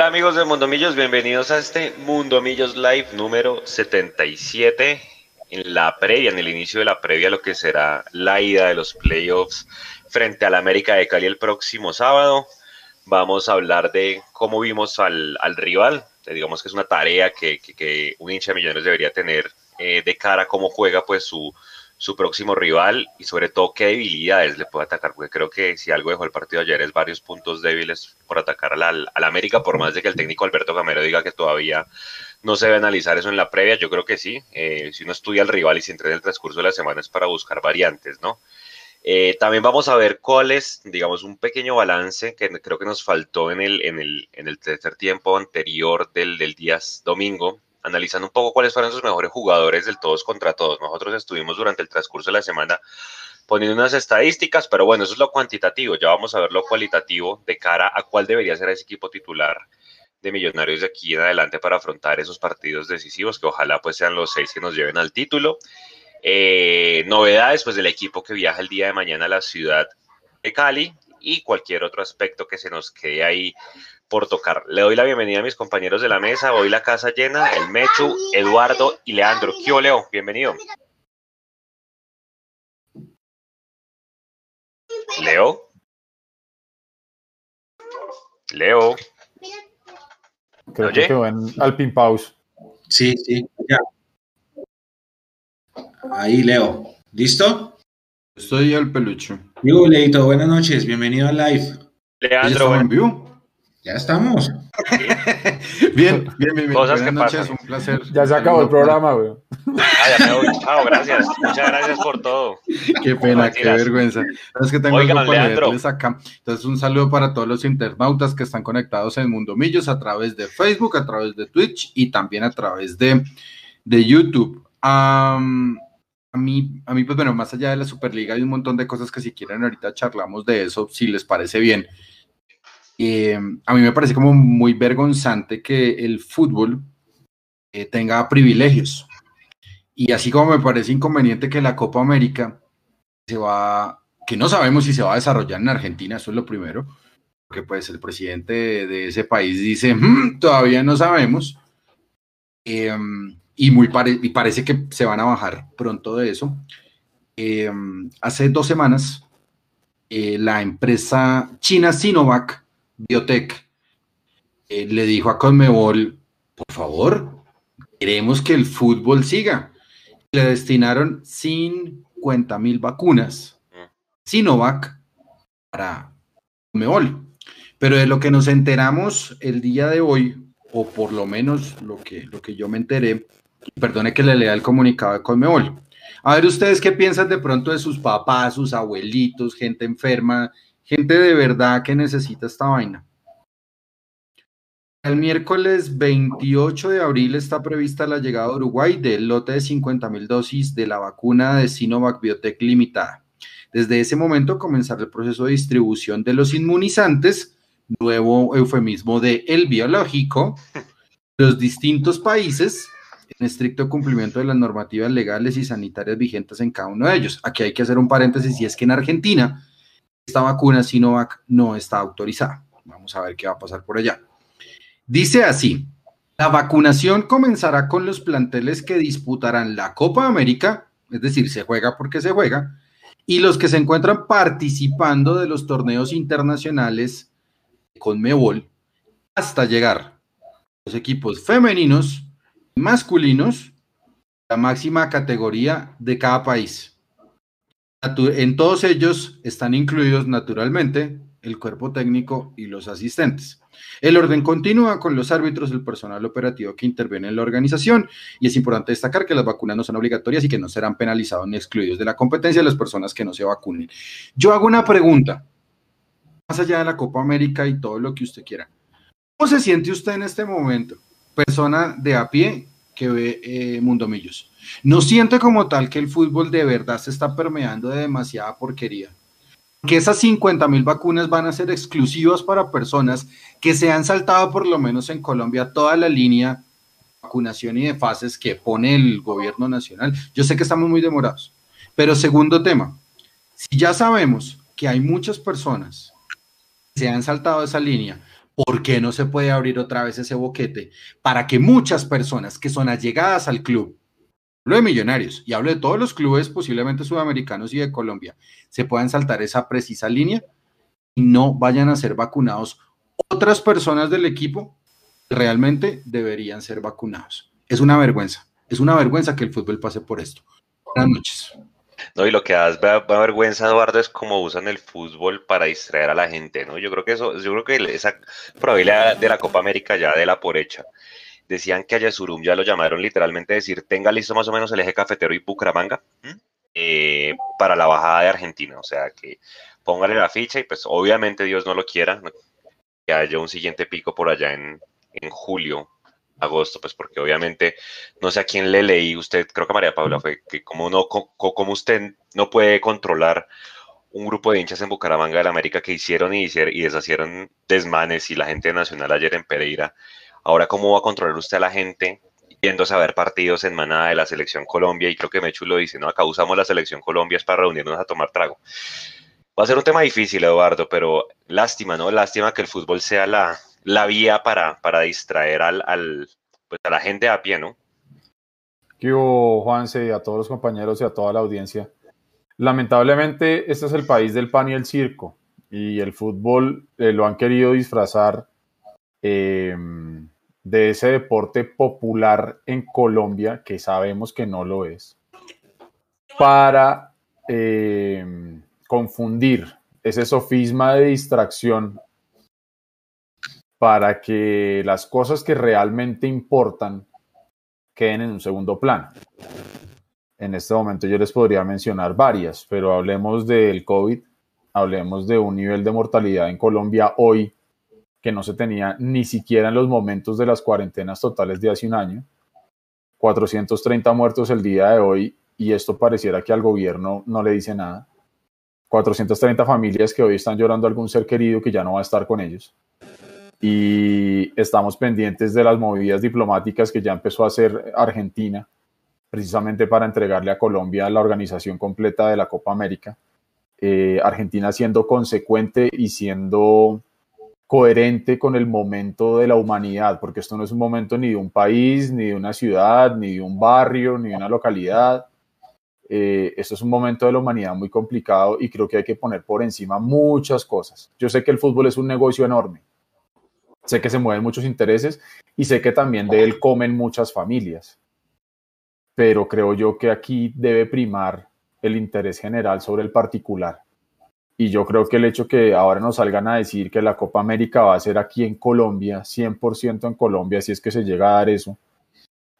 Hola amigos de Mundo Millos, bienvenidos a este Mundo Millos Live número 77 en la previa, en el inicio de la previa, lo que será la ida de los playoffs frente al América de Cali el próximo sábado. Vamos a hablar de cómo vimos al, rival, digamos que es una tarea que, un hincha de millones debería tener eh, de cara a cómo juega pues su, su próximo rival y sobre todo qué debilidades le puede atacar, porque creo que si algo dejó el partido ayer es varios puntos débiles por atacar al, al América, por más de que el técnico Alberto Gamero diga que todavía no se debe analizar eso en la previa, yo creo que sí, eh, si uno estudia al rival y se entrena en el transcurso de la semana es para buscar variantes, ¿no? Eh, también vamos a ver cuál es, digamos, un pequeño balance que creo que nos faltó en el, en el, en el tercer tiempo anterior del, del día domingo, analizando un poco cuáles fueron sus mejores jugadores del todos contra todos. Nosotros estuvimos durante el transcurso de la semana poniendo unas estadísticas, pero bueno, eso es lo cuantitativo. Ya vamos a ver lo cualitativo de cara a cuál debería ser ese equipo titular de Millonarios de aquí en adelante para afrontar esos partidos decisivos, que ojalá pues sean los seis que nos lleven al título. Eh, novedades pues del equipo que viaja el día de mañana a la ciudad de Cali y cualquier otro aspecto que se nos quede ahí por tocar. Le doy la bienvenida a mis compañeros de la mesa. Hoy la casa llena, el Mechu, Eduardo y Leandro. ¿Qué Leo? Bienvenido. Leo. Leo. Creo que quedó en Alpin Pause. Sí, sí, ya. Ahí, Leo. ¿Listo? Estoy al pelucho. Yo, Leito, buenas noches. Bienvenido a live. Leandro, buen, ya estamos. bien, bien, bien. Cosas que pasan. un placer. Ya se acabó el programa, güey. Ah, ya me voy. Chao, gracias. Muchas gracias por todo. Qué pena, qué vergüenza. Es que tengo Oigan, algo para acá. Entonces, un saludo para todos los internautas que están conectados en Mundo Millos a través de Facebook, a través de Twitch y también a través de, de YouTube. a mí, a mí, pues bueno, más allá de la Superliga hay un montón de cosas que si quieren ahorita charlamos de eso, si les parece bien. Eh, a mí me parece como muy vergonzante que el fútbol eh, tenga privilegios. Y así como me parece inconveniente que la Copa América se va, que no sabemos si se va a desarrollar en Argentina, eso es lo primero, porque pues el presidente de, ese país dice, mm, todavía no sabemos. Eh, y, muy y parece que se van a bajar pronto de eso. hace dos semanas, la empresa china Sinovac Biotech le dijo a Conmebol, por favor, queremos que el fútbol siga. Le destinaron 50 mil vacunas Sinovac para Conmebol. Pero de lo que nos enteramos el día de hoy, o por lo menos lo que, lo que yo me enteré, perdone que le lea el comunicado de Conmebol. A ver, ustedes qué piensan de pronto de sus papás, sus abuelitos, gente enferma, Gente de verdad que necesita esta vaina. El miércoles 28 de abril está prevista la llegada a Uruguay del lote de 50 mil dosis de la vacuna de Sinovac Biotech Limitada. Desde ese momento comenzará el proceso de distribución de los inmunizantes, nuevo eufemismo de el biológico, los distintos países en estricto cumplimiento de las normativas legales y sanitarias vigentes en cada uno de ellos. Aquí hay que hacer un paréntesis y es que en Argentina esta vacuna Sinovac no está autorizada. Vamos a ver qué va a pasar por allá. Dice así, la vacunación comenzará con los planteles que disputarán la Copa América, es decir, se juega porque se juega, y los que se encuentran participando de los torneos internacionales con Mebol hasta llegar los equipos femeninos y masculinos, la máxima categoría de cada país. En todos ellos están incluidos naturalmente el cuerpo técnico y los asistentes. El orden continúa con los árbitros, el personal operativo que interviene en la organización y es importante destacar que las vacunas no son obligatorias y que no serán penalizados ni excluidos de la competencia de las personas que no se vacunen. Yo hago una pregunta, más allá de la Copa América y todo lo que usted quiera. ¿Cómo se siente usted en este momento? Persona de a pie que ve eh, Mundo Millos. No siente como tal que el fútbol de verdad se está permeando de demasiada porquería. Que esas 50 mil vacunas van a ser exclusivas para personas que se han saltado por lo menos en Colombia toda la línea de vacunación y de fases que pone el gobierno nacional. Yo sé que estamos muy demorados. Pero segundo tema, si ya sabemos que hay muchas personas que se han saltado esa línea ¿Por qué no se puede abrir otra vez ese boquete para que muchas personas que son allegadas al club, hablo de millonarios y hablo de todos los clubes posiblemente sudamericanos y de Colombia, se puedan saltar esa precisa línea y no vayan a ser vacunados otras personas del equipo realmente deberían ser vacunados. Es una vergüenza, es una vergüenza que el fútbol pase por esto. Buenas noches. No, y lo que da, vergüenza, Eduardo, es cómo usan el fútbol para distraer a la gente, ¿no? Yo creo que eso, yo creo que esa probabilidad de la Copa América ya de la por hecha. Decían que a Yesurum ya lo llamaron literalmente decir, tenga listo más o menos el eje cafetero y Bucaramanga eh, para la bajada de Argentina. O sea, que póngale la ficha y pues obviamente Dios no lo quiera, que haya un siguiente pico por allá en, en julio, agosto, pues porque obviamente no sé a quién le leí, usted, creo que María Paula fue que como no, como usted no puede controlar un grupo de hinchas en Bucaramanga de la América que hicieron y, hicieron, y deshacieron desmanes y la gente nacional ayer en Pereira, ahora cómo va a controlar usted a la gente yéndose a ver partidos en manada de la selección Colombia y creo que Mechu lo dice, ¿no? Acá usamos la selección Colombia es para reunirnos a tomar trago. Va a ser un tema difícil, Eduardo, pero lástima, ¿no? Lástima que el fútbol sea la, la vía para, para distraer al, al, pues a la gente a pie, ¿no? ¿Qué hubo, Juanse, a todos los compañeros y a toda la audiencia? Lamentablemente, este es el país del pan y el circo, y el fútbol eh, lo han querido disfrazar em, de ese deporte popular en Colombia, que sabemos que no lo es, para em, confundir ese sofisma de distracción para que las cosas que realmente importan queden en un segundo plano. En este momento yo les podría mencionar varias, pero hablemos del COVID, hablemos de un nivel de mortalidad en Colombia hoy que no se tenía ni siquiera en los momentos de las cuarentenas totales de hace un año. 430 muertos el día de hoy y esto pareciera que al gobierno no le dice nada. 430 familias que hoy están llorando a algún ser querido que ya no va a estar con ellos y estamos pendientes de las movidas diplomáticas que ya empezó a hacer Argentina, precisamente para entregarle a Colombia la organización completa de la Copa América. Eh, Argentina siendo consecuente y siendo coherente con el momento de la humanidad, porque esto no es un momento ni de un país, ni de una ciudad, ni de un barrio, ni de una localidad. Eh, esto es un momento de la humanidad muy complicado y creo que hay que poner por encima muchas cosas. Yo sé que el fútbol es un negocio enorme, sé que se mueven muchos intereses y sé que también de él comen muchas familias. Pero creo yo que aquí debe primar el interés general sobre el particular. Y yo creo que el hecho que ahora nos salgan a decir que la Copa América va a ser aquí en Colombia, 100% en Colombia, si es que se llega a dar eso,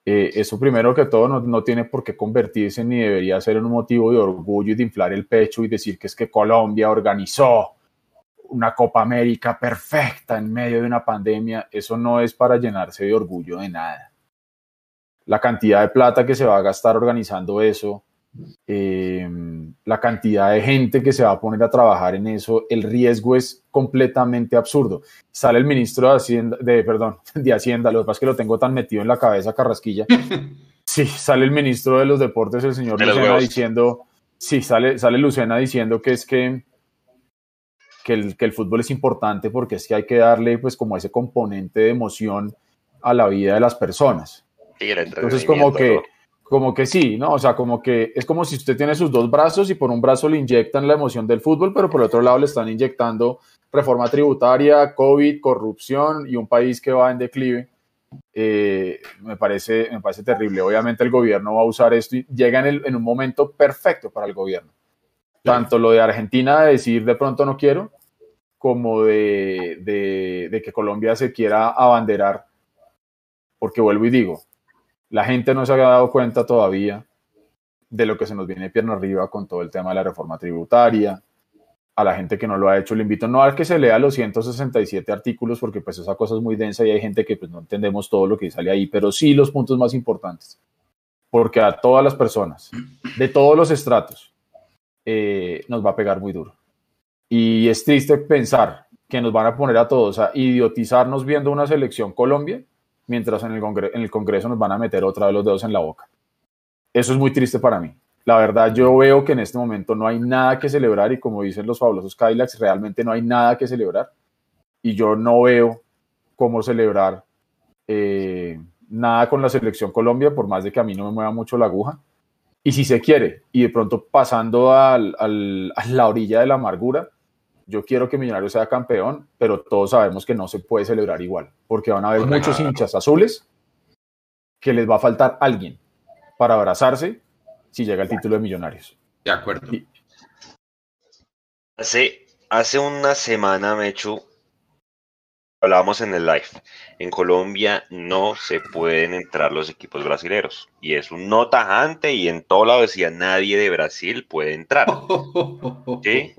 eh, eso primero que todo no, no, tiene por qué convertirse ni debería ser un motivo de orgullo y de inflar el pecho y decir que es que Colombia organizó una Copa América perfecta en medio de una pandemia, eso no es para llenarse de orgullo de nada. La cantidad de plata que se va a gastar organizando eso, em, la cantidad de gente que se va a poner a trabajar en eso, el riesgo es completamente absurdo. Sale el ministro de Hacienda, de, perdón, de Hacienda, lo que pasa es que lo tengo tan metido en la cabeza, Carrasquilla. Sí, sale el ministro de los deportes, el señor Lucena, diciendo, sí, sale, sale Lucena diciendo que es que que el, que el fútbol es importante porque es que hay que darle pues como ese componente de emoción a la vida de las personas. Entonces como que, como que sí, ¿no? O sea, como que es como si usted tiene sus dos brazos y por un brazo le inyectan la emoción del fútbol, pero por el otro lado le están inyectando reforma tributaria, COVID, corrupción y un país que va en declive. Eh, me, parece, me parece terrible. Obviamente el gobierno va a usar esto y llega en, el, en un momento perfecto para el gobierno. Tanto lo de Argentina de decir de pronto no quiero, como de, de, que Colombia se quiera abanderar, porque vuelvo y digo, la gente no se ha dado cuenta todavía de lo que se nos viene pierna arriba con todo el tema de la reforma tributaria. A la gente que no lo ha hecho, le invito no a que se lea los 167 artículos, porque pues esa cosa es muy densa y hay gente que pues no entendemos todo lo que sale ahí, pero sí los puntos más importantes. Porque a todas las personas, de todos los estratos, eh, nos va a pegar muy duro. Y es triste pensar que nos van a poner a todos a idiotizarnos viendo una selección Colombia, mientras en el, en el Congreso nos van a meter otra vez los dedos en la boca. Eso es muy triste para mí. La verdad, yo veo que en este momento no hay nada que celebrar y como dicen los fabulosos Cadillacs, realmente no hay nada que celebrar. Y yo no veo cómo celebrar eh, nada con la selección Colombia, por más de que a mí no me mueva mucho la aguja. Y si se quiere, y de pronto pasando al- al- a la orilla de la amargura, yo quiero que Millonarios sea campeón, pero todos sabemos que no se puede celebrar igual, porque van a haber muchos hinchas azules que les va a faltar alguien para abrazarse si llega el título de Millonarios. De acuerdo. Y- Hace, hace una semana, Mechu, hablábamos en el live. En Colombia no se pueden entrar los equipos brasileños. Y es un no tajante y en todo lado decía nadie de Brasil puede entrar. ¿Sí?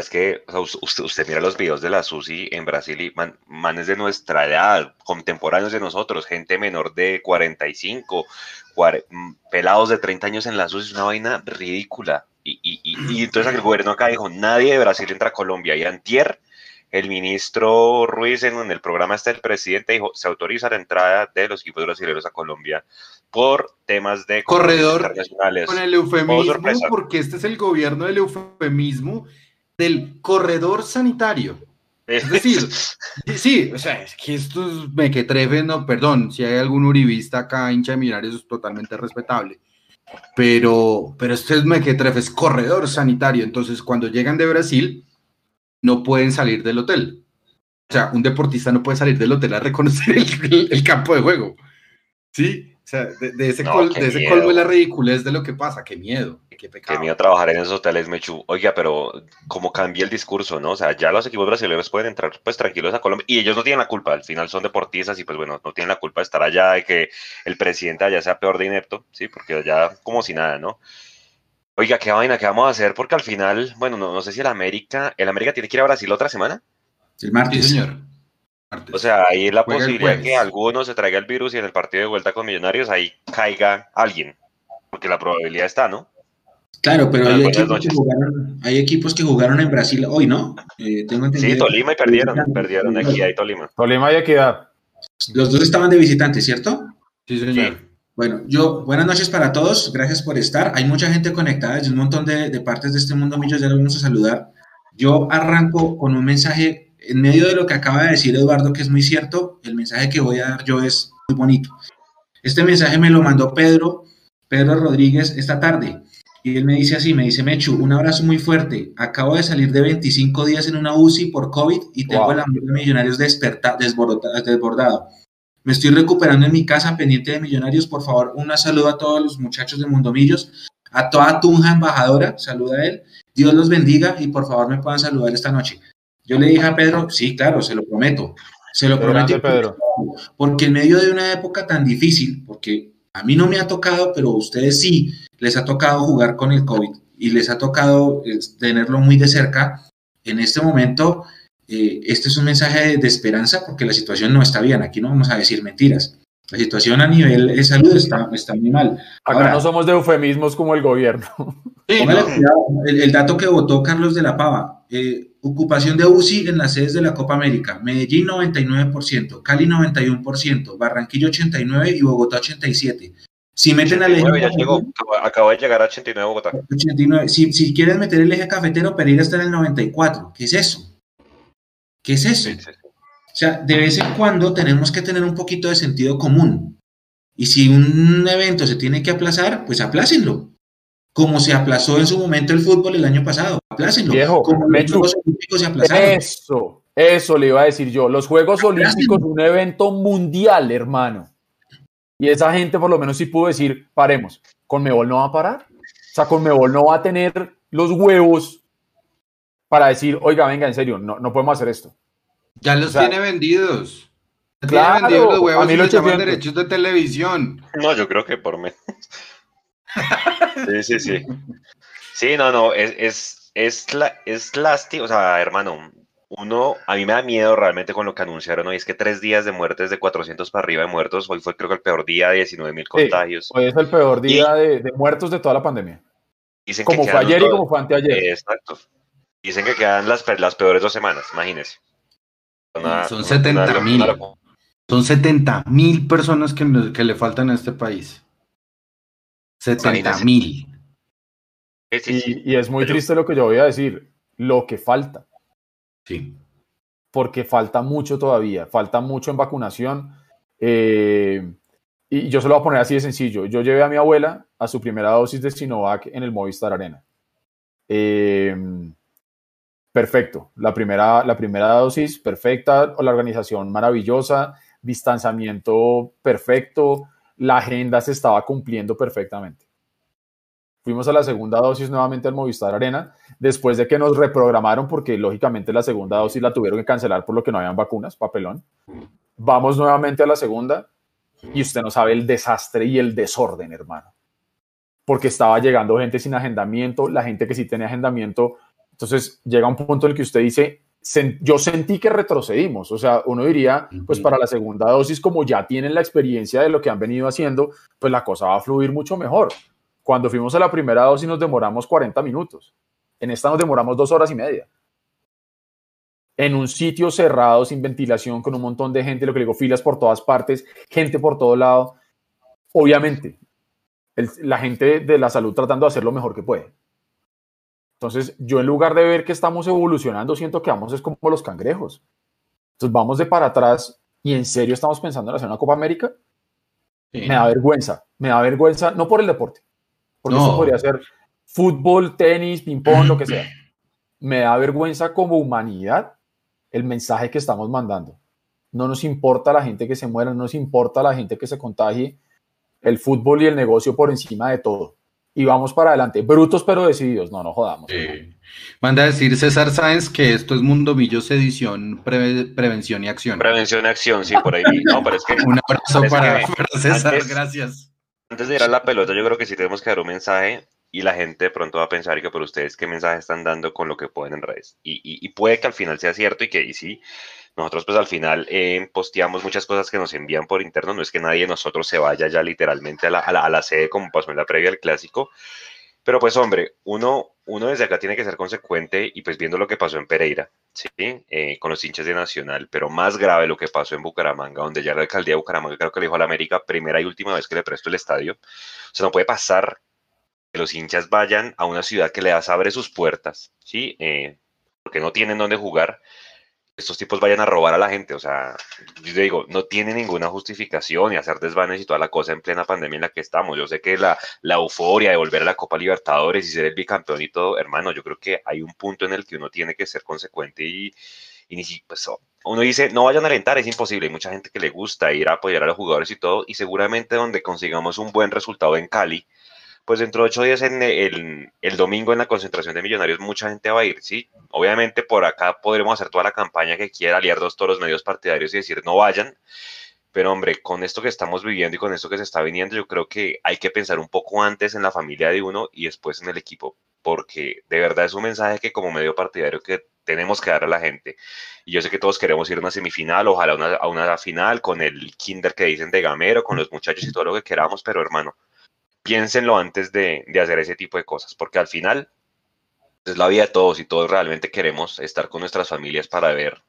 Es que o sea, us- usted, usted mira los videos de la Susi en Brasil y man- manes de nuestra edad, contemporáneos de nosotros, gente menor de 45, cuare- mm, pelados de 30 años en la Susi, es una vaina ridícula. Y, y- y- y entonces el gobierno acá dijo, nadie de Brasil entra a Colombia. Y antier, el ministro Ruiz en, el programa este del presidente dijo, se autoriza la entrada de los equipos brasileños a Colombia por temas de Corredor internacionales. Con el eufemismo, porque este es el gobierno del eufemismo del corredor sanitario. Es decir, sí, o sea, es que estos mequetrefes, no, perdón, si hay algún uribista acá, hincha de millonarios, es totalmente respetable. Pero, pero este es mequetrefe, es corredor sanitario. Entonces, cuando llegan de Brasil, no pueden salir del hotel. O sea, un deportista no puede salir del hotel a reconocer el, el- el campo de juego. Sí, o sea, de, de ese, No, col- qué de ese colmo es la ridiculez de lo que pasa. Qué miedo, qué Qué pecado. miedo trabajar en esos hoteles, Mechu. Oiga, pero como cambia el discurso, ¿no? O sea, ya los equipos brasileños pueden entrar pues tranquilos a Colombia y ellos no tienen la culpa, al final son deportistas y pues bueno, no tienen la culpa de estar allá, de que el presidente allá sea peor de inepto, ¿sí? Porque allá como si nada, ¿no? Oiga, qué vaina, ¿qué vamos a hacer? Porque al final, bueno, no, no sé si el América, el América tiene que ir a Brasil otra semana. El Sí, martes. señor. Martes. O sea, ahí es la Juega posibilidad que alguno se traiga el virus y en el partido de vuelta con Millonarios ahí caiga alguien. Porque la probabilidad está, ¿no? Claro, pero hay equipos, que jugaron, hay equipos que jugaron en Brasil hoy, ¿no? Eh, tengo Sí, entendido. Tolima y perdieron, perdieron aquí y Tolima. Tolima y Equidad. Los dos estaban de visitantes, ¿cierto? Sí, señor. Bueno, yo, buenas noches para todos, gracias por estar. Hay mucha gente conectada desde un montón de, de partes de este mundo, millos, ya los vamos a saludar. Yo arranco con un mensaje en medio de lo que acaba de decir Eduardo, que es muy cierto. El mensaje que voy a dar yo es muy bonito. Este mensaje me lo mandó Pedro, Pedro Rodríguez esta tarde. Y él me dice así, me dice, Mechu, un abrazo muy fuerte. Acabo de salir de 25 días en una UCI por COVID y tengo Wow. el amor de millonarios desperta- desbordado. Me estoy recuperando en mi casa pendiente de Millonarios. Por favor, un saludo a todos los muchachos de Mundomillos, a toda Tunja embajadora, saluda a él. Dios los bendiga y por favor me puedan saludar esta noche. Yo le dije a Pedro, sí, claro, se lo prometo. Se lo prometo. Pedro. Porque en medio de una época tan difícil, porque a mí no me ha tocado, pero a ustedes sí les ha tocado jugar con el COVID y les ha tocado eh, tenerlo muy de cerca, en este momento, eh, este es un mensaje de, de esperanza porque la situación no está bien. Aquí no vamos a decir mentiras. La situación a nivel de salud está, está muy mal. Acá Ahora- no somos de eufemismos como el gobierno. Sí, no. el, el dato que votó Carlos de la Pava. eh, ocupación de UCI en las sedes de la Copa América. Medellín 99%, Cali 91%, Barranquilla 89% y Bogotá 87%. Si meten al eje 89 ya llegó, acabo- acabo de llegar a 89 Bogotá. 89. Si, si quieren meter el eje cafetero, Pereira está en el 94%. ¿Qué es eso? ¿Qué es eso? Sí, sí, sí. O sea, de vez en cuando tenemos que tener un poquito de sentido común. Y si un evento se tiene que aplazar, pues aplácenlo. Como se aplazó en su momento el fútbol el año pasado. Aplácenlo. Viejo, Como los Mechu. Juegos Olímpicos se aplazaron. Eso, eso le iba a decir yo. Los Juegos Olímpicos, un evento mundial, hermano. Y esa gente por lo menos sí pudo decir, paremos. ¿Conmebol no va a parar? O sea, Conmebol no va a tener los huevos para decir, oiga, venga, en serio, no, no podemos hacer esto. Ya los O sea, tiene vendidos. Ya claro, tiene vendidos los huevos a y les llaman 1800. derechos de televisión. No, yo creo que por menos. Sí, sí, sí. Sí, no, no, es, es, es, la, es lástima, o sea, hermano, uno, a mí me da miedo realmente con lo que anunciaron hoy, es que tres días de muertes de 400 para arriba de muertos, hoy fue creo que el peor día, 19 mil contagios. Hoy es el peor día de, de muertos de toda la pandemia. Dicen Como que fue ayer y como fue anteayer. Eh, Exacto. Dicen que quedan las, las peores dos semanas, imagínense. Una- Son una- 70 una- mil. Son 70 mil personas que, que le faltan a este país. 70 mil. Sí, sí, sí. Y, y es muy Pero- triste lo que yo voy a decir, lo que falta. Sí. porque falta mucho todavía, falta mucho en vacunación. Eh, y yo se lo voy a poner así de sencillo. Yo llevé a mi abuela a su primera dosis de Sinovac en el Movistar Arena. Eh, perfecto. La primera, la primera dosis, perfecta. La organización maravillosa. Distanciamiento perfecto. La agenda se estaba cumpliendo perfectamente. Fuimos a la segunda dosis nuevamente al Movistar Arena, después de que nos reprogramaron, porque lógicamente la segunda dosis la tuvieron que cancelar por lo que no habían vacunas, papelón. Vamos nuevamente a la segunda y usted no sabe el desastre y el desorden, hermano. Porque estaba llegando gente sin agendamiento, la gente que sí tenía agendamiento. Entonces llega un punto en el que usted dice, yo sentí que retrocedimos. O sea, uno diría, pues para la segunda dosis, como ya tienen la experiencia de lo que han venido haciendo, pues la cosa va a fluir mucho mejor. Cuando fuimos a la primera dosis nos demoramos 40 minutos. En esta nos demoramos dos horas y media. En un sitio cerrado, sin ventilación, con un montón de gente, lo que digo, filas por todas partes, gente por todo lado. Obviamente, la gente de la salud tratando de hacer lo mejor que puede. Entonces, yo en lugar de ver que estamos evolucionando, siento que vamos es como los cangrejos. Entonces, vamos de para atrás y en serio estamos pensando en hacer una Copa América. Me da vergüenza, me da vergüenza, no por el deporte, porque eso podría ser fútbol, tenis, ping-pong, lo que sea. Me da vergüenza como humanidad el mensaje que estamos mandando. No nos importa la gente que se muera, no nos importa la gente que se contagie. El fútbol y el negocio por encima de todo. Y vamos para adelante. Brutos pero decididos. No, no jodamos. Manda a decir César Sáenz que esto es Mundo Millos edición prevención y acción. Prevención y acción, sí, por ahí. No, pero es que, Un abrazo para, César, gracias antes de ir a la pelota, yo creo que sí tenemos que dar un mensaje y la gente de pronto va a pensar que por ustedes qué mensaje están dando con lo que pueden en redes. Y, puede que al final sea cierto y que y sí, nosotros pues al final eh, posteamos muchas cosas que nos envían por interno, no es que nadie de nosotros se vaya ya literalmente a la, a la sede como pasó en la previa del clásico, pero pues hombre, uno, uno desde acá tiene que ser consecuente y pues viendo lo que pasó en Pereira, ¿sí? Eh, con los hinchas de Nacional, pero más grave lo que pasó en Bucaramanga, donde ya la alcaldía de Bucaramanga creo que le dijo a la América, primera y última vez que le presto el estadio. O sea, no puede pasar que los hinchas vayan a una ciudad que le abre sus puertas, ¿sí? Eh, porque no tienen dónde jugar estos tipos vayan a robar a la gente. O sea, yo digo, no tiene ninguna justificación y hacer desvanes y toda la cosa en plena pandemia en la que estamos. Yo sé que la, la euforia de volver a la Copa Libertadores y ser el bicampeón y todo, hermano, yo creo que hay un punto en el que uno tiene que ser consecuente y, y pues, uno dice, no vayan a alentar, es imposible. Hay mucha gente que le gusta ir a apoyar a los jugadores y todo, y seguramente donde consigamos un buen resultado en Cali, pues dentro de ocho días en el, el, domingo en la concentración de millonarios mucha gente va a ir, ¿sí? Obviamente por acá podremos hacer toda la campaña que quiera, aliar dos todos los medios partidarios y decir no vayan, pero hombre, con esto que estamos viviendo y con esto que se está viniendo, yo creo que hay que pensar un poco antes en la familia de uno y después en el equipo, porque de verdad es un mensaje que como medio partidario que tenemos que dar a la gente. Y yo sé que todos queremos ir a una semifinal, ojalá una, a una final con el kinder que dicen de Gamero, con los muchachos y todo lo que queramos, pero hermano, piénsenlo antes de, hacer ese tipo de cosas, porque al final es la vida de todos y todos realmente queremos estar con nuestras familias para ver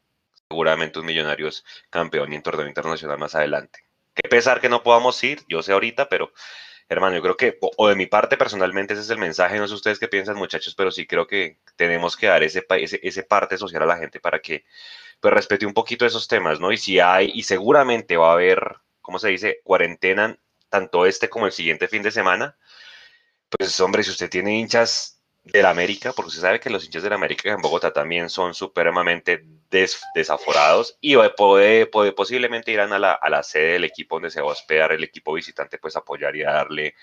seguramente un Millonarios campeón y en torneo internacional más adelante. Qué pesar que no podamos ir, yo sé ahorita, pero hermano, yo creo que, o, de mi parte personalmente, ese es el mensaje, no sé ustedes qué piensan muchachos, pero sí creo que tenemos que dar ese, parte social a la gente para que pues respete un poquito esos temas, ¿no? Y si hay, y seguramente va a haber, ¿cómo se dice? Cuarentena tanto este como el siguiente fin de semana, pues hombre, si usted tiene hinchas del América, porque usted sabe que los hinchas del América en Bogotá también son supremamente desaforados y puede, puede, posiblemente irán a la, a la sede del equipo donde se va a hospedar el equipo visitante, pues apoyar y darle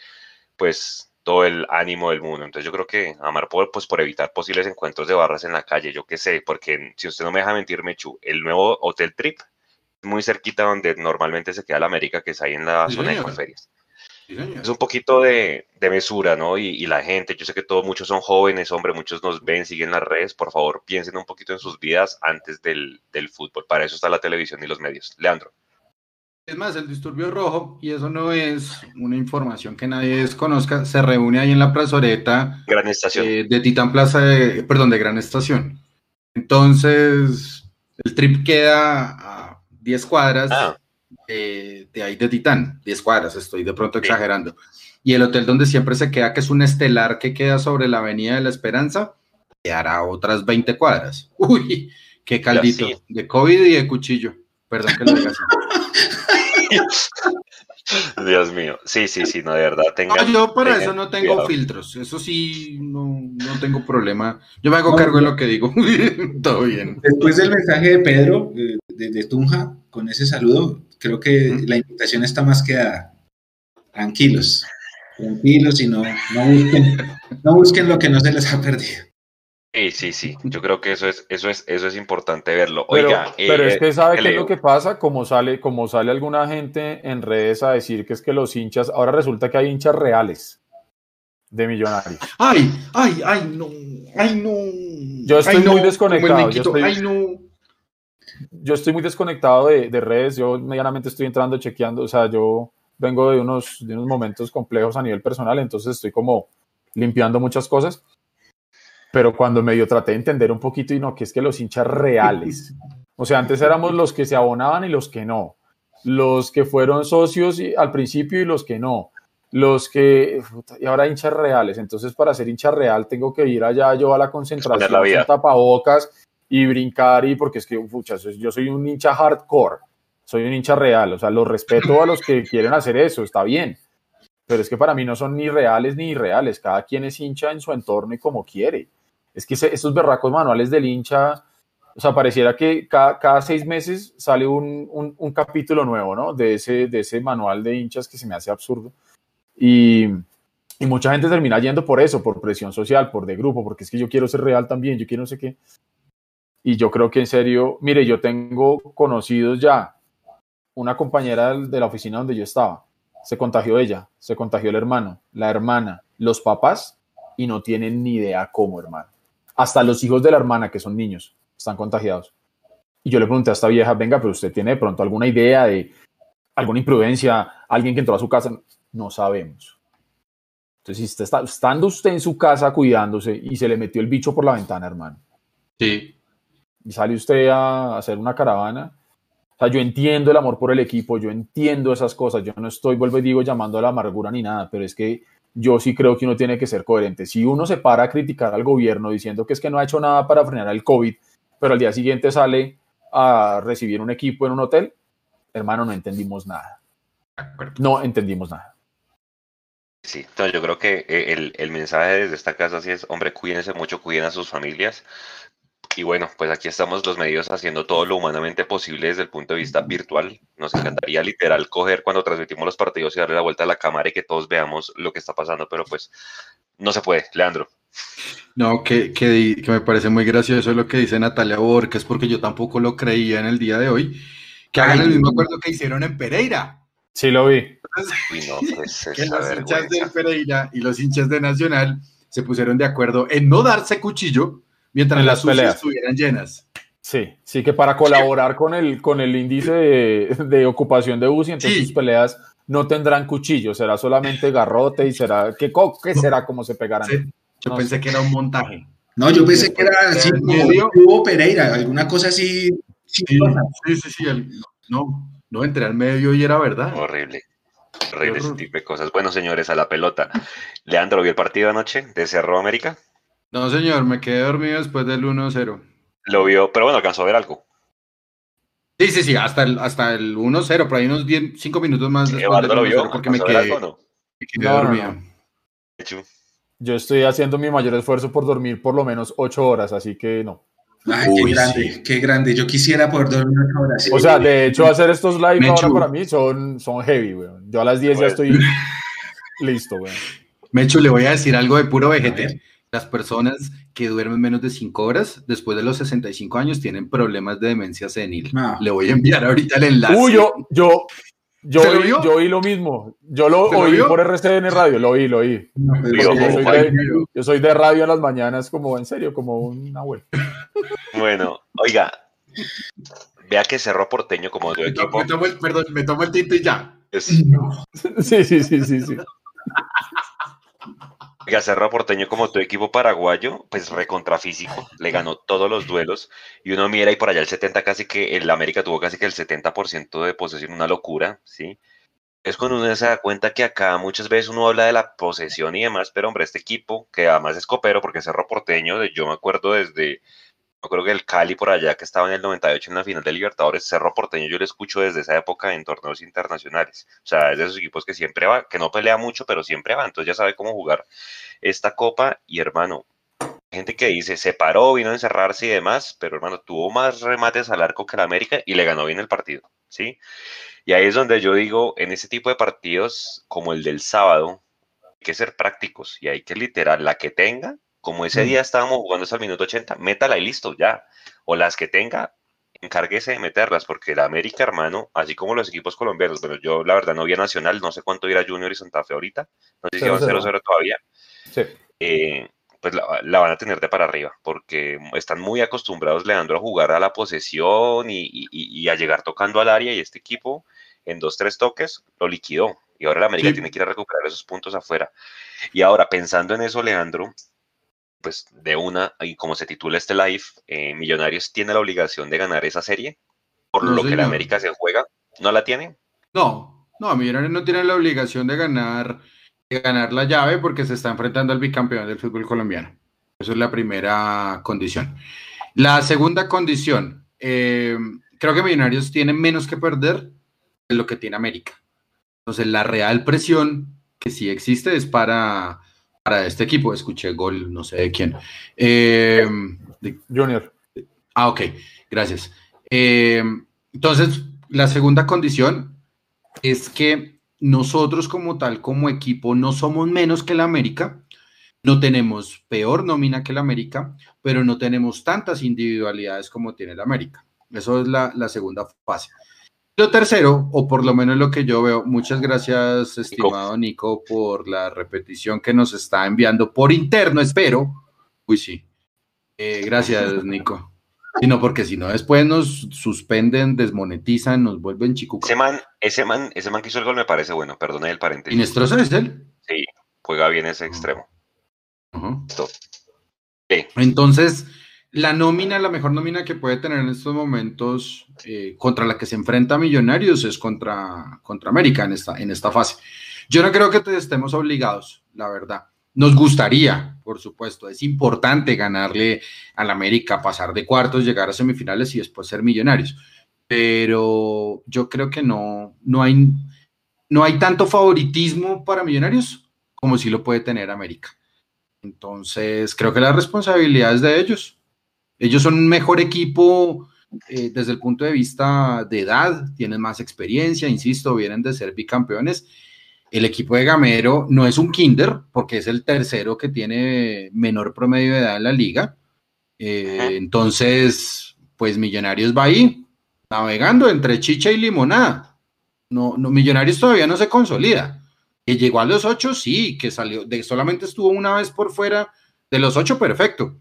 pues todo el ánimo del mundo. Entonces yo creo que amar por, pues por evitar posibles encuentros de barras en la calle, yo qué sé, porque si usted no me deja mentir, Mechu, el nuevo Hotel Trip muy cerquita donde normalmente se queda la América, que es ahí en la zona de Conferias. es un poquito de, mesura, ¿no? Y, la gente, yo sé que todos, muchos son jóvenes, hombre, muchos nos ven, siguen las redes, por favor, piensen un poquito en sus vidas antes del, fútbol. Para eso está la televisión y los medios. Leandro. Es más, el disturbio rojo, y eso no es una información que nadie desconozca, se reúne ahí en la plazoleta Gran Estación. Eh, de Titán Plaza, perdón, de Gran Estación. Entonces, el trip queda a 10 cuadras ah. de ahí de Titán, 10 cuadras, estoy de pronto exagerando. Y el hotel donde siempre se queda, que es un estelar que queda sobre la Avenida de la Esperanza, quedará otras 20 cuadras. Uy, Qué caldito. De COVID y de cuchillo. Perdón que lo diga así. Dios mío. Sí, sí, sí, no, de verdad. Tenga, yo para eso no tengo filtros. Eso sí, no, no, tengo problema. Yo me hago cargo de lo que digo. Todo bien. Después del mensaje de Pedro, de, Tunja, con ese saludo, creo que la invitación está más que dada. Tranquilos. Tranquilos y no, no, busquen, no busquen lo que no se les ha perdido. Sí, sí, sí. Yo creo que eso es, eso es, eso es importante verlo. Oiga, pero, es eh, que sabe qué es lo que pasa, como sale, como sale alguna gente en redes a decir que es que los hinchas, ahora resulta que hay hinchas reales de millonarios. Ay, ay, ay, no, ay, no. Yo estoy muy desconectado. Yo estoy, ay, no. Yo estoy muy desconectado de, de, redes. Yo medianamente estoy entrando, chequeando. O sea, yo vengo de unos, de unos momentos complejos a nivel personal, entonces estoy como limpiando muchas cosas pero cuando medio traté de entender un poquito y no, que es que los hinchas reales, o sea, antes éramos los que se abonaban y los que no, los que fueron socios al principio y los que no, los que, y ahora hinchas reales, entonces para ser hincha real tengo que ir allá yo a la concentración, la tapabocas y brincar y porque es que, pucha, yo soy un hincha hardcore, soy un hincha real, o sea, los respeto a los que quieren hacer eso, está bien, pero es que para mí no son ni reales ni irreales, cada quien es hincha en su entorno y como quiere es que esos berracos manuales del hincha, o sea, pareciera que cada, seis meses sale un, capítulo nuevo, ¿no? De ese, de ese manual de hinchas que se me hace absurdo. Y, mucha gente termina yendo por eso, por presión social, por de grupo, porque es que yo quiero ser real también, yo quiero no sé qué. Y yo creo que en serio, mire, yo tengo conocidos ya, una compañera de la oficina donde yo estaba, se contagió ella, se contagió el hermano, la hermana, los papás, y no tienen ni idea cómo, hermano. Hasta los hijos de la hermana, que son niños, están contagiados. Y yo le pregunté a esta vieja, venga, pero usted tiene de pronto alguna idea de alguna imprudencia, alguien que entró a su casa. No sabemos. Entonces, si está, estando usted en su casa cuidándose y se le metió el bicho por la ventana, hermano. Sí. Y sale usted a hacer una caravana. O sea, yo entiendo el amor por el equipo, yo entiendo esas cosas. Yo no estoy, vuelvo y digo, llamando a la amargura ni nada, pero es que yo sí creo que uno tiene que ser coherente. Si uno se para a criticar al gobierno diciendo que es que no ha hecho nada para frenar el COVID, pero al día siguiente sale a recibir un equipo en un hotel, hermano, no entendimos nada. No entendimos nada. Sí, entonces yo creo que eh, el, el mensaje desde esta casa sí es, hombre, cuídense mucho, cuiden a sus familias, y bueno, pues aquí estamos los medios haciendo todo lo humanamente posible desde el punto de vista virtual. Nos encantaría literal coger cuando transmitimos los partidos y darle la vuelta a la cámara y que todos veamos lo que está pasando, pero pues no se puede, Leandro. No, que, que, me parece muy gracioso lo que dice Natalia Borges, porque yo tampoco lo creía en el día de hoy, que hagan el mismo acuerdo que hicieron en Pereira. Sí, lo vi. Pues, que los hinchas de Pereira y los hinchas de Nacional se pusieron de acuerdo en no darse cuchillo, mientras las, peleas estuvieran llenas. Sí, sí que para colaborar con el, con el índice de, ocupación de UCI, entonces sus peleas no tendrán cuchillo, será solamente garrote y será, ¿qué, qué será como se pegarán? yo pensé que era un montaje. No, yo pensé que era así como Pereira, alguna cosa así. Sí, sí, sí, no, no entré al medio y era verdad. Horrible. Horrible ese tipo de cosas. Bueno, señores, a la pelota. Leandro, ¿vio el partido anoche de Cerro América? No, señor, me quedé dormido después del 1-0. Lo vio, pero bueno, alcanzó a ver algo. Sí, sí, sí, hasta el, hasta el 1-0, por ahí unos 5 minutos más. Eduardo lo vio, porque me quedé, no? me quedé dormido. Yo estoy haciendo mi mayor esfuerzo por dormir por lo menos 8 horas, así que no. Ay, qué grande, qué grande. Yo quisiera poder dormir 8 horas. O sea, de hecho, hacer estos live ahora para mí son, son heavy, weón. Yo a las 10 ya pues. estoy listo, weón. Mecho, le voy a decir algo de puro vejete las personas que duermen menos de 5 horas después de los 65 años tienen problemas de demencia senil. Ah. Le voy a enviar ahorita el enlace. Uy, yo, yo, yo, oí, yo oí lo mismo. Yo lo oí por RCN Radio, lo oí, lo oí. yo, soy de, radio en las mañanas, como en serio, como una web. Bueno, oiga, vea que cerró porteño como tu equipo. perdón, me tomo el tinto y ya. Sí, sí, sí, sí, sí. Cerro Porteño como tu equipo paraguayo, pues recontrafísico, le ganó todos los duelos y uno mira y por allá el 70 casi que el América tuvo casi que el 70% de posesión, una locura, ¿sí? Es cuando uno se da cuenta que acá muchas veces uno habla de la posesión y demás, pero hombre, este equipo, que además es copero porque Cerro Porteño, yo me acuerdo desde yo creo que el Cali por allá que estaba en el 98 en la final de Libertadores, Cerro Porteño, yo lo escucho desde esa época en torneos internacionales. O sea, es de esos equipos que siempre va, que no pelea mucho, pero siempre va. Entonces ya sabe cómo jugar esta copa. Y hermano, gente que dice, se paró, vino a encerrarse y demás, pero hermano, tuvo más remates al arco que el América y le ganó bien el partido, ¿sí? Y ahí es donde yo digo, en ese tipo de partidos como el del sábado, hay que ser prácticos y hay que literal, la que tenga, como ese día estábamos jugando hasta el minuto 80, métala y listo, ya. O las que tenga, encárguese de meterlas, porque el América, hermano, así como los equipos colombianos, bueno, yo la verdad no vi a Nacional, no sé cuánto irá Junior y Santa Fe ahorita, no sé si va a 0-0 todavía. Sí. Eh, pues la, van a tener de para arriba, porque están muy acostumbrados, Leandro, a jugar a la posesión y, a llegar tocando al área, y este equipo en dos, tres toques lo liquidó. Y ahora la América tiene que ir a recuperar esos puntos afuera. Y ahora, pensando en eso, Leandro, pues de una, y como se titula este live, eh, Millonarios tiene la obligación de ganar esa serie, por lo que la América se juega, ¿no la tiene? No, no, Millonarios no tiene la obligación de ganar, de ganar la llave porque se está enfrentando al bicampeón del fútbol colombiano. Esa es la primera condición. La segunda condición, eh, creo que Millonarios tiene menos que perder de lo que tiene América. Entonces, la real presión que sí existe es para para este equipo. Escuché gol, no sé de quién. Eh, Junior. Ah, ok, gracias. Eh, entonces, la segunda condición es que nosotros como tal, como equipo, no somos menos que la América, no tenemos peor nómina que la América, pero no tenemos tantas individualidades como tiene la América. Eso es la, la segunda fase. Lo tercero, o por lo menos lo que yo veo, muchas gracias, estimado Nico, por la repetición que nos está enviando por interno, espero. Uy, sí. Eh, gracias, Nico. Sino porque si no, después nos suspenden, desmonetizan, nos vuelven chico. Ese man, ese man, ese man que hizo el gol me parece bueno, perdone el paréntesis. ¿Inestrosa es él? Sí, juega bien ese extremo. Entonces, la nómina, la mejor nómina que puede tener en estos momentos eh, contra la que se enfrenta Millonarios es contra, contra América en esta, en esta fase. Yo no creo que estemos obligados, la verdad. Nos gustaría, por supuesto, es importante ganarle al América, pasar de cuartos, llegar a semifinales y después ser millonarios. Pero yo creo que no, no, hay, no hay tanto favoritismo para millonarios como si lo puede tener América. Entonces, creo que la responsabilidad es de ellos ellos son un mejor equipo eh, desde el punto de vista de edad, tienen más experiencia, insisto, vienen de ser bicampeones. El equipo de Gamero no es un kinder, porque es el tercero que tiene menor promedio de edad en la liga. Eh, entonces, pues Millonarios va ahí, navegando entre chicha y limonada. No, no, Millonarios todavía no se consolida. Que llegó a los ocho, sí, que salió, de, solamente estuvo una vez por fuera de los ocho, perfecto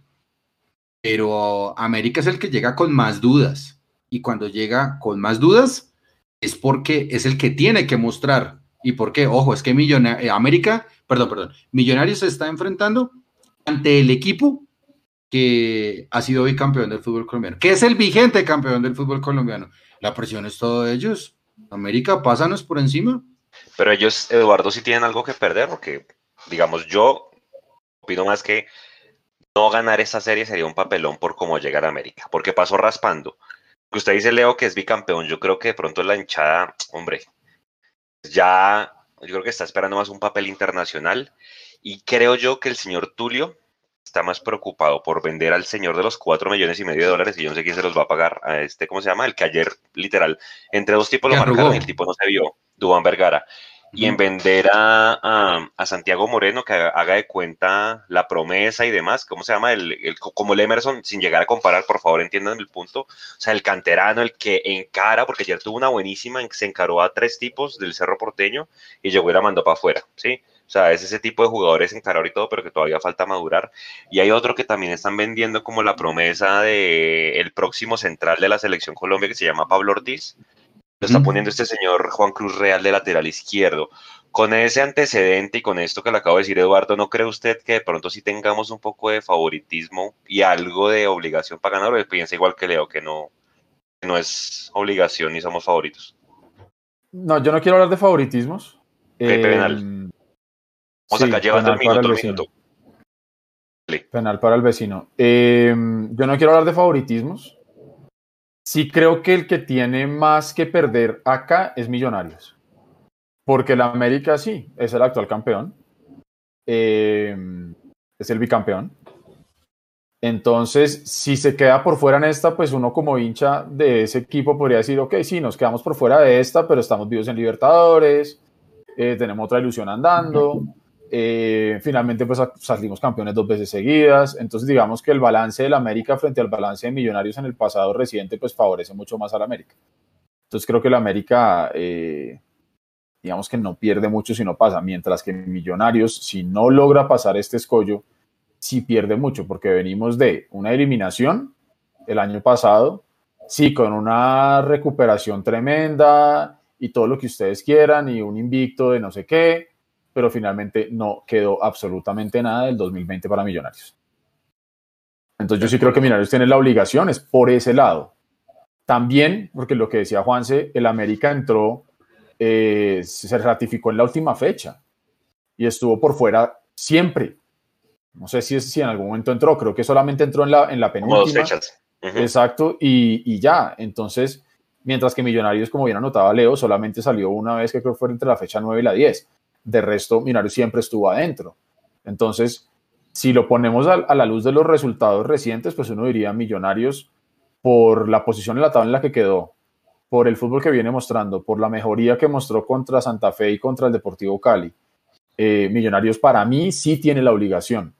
pero América es el que llega con más dudas. Y cuando llega con más dudas es porque es el que tiene que mostrar. ¿Y por qué? Ojo, es que eh, América, perdón, perdón, Millonarios se está enfrentando ante el equipo que ha sido bicampeón del fútbol colombiano, que es el vigente campeón del fútbol colombiano. La presión es todo de ellos. América, pásanos por encima. Pero ellos, Eduardo, sí tienen algo que perder, porque, digamos, yo opino más que no ganar esa serie sería un papelón por cómo llegar a América, porque pasó raspando. Que usted dice, Leo, que es bicampeón, yo creo que de pronto la hinchada, hombre, ya, yo creo que está esperando más un papel internacional y creo yo que el señor Tulio está más preocupado por vender al señor de los cuatro millones y medio de dólares y yo no sé quién se los va a pagar a este, ¿cómo se llama? El que ayer, literal, entre dos tipos lo marcaron y el tipo no se vio, Dubán Vergara y en vender a, Santiago Moreno que haga, de cuenta la promesa y demás, ¿cómo se llama? El, como el Emerson, sin llegar a comparar, por favor entiendan el punto, o sea, el canterano, el que encara, porque ayer tuvo una buenísima, se encaró a tres tipos del Cerro Porteño y llegó y la mandó para afuera, ¿sí? O sea, es ese tipo de jugadores encarar y todo, pero que todavía falta madurar. Y hay otro que también están vendiendo como la promesa de el próximo central de la selección Colombia que se llama Pablo Ortiz, lo está poniendo este señor Juan Cruz Real de lateral izquierdo. Con ese antecedente y con esto que le acabo de decir Eduardo, ¿no cree usted que de pronto sí tengamos un poco de favoritismo y algo de obligación para ganar? ¿O piensa igual que Leo, que no, no es obligación ni somos favoritos? No, yo no quiero hablar de favoritismos. Eh, Vamos acá, llevando el minuto, minuto. Penal para el vecino. Em, yo no quiero hablar de favoritismos. Sí creo que el que tiene más que perder acá es Millonarios. Porque la América sí, es el actual campeón. Em, es el bicampeón. Entonces, si se queda por fuera en esta, pues uno como hincha de ese equipo podría decir, ok, sí, nos quedamos por fuera de esta, pero estamos vivos en Libertadores, eh, tenemos otra ilusión andando, eh, finalmente pues salimos campeones dos veces seguidas, entonces digamos que el balance del América frente al balance de Millonarios en el pasado reciente pues favorece mucho más al América. Entonces creo que el América, eh, digamos que no pierde mucho si no pasa, mientras que Millonarios, si no logra pasar este escollo, sí pierde mucho, porque venimos de una eliminación el año pasado, sí, con una recuperación tremenda y todo lo que ustedes quieran y un invicto de no sé qué, pero finalmente no quedó absolutamente nada del 2020 para Millonarios. Entonces yo sí creo que Millonarios tiene la obligación, es por ese lado. También, porque lo que decía Juanse, el América entró, eh, se ratificó en la última fecha y estuvo por fuera siempre. No sé si, si en algún momento entró, creo que solamente entró en la, en la penúltima. Exacto, y, ya. Entonces, mientras que Millonarios, como bien anotaba Leo, solamente salió una vez que creo que fue entre la fecha 9 y la 10. De resto, Millonarios siempre estuvo adentro. Entonces, si lo ponemos a, la luz de los resultados recientes, pues uno diría Millonarios por la posición en la tabla en la que quedó, por el fútbol que viene mostrando, por la mejoría que mostró contra Santa Fe y contra el Deportivo Cali. Eh, Millonarios para mí sí tiene la obligación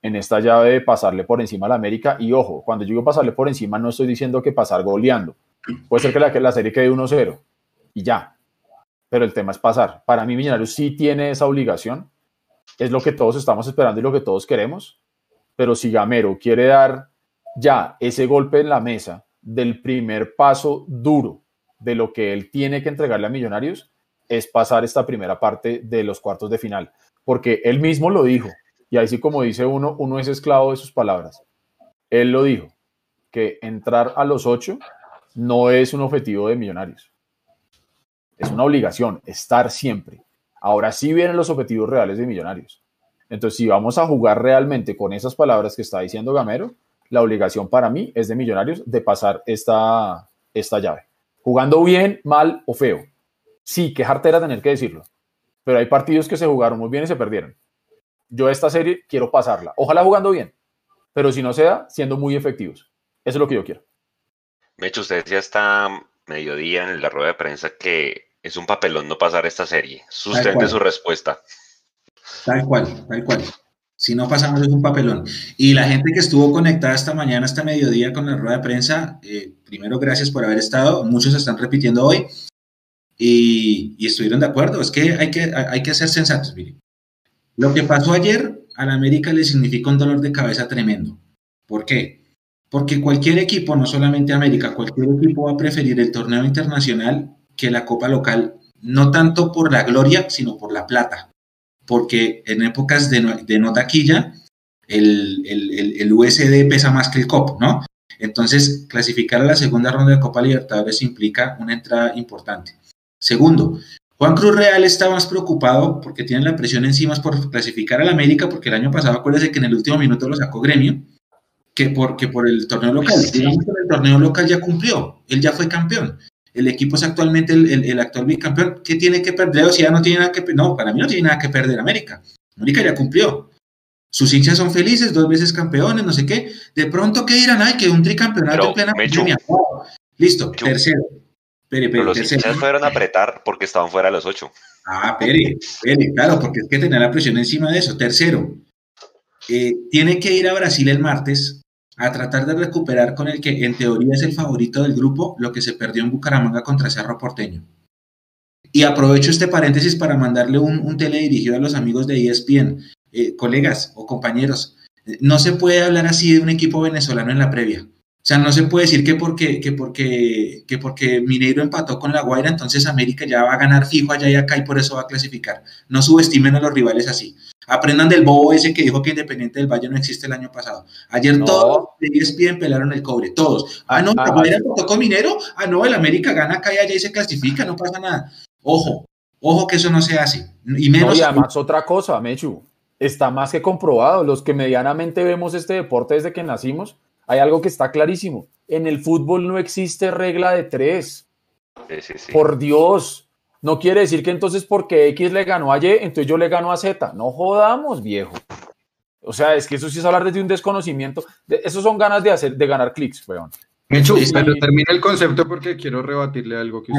en esta llave de pasarle por encima a la América. Y ojo, cuando yo digo pasarle por encima, no estoy diciendo que pasar goleando. Puede ser que la, que la serie quede 1-0 y ya. Pero el tema es pasar. Para mí, Millonarios sí tiene esa obligación. Es lo que todos estamos esperando y lo que todos queremos. Pero si Gamero quiere dar ya ese golpe en la mesa del primer paso duro de lo que él tiene que entregarle a Millonarios, es pasar esta primera parte de los cuartos de final. Porque él mismo lo dijo y así como dice uno, uno es esclavo de sus palabras. Él lo dijo, que entrar a los ocho no es un objetivo de millonarios. Es una obligación, estar siempre. Ahora sí vienen los objetivos reales de millonarios. Entonces, si vamos a jugar realmente con esas palabras que está diciendo Gamero, la obligación para mí es de millonarios de pasar esta, esta llave. Jugando bien, mal o feo. Sí, qué jartera tener que decirlo. Pero hay partidos que se jugaron muy bien y se perdieron yo esta serie quiero pasarla. Ojalá jugando bien, pero si no sea, siendo muy efectivos. Eso es lo que yo quiero. Mecho, usted decía hasta mediodía en la rueda de prensa que es un papelón no pasar esta serie. Sustente su respuesta. Tal cual, tal cual. Si no pasamos es un papelón. Y la gente que estuvo conectada esta mañana, hasta mediodía con la rueda de prensa, eh, primero gracias por haber estado. Muchos están repitiendo hoy y, estuvieron de acuerdo. Es que hay que, hay que ser sensatos, mire. Lo que pasó ayer a la América le significa un dolor de cabeza tremendo. ¿Por qué? Porque cualquier equipo, no solamente América, cualquier equipo va a preferir el torneo internacional que la copa local, no tanto por la gloria, sino por la plata. Porque en épocas de no, taquilla, el, el, USD pesa más que el COP, ¿no? Entonces, clasificar a la segunda ronda de Copa Libertadores implica una entrada importante. Segundo, Juan Cruz Real está más preocupado porque tiene la presión encima por clasificar al América, porque el año pasado acuérdese que en el último minuto lo sacó Gremio, que por, por el torneo local. Digamos que el torneo local ya cumplió, él ya fue campeón. El equipo es actualmente el, actual bicampeón. ¿Qué tiene que perder? O sea, no tiene nada que No, para mí no tiene nada que perder América. América ya cumplió. Sus hinchas son felices, dos veces campeones, no sé qué. De pronto, ¿qué dirán? Ay, que un tricampeonato en plena pandemia. Listo, tercero. Pero los hinchas fueron a apretar porque estaban fuera de los ocho. Ah, pere, pere, claro, porque es que tenía la presión encima de eso. Tercero, eh, tiene que ir a Brasil el martes a tratar de recuperar con el que en teoría es el favorito del grupo lo que se perdió en Bucaramanga contra Cerro Porteño. Y aprovecho este paréntesis para mandarle un, un teledirigido a los amigos de ESPN, eh, colegas o compañeros. No se puede hablar así de un equipo venezolano en la previa. O sea, no se puede decir que porque, que porque, que porque Mineiro empató con La Guaira, entonces América ya va a ganar fijo allá y acá y por eso va a clasificar. No subestimen a los rivales así. Aprendan del bobo ese que dijo que Independiente del Valle no existe el año pasado. Ayer todos de ESPN pelaron el cobre, todos. Ah, no, ah, empató con Minero. Ah, no, el América gana acá y allá y se clasifica, no pasa nada. Ojo, ojo que eso no se hace. Y menos. y además otra cosa, Mechu. está más que comprobado. Los que medianamente vemos este deporte desde que nacimos, hay algo que está clarísimo. En el fútbol no existe regla de tres. Por Dios. No quiere decir que entonces porque X le ganó a Y, entonces yo le gano a Z. No jodamos, viejo. O sea, es que eso sí es hablar desde un desconocimiento. De, esos son ganas de hacer, de ganar clics, weón. Hecho, pero termina el concepto porque quiero rebatirle algo que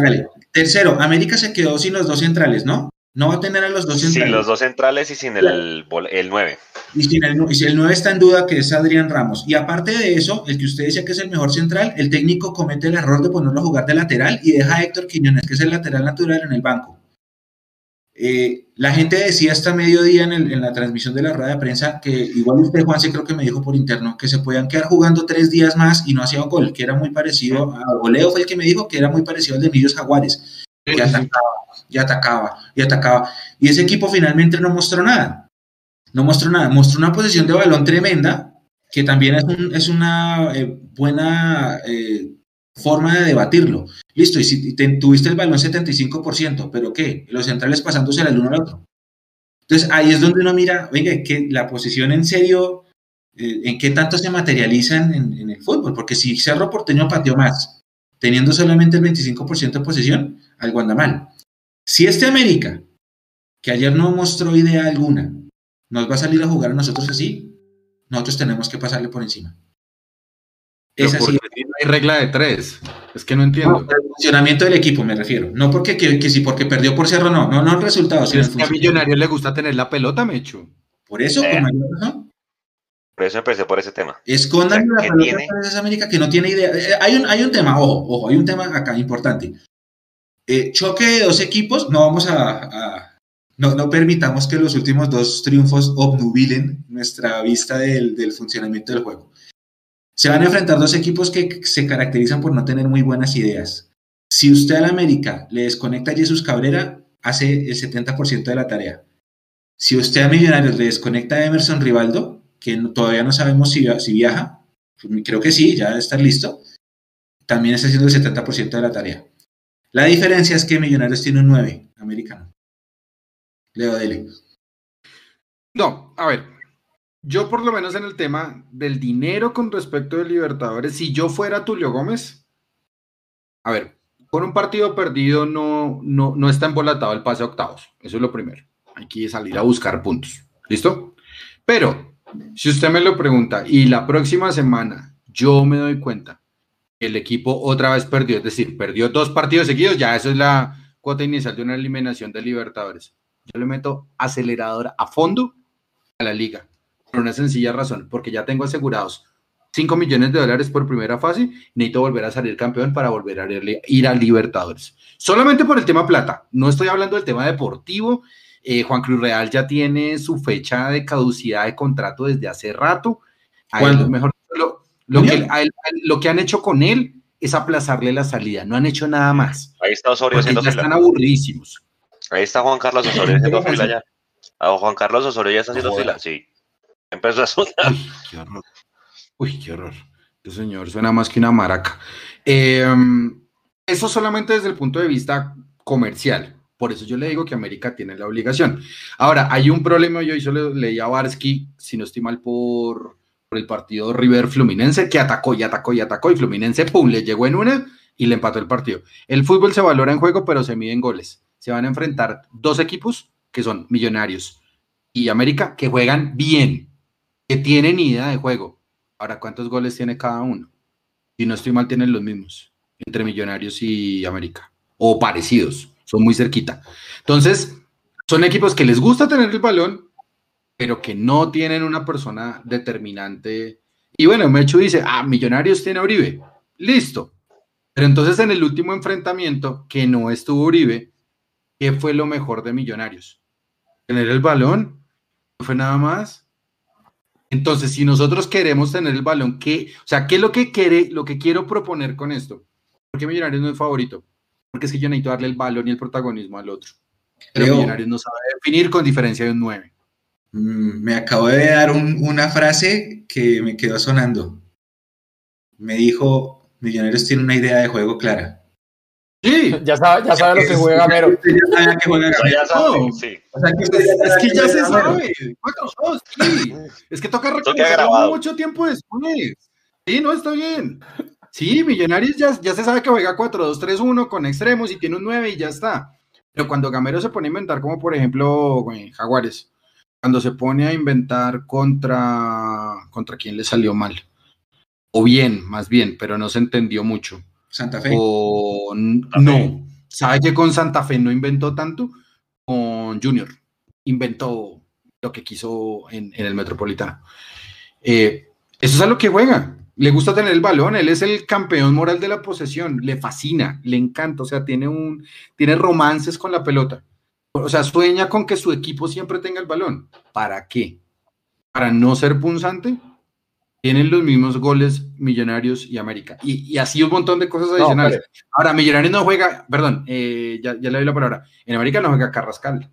Tercero, América se quedó sin los dos centrales, ¿no? No va a tener a los dos centrales. Sin los dos centrales y sin el, el 9. Y, sin el, y si el 9 está en duda, que es Adrián Ramos. Y aparte de eso, el que usted decía que es el mejor central, el técnico comete el error de ponerlo a jugar de lateral y deja a Héctor Quiñones, que es el lateral natural, en el banco. Eh, la gente decía hasta mediodía en, en, la transmisión de la rueda de prensa que igual usted, Juan, se creo que me dijo por interno que se podían quedar jugando tres días más y no hacía un gol, que era muy parecido a Goleo fue el que me dijo que era muy parecido al de Millos Jaguares, que atacaba, y atacaba, y atacaba. Y ese equipo finalmente no mostró nada. No mostró nada. Mostró una posición de balón tremenda, que también es, un, es una eh, buena eh, forma de debatirlo. Listo, y si tuviste el balón 75%, pero ¿qué? Los centrales pasándose el uno al otro. Entonces ahí es donde uno mira, venga, que la posición en serio, eh, en qué tanto se materializan en, el fútbol, porque si Cerro Porteño pateó más, teniendo solamente el 25% de posesión, algo anda mal. Si este América, que ayer no mostró idea alguna, nos va a salir a jugar a nosotros así, nosotros tenemos que pasarle por encima. Es así. No hay regla de tres. Es que no entiendo. el funcionamiento del equipo me refiero. No porque que, si porque perdió por cerro, no. No, no el resultado. es que a Millonarios le gusta tener la pelota, Mecho. Por eso, eh. Por eso empecé por ese tema. Escondan la pelota tiene? esa América que no tiene idea. Eh, hay un, hay un tema, ojo, ojo, hay un tema acá importante. Eh, choque de dos equipos, no vamos a, no, permitamos que los últimos dos triunfos obnubilen nuestra vista del, funcionamiento del juego. Se van a enfrentar dos equipos que se caracterizan por no tener muy buenas ideas. Si usted al América le desconecta a Jesús Cabrera, hace el 70% de la tarea. Si usted a Millonarios le desconecta a Emerson Rivaldo, que todavía no sabemos si, si viaja, pues creo que sí, ya está listo, también está haciendo el 70% de la tarea. La diferencia es que Millonarios tiene un 9 americano. Leo Dele. No, a ver, yo por lo menos en el tema del dinero con respecto de Libertadores, si yo fuera Tulio Gómez, a ver, con un partido perdido no, no, no está embolatado el pase a octavos. Eso es lo primero. Hay que salir a buscar puntos. ¿Listo? Pero, si usted me lo pregunta y la próxima semana yo me doy cuenta el equipo otra vez perdió, es decir, perdió dos partidos seguidos, ya eso es la cuota inicial de una eliminación de Libertadores. Yo le meto acelerador a fondo a la liga por una sencilla razón, porque ya tengo asegurados 5 millones de dólares por primera fase, necesito volver a salir campeón para volver a ir a Libertadores. Solamente por el tema plata, no estoy hablando del tema deportivo. Eh, Juan Cruz Real ya tiene su fecha de caducidad de contrato desde hace rato. mejor, lo, que, lo que han hecho con él es aplazarle la salida, no han hecho nada más. Ahí está Osorio haciendo ya están aburridísimos. Ahí está Juan Carlos Osorio haciendo fila ya. Ah, Juan Carlos Osorio ya está haciendo fila, sí. Empezó a sonar. Uy, qué horror. Uy, qué horror. Este señor suena más que una maraca. Em, eso solamente desde el punto de vista comercial. Por eso yo le digo que América tiene la obligación. Ahora, hay un problema, yo hizo leí a Barsky, si no estoy mal, por, por el partido River Fluminense, que atacó y atacó y atacó, y Fluminense, pum, le llegó en una y le empató el partido. El fútbol se valora en juego, pero se mide en goles. Se van a enfrentar dos equipos que son Millonarios y América, que juegan bien, que tienen idea de juego. Ahora, ¿cuántos goles tiene cada uno? Si no estoy mal, tienen los mismos entre Millonarios y América, o parecidos, son muy cerquita. Entonces, son equipos que les gusta tener el balón, pero que no tienen una persona determinante. Y bueno, Mechu dice, ah, Millonarios tiene a Uribe, listo. Pero entonces en el último enfrentamiento, que no estuvo Uribe, ¿qué fue lo mejor de Millonarios? Tener el balón, no fue nada más. Entonces, si nosotros queremos tener el balón, ¿qué, o sea, ¿qué es lo que quiere, lo que quiero proponer con esto? Porque Millonarios no es favorito. Porque es que yo necesito darle el balón y el protagonismo al otro. Pero Millonarios no sabe definir con diferencia de un 9. Mm, me acabo de dar una frase que me quedó sonando. Me dijo, Millonarios tiene una idea de juego clara. Sí. Ya sabe, ya sabe lo que juega Gamero. Ya sabe que juega Gamero. No. sí. O sea, que Es, es que ya se sabe. 4-2, sí. Es que toca reconocerlo mucho tiempo después. Sí, no, está bien. Sí, Millonarios ya, ya se sabe que juega 4-2-3-1 con extremos y tiene un 9 y ya está. Pero cuando Gamero se pone a inventar, como por ejemplo Jaguares, cuando se pone a inventar contra, contra quién le salió mal. O bien, más bien, pero no se entendió mucho. Santa Fe. O Fe. no. ¿Sabe que con Santa Fe no inventó tanto? Con Junior. Inventó lo que quiso en, en el Metropolitano. Eh, eso es a lo que juega. Le gusta tener el balón. Él es el campeón moral de la posesión. Le fascina, le encanta. O sea, tiene un, tiene romances con la pelota. O sea, sueña con que su equipo siempre tenga el balón. ¿Para qué? Para no ser punzante. Tienen los mismos goles Millonarios y América. Y, y así un montón de cosas adicionales. pero- Ahora, Millonarios no juega, perdón, eh, ya, ya le doy la palabra. En América no juega Carrascal.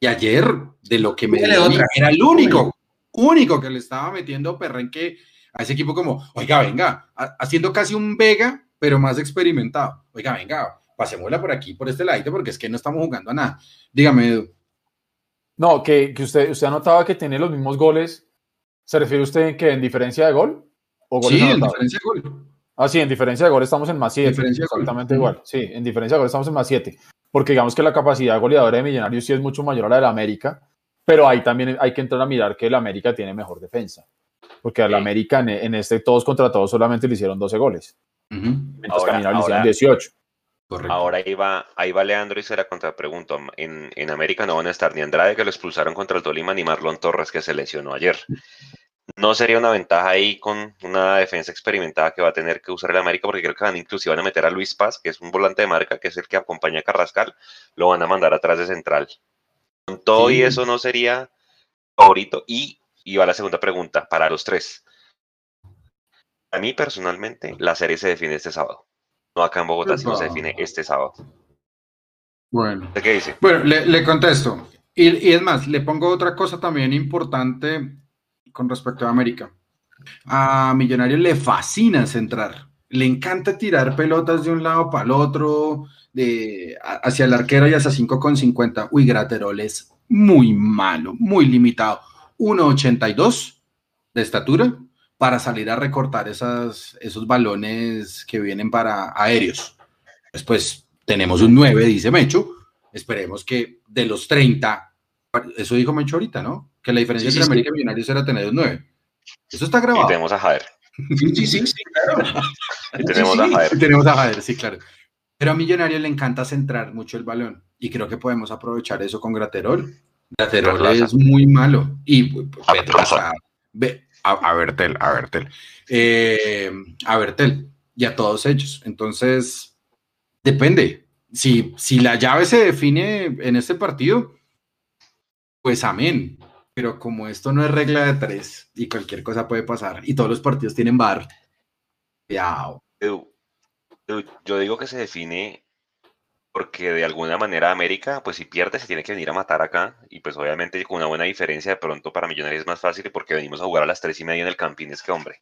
Y ayer, de lo que me otra. era el único, único que le estaba metiendo perrenque a ese equipo como, oiga, venga, ha- haciendo casi un Vega, pero más experimentado. Oiga, venga, pasémosla por aquí, por este ladito, porque es que no estamos jugando a nada. Dígame, Edu. No, que, que usted, usted anotaba que tiene los mismos goles. ¿Se refiere usted en que en diferencia de gol? ¿O goles Sí, en diferencia de gol. Ah, sí, en diferencia de gol estamos en más 7. Diferencia de gol. Exactamente igual. Sí, en diferencia de gol estamos en más 7. Porque digamos que la capacidad goleadora de Millonarios sí es mucho mayor a la de la América. Pero ahí también hay que entrar a mirar que el América tiene mejor defensa. Porque al Sí. América en, en este todos contra todos solamente le hicieron 12 goles. Ujú, Mientras Ahora- que a Millonarios le hicieron ahora- 18. Correcto. Ahora ahí va, ahí va Leandro y se la contrapregunto. En, en América no van a estar ni Andrade, que lo expulsaron contra el Tolima, ni Marlon Torres, que se lesionó ayer. ¿No sería una ventaja ahí con una defensa experimentada que va a tener que usar el América? Porque creo que van inclusive van a meter a Luis Paz, que es un volante de marca, que es el que acompaña a Carrascal, lo van a mandar atrás de central. Con todo y eso no sería favorito. Y, y va la segunda pregunta para los tres. A mí personalmente, la serie se define este sábado. No acá en Bogotá, sino se Epa. define este sábado. Bueno. ¿Usted qué dice? Bueno, le, le contesto. Y, y es más, le pongo otra cosa también importante con respecto a América. A Millonarios le fascina centrar. Le encanta tirar pelotas de un lado para el otro, de, hacia el arquero y hacia 5 con 50. Uy, Graterol es muy malo, muy limitado. 1.82 de estatura para salir a recortar esas, esos balones que vienen para aéreos. Después tenemos un 9, dice Mecho. Esperemos que de los 30, eso dijo Mecho ahorita, ¿no? Que la diferencia Sí, entre sí. América y Millonarios era tener un 9. Eso está Y grabado. tenemos a Jader. Sí, sí, sí, sí, claro. Y tenemos a. Jader. Tenemos a Jader, sí, claro. Pero a Millonarios le encanta centrar mucho el balón y creo que podemos aprovechar eso con Graterol. Graterol es muy malo. Y pues, Petraza, a, Bertel, a Bertel. Eh, a Bertel y a todos ellos. Entonces, depende. Si, si la llave se define en este partido, pues amén. Pero como esto no es regla de tres y cualquier cosa puede pasar y todos los partidos tienen bar, cuidado. Yo digo que se define porque de alguna manera América, pues si pierde, se tiene que venir a matar acá. Y pues obviamente con una buena diferencia de pronto para Millonarios es más fácil porque venimos a jugar a las tres y media en el Campín. Es que, hombre,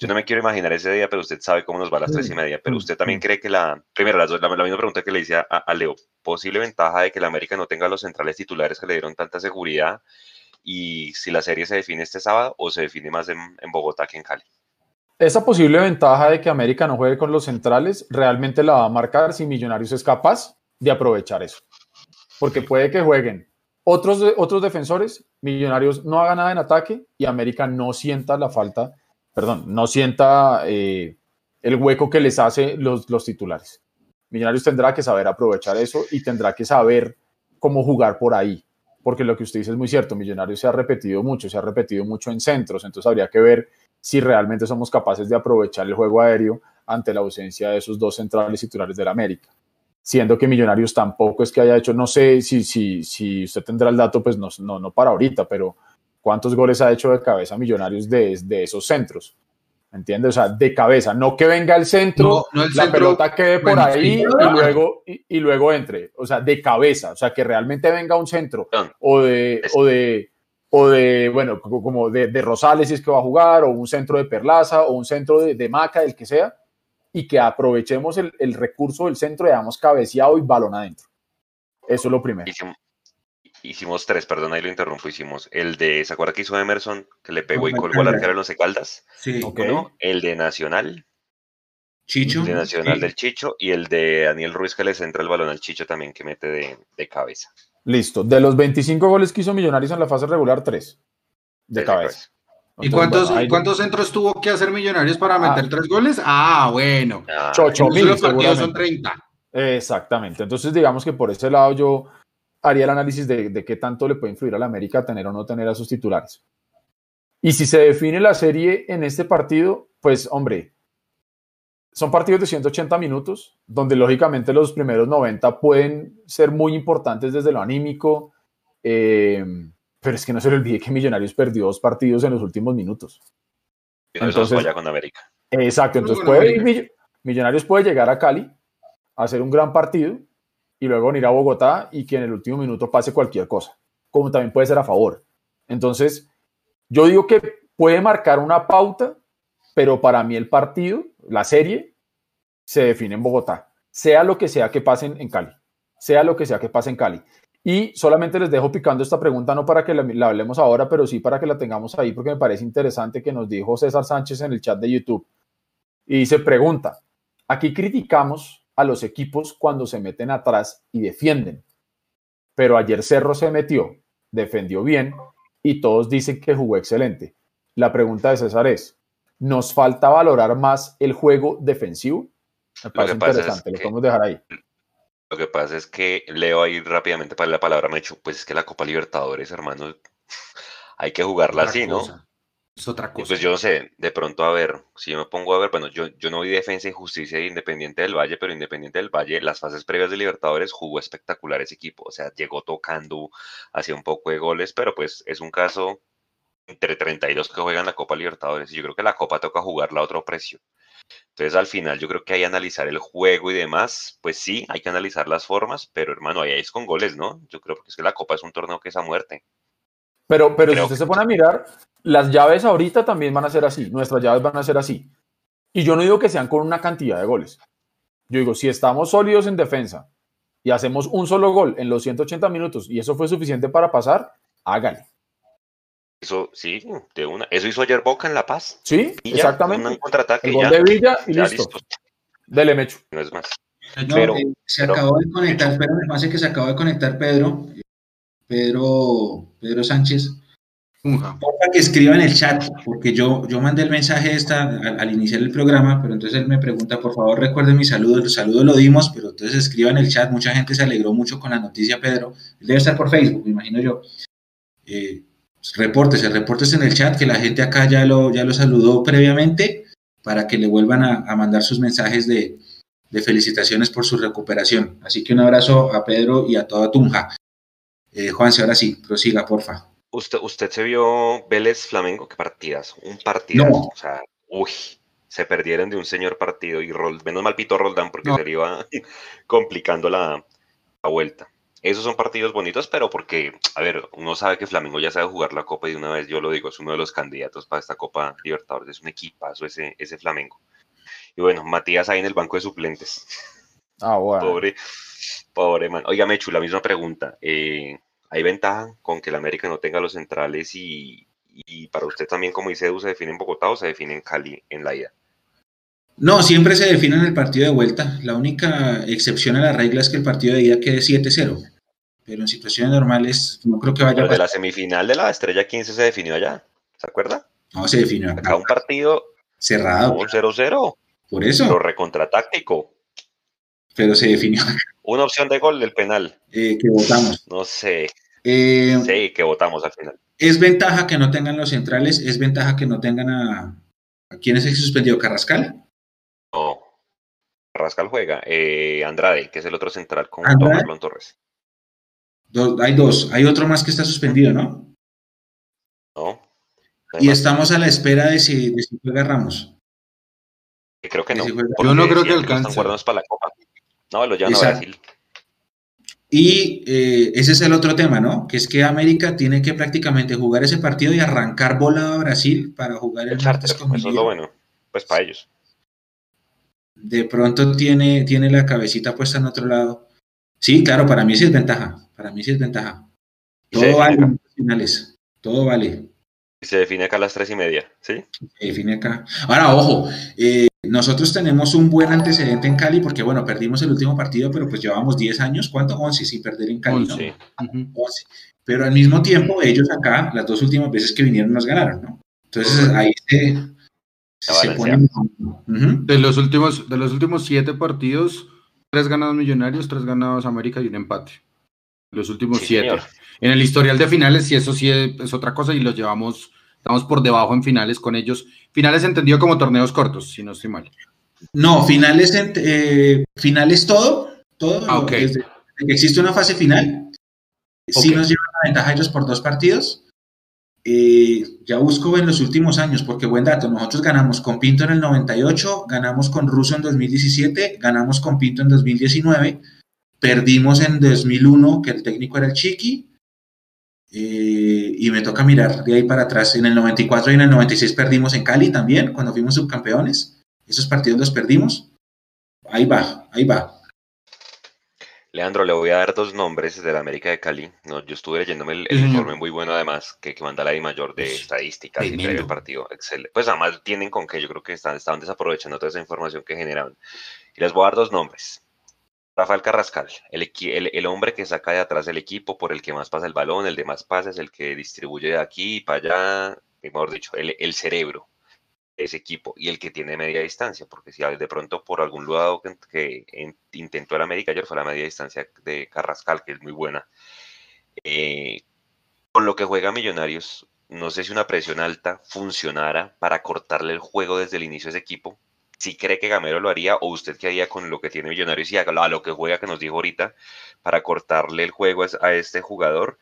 yo no me quiero imaginar ese día, pero usted sabe cómo nos va a las tres y media. Pero usted también cree que la, primero, la, la, la misma pregunta que le hice a, Leo, posible ventaja de que la América no tenga los centrales titulares que le dieron tanta seguridad y si la serie se define este sábado o se define más en Bogotá que en Cali. Esa posible ventaja de que América no juegue con los centrales realmente la va a marcar si Millonarios es capaz de aprovechar eso. Porque puede que jueguen otros, otros defensores, Millonarios no haga nada en ataque y América no sienta la falta, perdón, no sienta eh, el hueco que les hace los, los titulares. Millonarios tendrá que saber aprovechar eso y tendrá que saber cómo jugar por ahí. Porque lo que usted dice es muy cierto, Millonarios se ha repetido mucho, se ha repetido mucho en centros, entonces habría que ver si realmente somos capaces de aprovechar el juego aéreo ante la ausencia de esos dos centrales titulares del América. Siendo que Millonarios tampoco es que haya hecho, no sé si, si, si usted tendrá el dato, pues no, no, no para ahorita, pero ¿cuántos goles ha hecho de cabeza Millonarios de, de esos centros? ¿Entiendes? O sea, de cabeza, no que venga el centro, No, no el la centro, pelota quede por bueno, ahí y, luego, y, y luego entre. O sea, de cabeza, o sea, que realmente venga un centro o de, o de, o de bueno, co- como de, de Rosales si es que va a jugar, o un centro de Perlaza, o un centro de, de Maca, el que sea, y que aprovechemos el, el recurso del centro y damos cabeceado y balón adentro. Eso es lo primero. Hicimos, hicimos tres, perdón, ahí lo interrumpo. Hicimos el de, ¿se acuerda que hizo Emerson? Que le pegó y colgó al arquero de los Caldas. Sí. Uno, el de Nacional, Chicho. el de Nacional sí. del Chicho y el de Daniel Ruiz que le centra el balón al Chicho también que mete de, de cabeza. Listo. De los 25 goles que hizo Millonarios en la fase regular, 3 de cabeza. ¿Y Entonces, cuántos, bueno, ahí- cuántos centros tuvo que hacer Millonarios para meter Ah. tres goles? Ah, bueno. Ah, Chocho mil, los partidos son seguramente. 30. Exactamente. Entonces, digamos que por ese lado yo haría el análisis de, de qué tanto le puede influir a la América tener o no tener a sus titulares. Y si se define la serie en este partido, pues hombre, son partidos de 180 minutos, donde lógicamente los primeros 90 pueden ser muy importantes desde lo anímico, eh, pero es que no se le olvide que Millonarios perdió dos partidos en los últimos minutos. y entonces- con América. Exacto, entonces puede América. Millonarios puede llegar a Cali, hacer un gran partido y luego venir a Bogotá y que en el último minuto pase cualquier cosa, como también puede ser a favor. Entonces, yo digo que puede marcar una pauta, pero para mí el partido, la serie, se define en Bogotá, sea lo que sea que pase en, Cali, sea lo que sea que pase en Cali. Y solamente les dejo picando esta pregunta, no para que la, la hablemos ahora, pero sí para que la tengamos ahí, porque me parece interesante que nos dijo César Sánchez en el chat de YouTube. Y dice, pregunta, aquí criticamos a los equipos cuando se meten atrás y defienden, pero ayer Cerro se metió, defendió bien y todos dicen que jugó excelente. La pregunta de César es, ¿nos falta valorar más el juego defensivo? Me parece es interesante, lo que- podemos dejar ahí. Lo que pasa es que leo ahí rápidamente para la palabra Mecho, pues es que la Copa Libertadores, hermano, hay que jugarla Otra así, ¿no? Es otra Y cosa. pues yo no sé, de pronto a ver, si yo me pongo a ver, bueno, yo, yo no vi defensa y justicia de Independiente del Valle, pero Independiente del Valle, las fases previas de Libertadores jugó espectacular ese equipo, o sea, llegó tocando, hacía un poco de goles, pero pues es un caso entre 32 que juegan la Copa Libertadores, y yo creo que la Copa toca jugarla a otro precio. Entonces al final yo creo que hay que analizar el juego y demás, pues sí, hay que analizar las formas, pero hermano, ahí es con goles, ¿no? Yo creo que es que la Copa es un torneo que es a muerte. Pero, pero si usted que- se pone a mirar, las llaves ahorita también van a ser así, nuestras llaves van a ser así. Y yo no digo que sean con una cantidad de goles. Yo digo, si estamos sólidos en defensa y hacemos un solo gol en los 180 minutos y eso fue suficiente para pasar, hágale. Eso sí, de una. Eso hizo ayer Boca en La Paz. ¿Sí? Exactamente. Un contraataque El gol ya. de Villa y ya listo. Dele, Mecho. No es más. No, Pero- eh, se pero- acabó de conectar, pero me parece que se acabó de conectar Pedro. Pedro, Pedro Sánchez. Que escriba en el chat, porque yo, yo mandé el mensaje esta al, al iniciar el programa, pero entonces él me pregunta, por favor recuerden mi saludo, el saludo lo dimos, pero entonces escriba en el chat, mucha gente se alegró mucho con la noticia, Pedro, Él debe estar por Facebook, me imagino yo. Eh, repórtese, repórtese en el chat, que la gente acá ya lo, ya lo saludó previamente, para que le vuelvan a, a mandar sus mensajes de, de felicitaciones por su recuperación. Así que un abrazo a Pedro y a toda Tunja. Eh, Juanse, ahora sí, prosiga, porfa. Usted, usted se vio Vélez Flamengo, qué partidas, un partidazo. No. O sea, uy, se perdieron de un señor partido y Rol, menos mal pitó Roldán porque No. se le iba complicando la, la vuelta. Esos son partidos bonitos, pero porque, a ver, uno sabe que Flamengo ya sabe jugar la Copa y de una vez yo lo digo, es uno de los candidatos para esta Copa Libertadores, es un equipazo ese, ese Flamengo. Y bueno, Matías ahí en el banco de suplentes. Ah, bueno. Pobre, pobre man. Oiga, Mechu, la misma pregunta. Eh, ¿Hay ventaja con que el América no tenga los centrales y, y para usted también, como dice Edu, se define en Bogotá o se define en Cali en la ida? No, siempre se define en el partido de vuelta. La única excepción a la regla es que el partido de ida quede 7-0. Pero en situaciones normales no creo que vaya Pero a de la semifinal de la Estrella 15 se definió allá. ¿Se acuerda? No se definió Acá acá. un partido Cerrado. un 0-0, Por pero eso. recontratáctico. Pero se definió Una opción de gol del penal. eh, que votamos. No sé. Eh, Sí, que votamos al final. Es ventaja que no tengan los centrales. Es ventaja que no tengan a. ¿A quién es el? ¿Carrascal? No. Rascal juega. Eh, Andrade, que es el otro central con Andrade. Tomás Lon Torres. Dos- hay dos. Hay otro más que está suspendido, ¿no? ¿No? Y estamos a la espera de si, de si juega Ramos. Creo que no. Porque Yo no creo que alcance. Para la Copa. No, lo llevan a. Brasil. Y eh, ese es el otro tema, ¿no? Que es que América tiene que prácticamente jugar ese partido y arrancar volado a Brasil para jugar el, El charter, martes con eso es lo bueno. Pues para ellos. de pronto tiene, tiene la cabecita puesta en otro lado. Sí, claro, para mí sí es ventaja. Para mí sí es ventaja. Todo vale en finales. Todo vale. Se define acá a las tres y media, ¿sí? Se define acá. Ahora, ojo, eh, nosotros tenemos un buen antecedente en Cali porque, bueno, perdimos el último partido, pero pues llevamos 10 años, ¿cuánto? 11 sin perder en Cali, ¿no? 11. Pero al mismo tiempo, ellos acá, las dos últimas veces que vinieron, nos ganaron, ¿no? Entonces ahí se, se pone... de, los últimos, de los últimos siete partidos, tres ganados Millonarios, tres ganados América y un empate. Los últimos siete. En el historial de finales, y eso sí es, otra cosa, y los llevamos, estamos por debajo en finales con ellos. Finales entendido como torneos cortos, si no estoy mal. No, finales, eh, finales todo, todo. Ah, desde, que existe una fase final, sí nos llevan la ventaja ellos por dos partidos. Eh, ya busco en los últimos años, porque buen dato, nosotros ganamos con Pinto en el 98, ganamos con Russo en 2017, ganamos con Pinto en 2019, perdimos en 2001, que el técnico era el Chiqui, eh, y me toca mirar de ahí para atrás. En el 94 y en el 96 perdimos en Cali también, cuando fuimos subcampeones. Esos partidos los perdimos. Ahí va, ahí va. Leandro, le voy a dar dos nombres de la América de Cali. No, yo estuve leyéndome el, informe muy bueno, además, que, que manda la I mayor de estadísticas y el partido. Excelente. Pues además tienen con que yo creo que están, están desaprovechando toda esa información que generaron. Y les voy a dar dos nombres. Rafael Carrascal, el, el, hombre que saca de atrás el equipo, por el que más pasa el balón, el de más pases, el que distribuye de aquí para allá, mejor dicho, el, el cerebro ese equipo y el que tiene media distancia, porque si de pronto por algún lado que, intentó el América ayer fue la media distancia de Carrascal, que es muy buena. Eh, con lo que juega Millonarios, no sé si una presión alta funcionara para cortarle el juego desde el inicio de ese equipo, si cree que Gamero lo haría o usted qué haría con lo que tiene Millonarios y a lo que juega que nos dijo ahorita para cortarle el juego a este jugador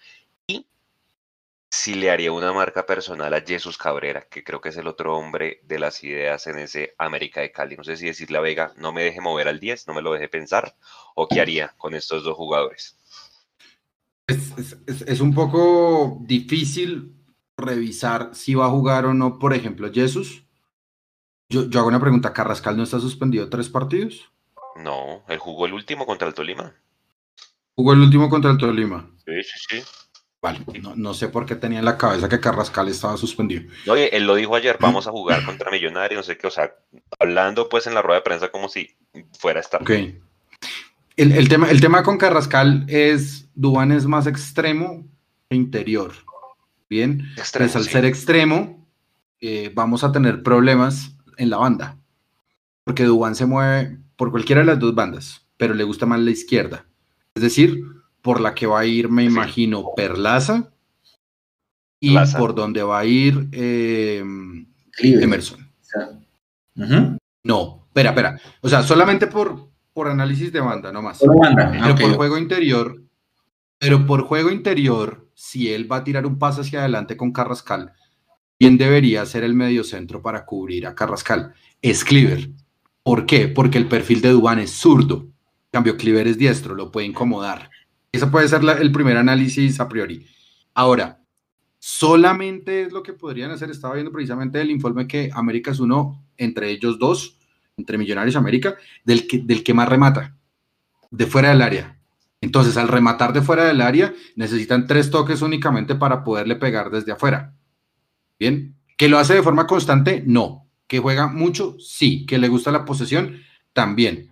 si le haría una marca personal a Jesús Cabrera, que creo que es el otro hombre de las ideas en ese América de Cali. No sé si decirle a Vega, no me deje mover al 10, no me lo deje pensar, o qué haría con estos dos jugadores. Es, es un poco difícil revisar si va a jugar o no, por ejemplo, Jesús, yo, hago una pregunta, ¿Carrascal no está suspendido tres partidos? No, él jugó el último contra el Tolima. ¿Jugó el último contra el Tolima? Sí, sí, sí. Vale, no, sé por qué tenía en la cabeza que Carrascal estaba suspendido. Oye, él lo dijo ayer, vamos a jugar contra Millonarios, no sé qué, o sea, hablando pues en la rueda de prensa como si fuera a estar. Ok. El, tema, el tema con Carrascal es, Dubán es más extremo e interior. Bien, extremo, pues al ser extremo, eh, vamos a tener problemas en la banda. Porque Dubán se mueve por cualquiera de las dos bandas, pero le gusta más la izquierda. Es decir, por la que va a ir, me imagino, Perlaza y por donde va a ir eh, Emerson. No, espera, espera. O sea, solamente por, por análisis de banda, no más. Pero por juego interior, pero por juego interior, si él va a tirar un paso hacia adelante con Carrascal, ¿Quién debería ser el mediocentro para cubrir a Carrascal? Es Cleaver. ¿Por qué? Porque el perfil de Dubán es zurdo. En cambio, Cleaver es diestro, lo puede incomodar. Ese puede ser el primer análisis a priori. Ahora, solamente es lo que podrían hacer. Estaba viendo precisamente el informe que América es uno, entre ellos dos, entre Millonarios y América, del que, del que más remata, de fuera del área. Entonces, al rematar de fuera del área, necesitan tres toques únicamente para poderle pegar desde afuera. Bien, que lo hace de forma constante, no. Que juega mucho, sí. Que le gusta la posesión, también.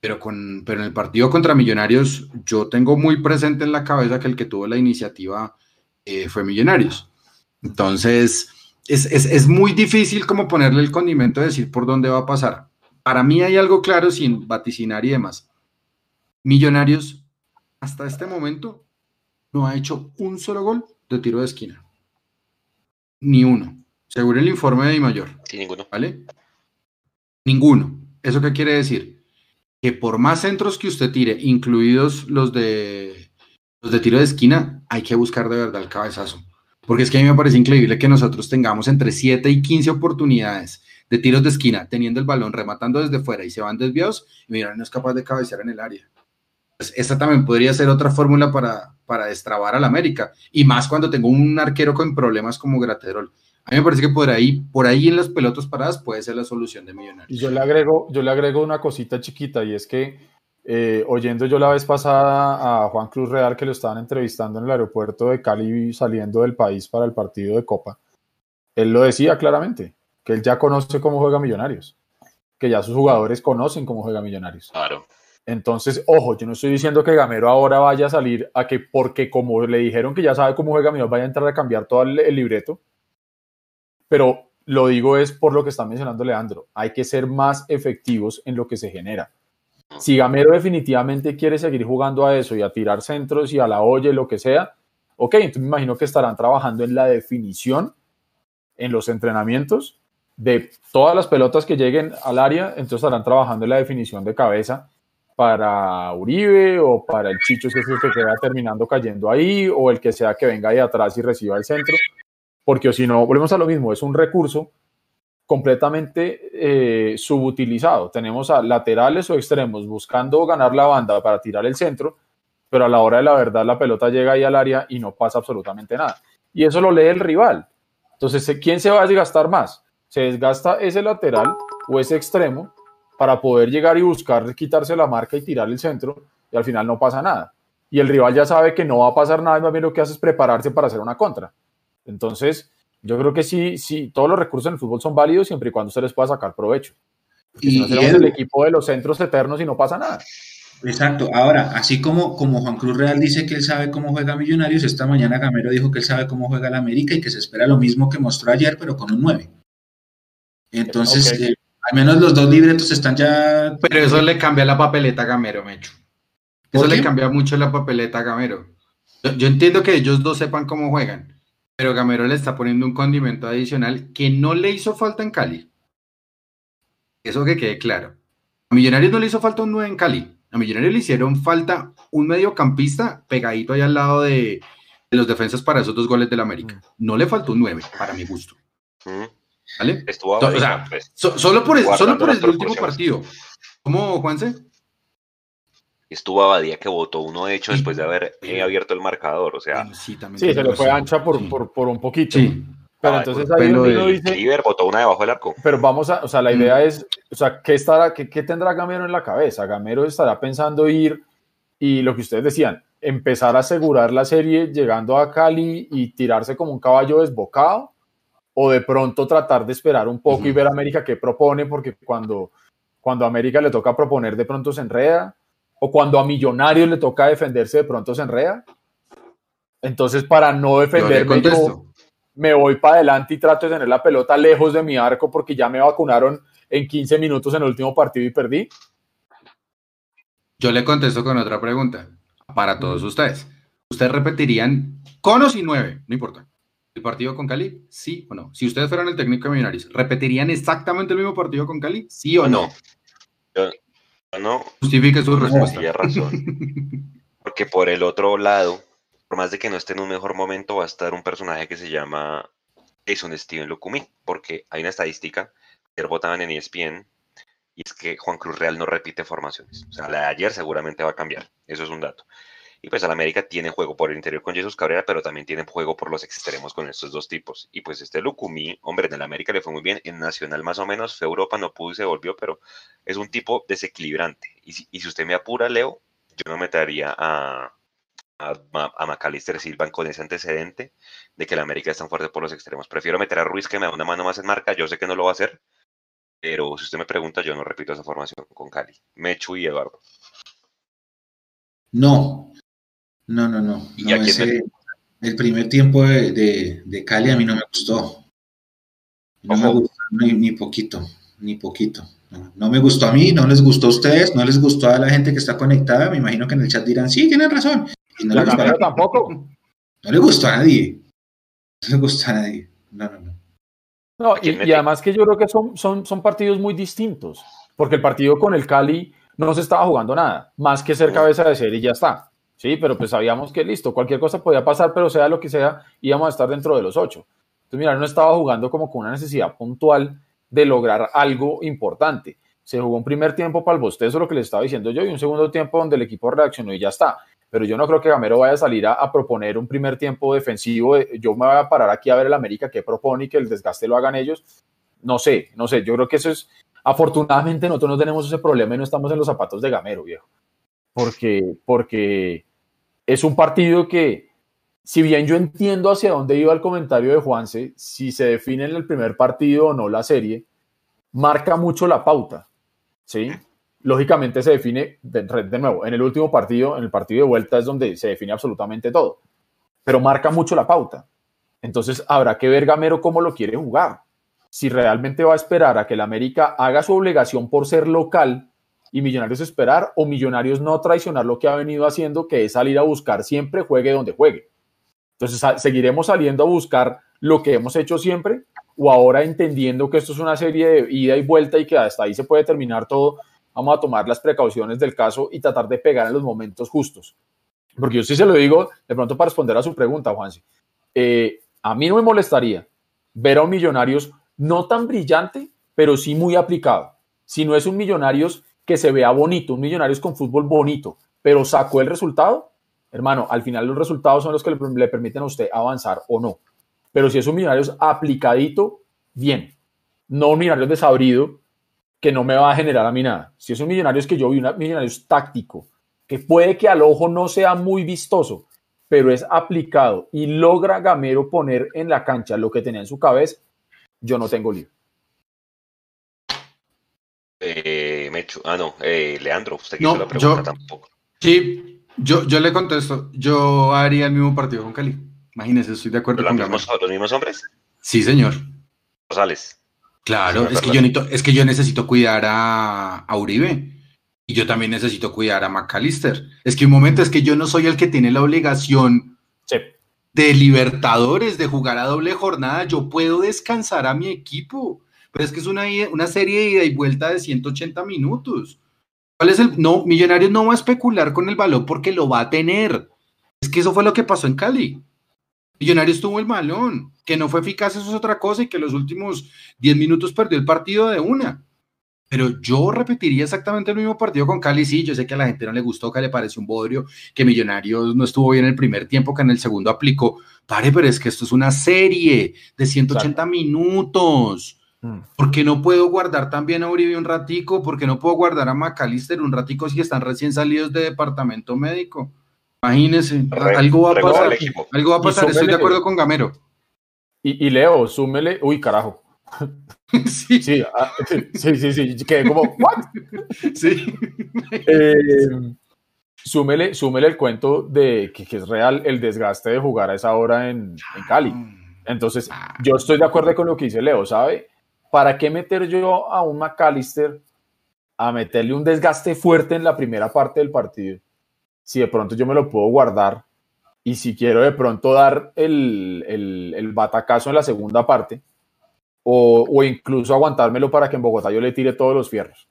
Pero, con, pero en el partido contra Millonarios, yo tengo muy presente en la cabeza que el que tuvo la iniciativa eh, fue Millonarios. Entonces, es, es, muy difícil como ponerle el condimento de decir por dónde va a pasar. Para mí hay algo claro sin vaticinar y demás. Millonarios, hasta este momento, no ha hecho un solo gol de tiro de esquina. Ni uno. Según el informe de mayor. Sí, ninguno. ¿Vale? Ninguno. ¿Eso qué quiere decir? Que por más centros que usted tire, incluidos los de los de tiro de esquina, hay que buscar de verdad el cabezazo. Porque es que a mí me parece increíble que nosotros tengamos entre 7 y 15 oportunidades de tiros de esquina, teniendo el balón, rematando desde fuera y se van desviados, y mira, no es capaz de cabecear en el área. Pues esta también podría ser otra fórmula para, para destrabar al América. Y más cuando tengo un arquero con problemas como Graterol. A mí me parece que por ahí, por ahí en las pelotas paradas puede ser la solución de Millonarios. Y yo le agrego, yo le agrego una cosita chiquita y es que eh, oyendo yo la vez pasada a Juan Cruz Real que lo estaban entrevistando en el aeropuerto de Cali saliendo del país para el partido de Copa, él lo decía claramente, que él ya conoce cómo juega Millonarios, que ya sus jugadores conocen cómo juega Millonarios. Claro. Entonces, ojo, yo no estoy diciendo que Gamero ahora vaya a salir a que porque como le dijeron que ya sabe cómo juega Millonarios, vaya a entrar a cambiar todo el, el libreto, pero lo digo es por lo que está mencionando Leandro, hay que ser más efectivos en lo que se genera. Si Gamero definitivamente quiere seguir jugando a eso y a tirar centros y a la olla lo que sea, ok, entonces me imagino que estarán trabajando en la definición, en los entrenamientos de todas las pelotas que lleguen al área, entonces estarán trabajando en la definición de cabeza para Uribe o para el Chicho si es el que queda terminando cayendo ahí o el que sea que venga de atrás y reciba el centro porque si no, volvemos a lo mismo, es un recurso completamente eh, subutilizado. Tenemos a laterales o extremos buscando ganar la banda para tirar el centro, pero a la hora de la verdad la pelota llega ahí al área y no pasa absolutamente nada. Y eso lo lee el rival. Entonces, ¿quién se va a desgastar más? Se desgasta ese lateral o ese extremo para poder llegar y buscar quitarse la marca y tirar el centro y al final no pasa nada. Y el rival ya sabe que no va a pasar nada más bien lo que hace es prepararse para hacer una contra. Entonces, yo creo que sí, sí, todos los recursos en el fútbol son válidos siempre y cuando se les pueda sacar provecho. y si no seremos el equipo de los centros eternos y no pasa nada. Exacto. Ahora, así como, como Juan Cruz Real dice que él sabe cómo juega Millonarios, esta mañana Gamero dijo que él sabe cómo juega la América y que se espera lo mismo que mostró ayer, pero con un 9. Entonces, okay. eh, al menos los dos libretos están ya. Pero eso le cambia la papeleta a Gamero, Mecho. Eso le cambia mucho la papeleta a Gamero. Yo, yo entiendo que ellos dos sepan cómo juegan, pero Gamero le está poniendo un condimento adicional que no le hizo falta en Cali. Eso que quede claro. A Millonarios no le hizo falta un 9 en Cali. A Millonarios le hicieron falta un mediocampista pegadito ahí al lado de, de los defensas para esos dos goles del América. No le faltó un 9, para mi gusto. ¿Vale? Estuvo o sea, pues, so, solo por, el, solo por el último partido. ¿Cómo, Juanse? Estuvo Abadía que votó uno de hecho después de haber eh, abierto el marcador, o sea. Sí, también sí se le fue ancha por, sí. por, por, un poquito. Sí. Pero ah, entonces ahí uno de... dice. River votó una debajo del arco. Pero vamos a, o sea, la idea mm. es, o sea, ¿qué, estará, qué, ¿qué tendrá Gamero en la cabeza? Gamero estará pensando ir y lo que ustedes decían, empezar a asegurar la serie llegando a Cali y tirarse como un caballo desbocado, o de pronto tratar de esperar un poco uh -huh. y ver a América qué propone, porque cuando, cuando a América le toca proponer, de pronto se enreda o cuando a Millonarios le toca defenderse, de pronto se enreda. Entonces, para no defenderme, yo me voy para adelante y trato de tener la pelota lejos de mi arco porque ya me vacunaron en 15 minutos en el último partido y perdí. Yo le contesto con otra pregunta para todos ustedes. ¿Ustedes repetirían con o sin nueve? No importa. ¿El partido con Cali? ¿Sí o no? Si ustedes fueran el técnico de Millonarios, ¿repetirían exactamente el mismo partido con Cali? ¿Sí o no? Yo, no. Justifique su respuesta. Razón. Porque por el otro lado, por más de que no esté en un mejor momento, va a estar un personaje que se llama Jason Steven Lucumí, porque hay una estadística que votaban en ESPN y es que Juan Cruz Real no repite formaciones. O sea, la de ayer seguramente va a cambiar. Eso es un dato. Y pues al América tiene juego por el interior con Jesús Cabrera, pero también tiene juego por los extremos con estos dos tipos. Y pues este Lucumí, hombre, en el América le fue muy bien, en Nacional más o menos, fue Europa, no pudo y se volvió, pero es un tipo desequilibrante. Y si, y si usted me apura, Leo, yo no metería a, a, Macalister Silva con ese antecedente de que el América es tan fuerte por los extremos. Prefiero meter a Ruiz que me da una mano más en marca, yo sé que no lo va a hacer, pero si usted me pregunta, yo no repito esa formación con Cali. Mechu y Eduardo. No, no, no, no. ¿Y no a quién ese, el primer tiempo de, de, de, Cali a mí no me gustó. No Ojo. me gustó ni, ni, poquito, ni poquito. No, no, me gustó a mí, no les gustó a ustedes, no les gustó a la gente que está conectada. Me imagino que en el chat dirán, sí, tienen razón. Y no, les gustó, tampoco. no le gustó a nadie. No le gustó a nadie. No, no, no. No, y, y, además que yo creo que son, son, son partidos muy distintos, porque el partido con el Cali no se estaba jugando nada, más que ser cabeza de serie y ya está. Sí, pero pues sabíamos que listo, cualquier cosa podía pasar, pero sea lo que sea, íbamos a estar dentro de los ocho. Entonces, mira, no estaba jugando como con una necesidad puntual de lograr algo importante. Se jugó un primer tiempo para el bostezo, lo que le estaba diciendo yo, y un segundo tiempo donde el equipo reaccionó y ya está. pero yo no creo que Gamero vaya a salir a, proponer un primer tiempo defensivo. yo me voy a parar aquí a ver el América qué propone y que el desgaste lo hagan ellos. No sé, no sé, yo creo que eso es, afortunadamente nosotros no tenemos ese problema y no estamos en los zapatos de Gamero, viejo, porque, porque es un partido que, si bien yo entiendo hacia dónde iba el comentario de Juanse, si se define en el primer partido o no la serie, marca mucho la pauta, ¿sí? lógicamente se define, de, nuevo, en el último partido, en el partido de vuelta es donde se define absolutamente todo, pero marca mucho la pauta. Entonces habrá que ver Gamero cómo lo quiere jugar. Si realmente va a esperar a que el América haga su obligación por ser local y Millonarios esperar, o Millonarios no traicionar lo que ha venido haciendo, que es salir a buscar siempre, juegue donde juegue. Entonces seguiremos saliendo a buscar lo que hemos hecho siempre, o ahora entendiendo que esto es una serie de ida y vuelta y que hasta ahí se puede terminar todo, vamos a tomar las precauciones del caso y tratar de pegar en los momentos justos. Porque yo sí se lo digo, de pronto para responder a su pregunta, Juansi, eh, a mí no me molestaría ver a un Millonarios no tan brillante, pero sí muy aplicado. Si no es un Millonarios que se vea bonito, un Millonarios con fútbol bonito, pero sacó el resultado, hermano, al final los resultados son los que le, permiten a usted avanzar o no. Pero si es un Millonarios aplicadito, bien. No un Millonarios desabrido, que no me va a generar a mí nada. Si es un millonario es que yo vi un millonario táctico, que puede que al ojo no sea muy vistoso, pero es aplicado y logra Gamero poner en la cancha lo que tenía en su cabeza, yo no tengo lío. Eh, ah, no, eh, Leandro, usted quiso la pregunta tampoco. Sí, yo, yo le contesto, yo haría el mismo partido con Cali. Imagínese, estoy de acuerdo con ¿Los mismos, ¿Los mismos hombres? Sí, señor. Rosales. Claro, es que, yo necesito, es que yo necesito cuidar a, Uribe. Y yo también necesito cuidar a McAllister. Es que un momento, es que yo no soy el que tiene la obligación de Libertadores, de jugar a doble jornada. Yo puedo descansar a mi equipo. Pero es que es una, una serie de ida y vuelta de 180 minutos. ¿Cuál es el.? No, Millonarios no va a especular con el balón porque lo va a tener. Es que eso fue lo que pasó en Cali. Millonarios tuvo el balón, que no fue eficaz, eso es otra cosa, y que los últimos 10 minutos perdió el partido de una. Pero yo repetiría exactamente el mismo partido con Cali. Sí, yo sé que a la gente no le gustó, que le pareció un bodrio, que Millonarios no estuvo bien en el primer tiempo, que en el segundo aplicó. Pare, pero es que esto es una serie de 180 minutos. Mm. ¿Por qué no puedo guardar también a Uribe un ratico? ¿Por qué no puedo guardar a McAllister un ratico si están recién salidos de departamento médico? Imagínese, algo va a pasar. Algo va a pasar, estoy de acuerdo con Gamero. Y, Leo, súmele, uy, carajo. sí. Sí, ah, sí, sí, sí, que como, ¿what? Sí. Eh, súmele, súmele el cuento de que, es real el desgaste de jugar a esa hora en, en Cali. Entonces, yo estoy de acuerdo con lo que dice Leo, ¿sabe? ¿Para qué meter yo a un McAllister a meterle un desgaste fuerte en la primera parte del partido? si de pronto yo me lo puedo guardar y si quiero de pronto dar el, el, batacazo en la segunda parte o, o, incluso aguantármelo para que en Bogotá yo le tire todos los fierros.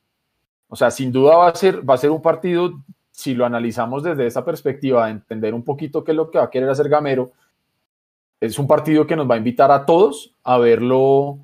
O sea, sin duda va a ser, va a ser un partido, si lo analizamos desde esa perspectiva, de entender un poquito qué es lo que va a querer hacer Gamero, es un partido que nos va a invitar a todos a verlo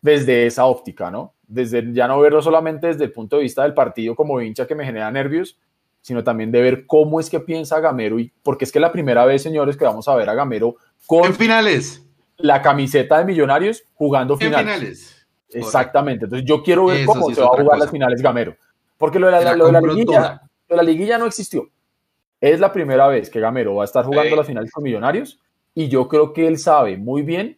desde esa óptica, ¿no? Desde ya no verlo solamente desde el punto de vista del partido como hincha que me genera nervios, sino también de ver cómo es que piensa Gamero, y porque es que la primera vez, señores, que vamos a ver a Gamero con finales. la camiseta de Millonarios jugando finales. Exactamente. Entonces yo quiero ver cómo se va a jugar las finales Gamero. Porque lo de la, liguilla, la liguilla no existió. Es la primera vez que Gamero va a estar jugando las finales con Millonarios y yo creo que él sabe muy bien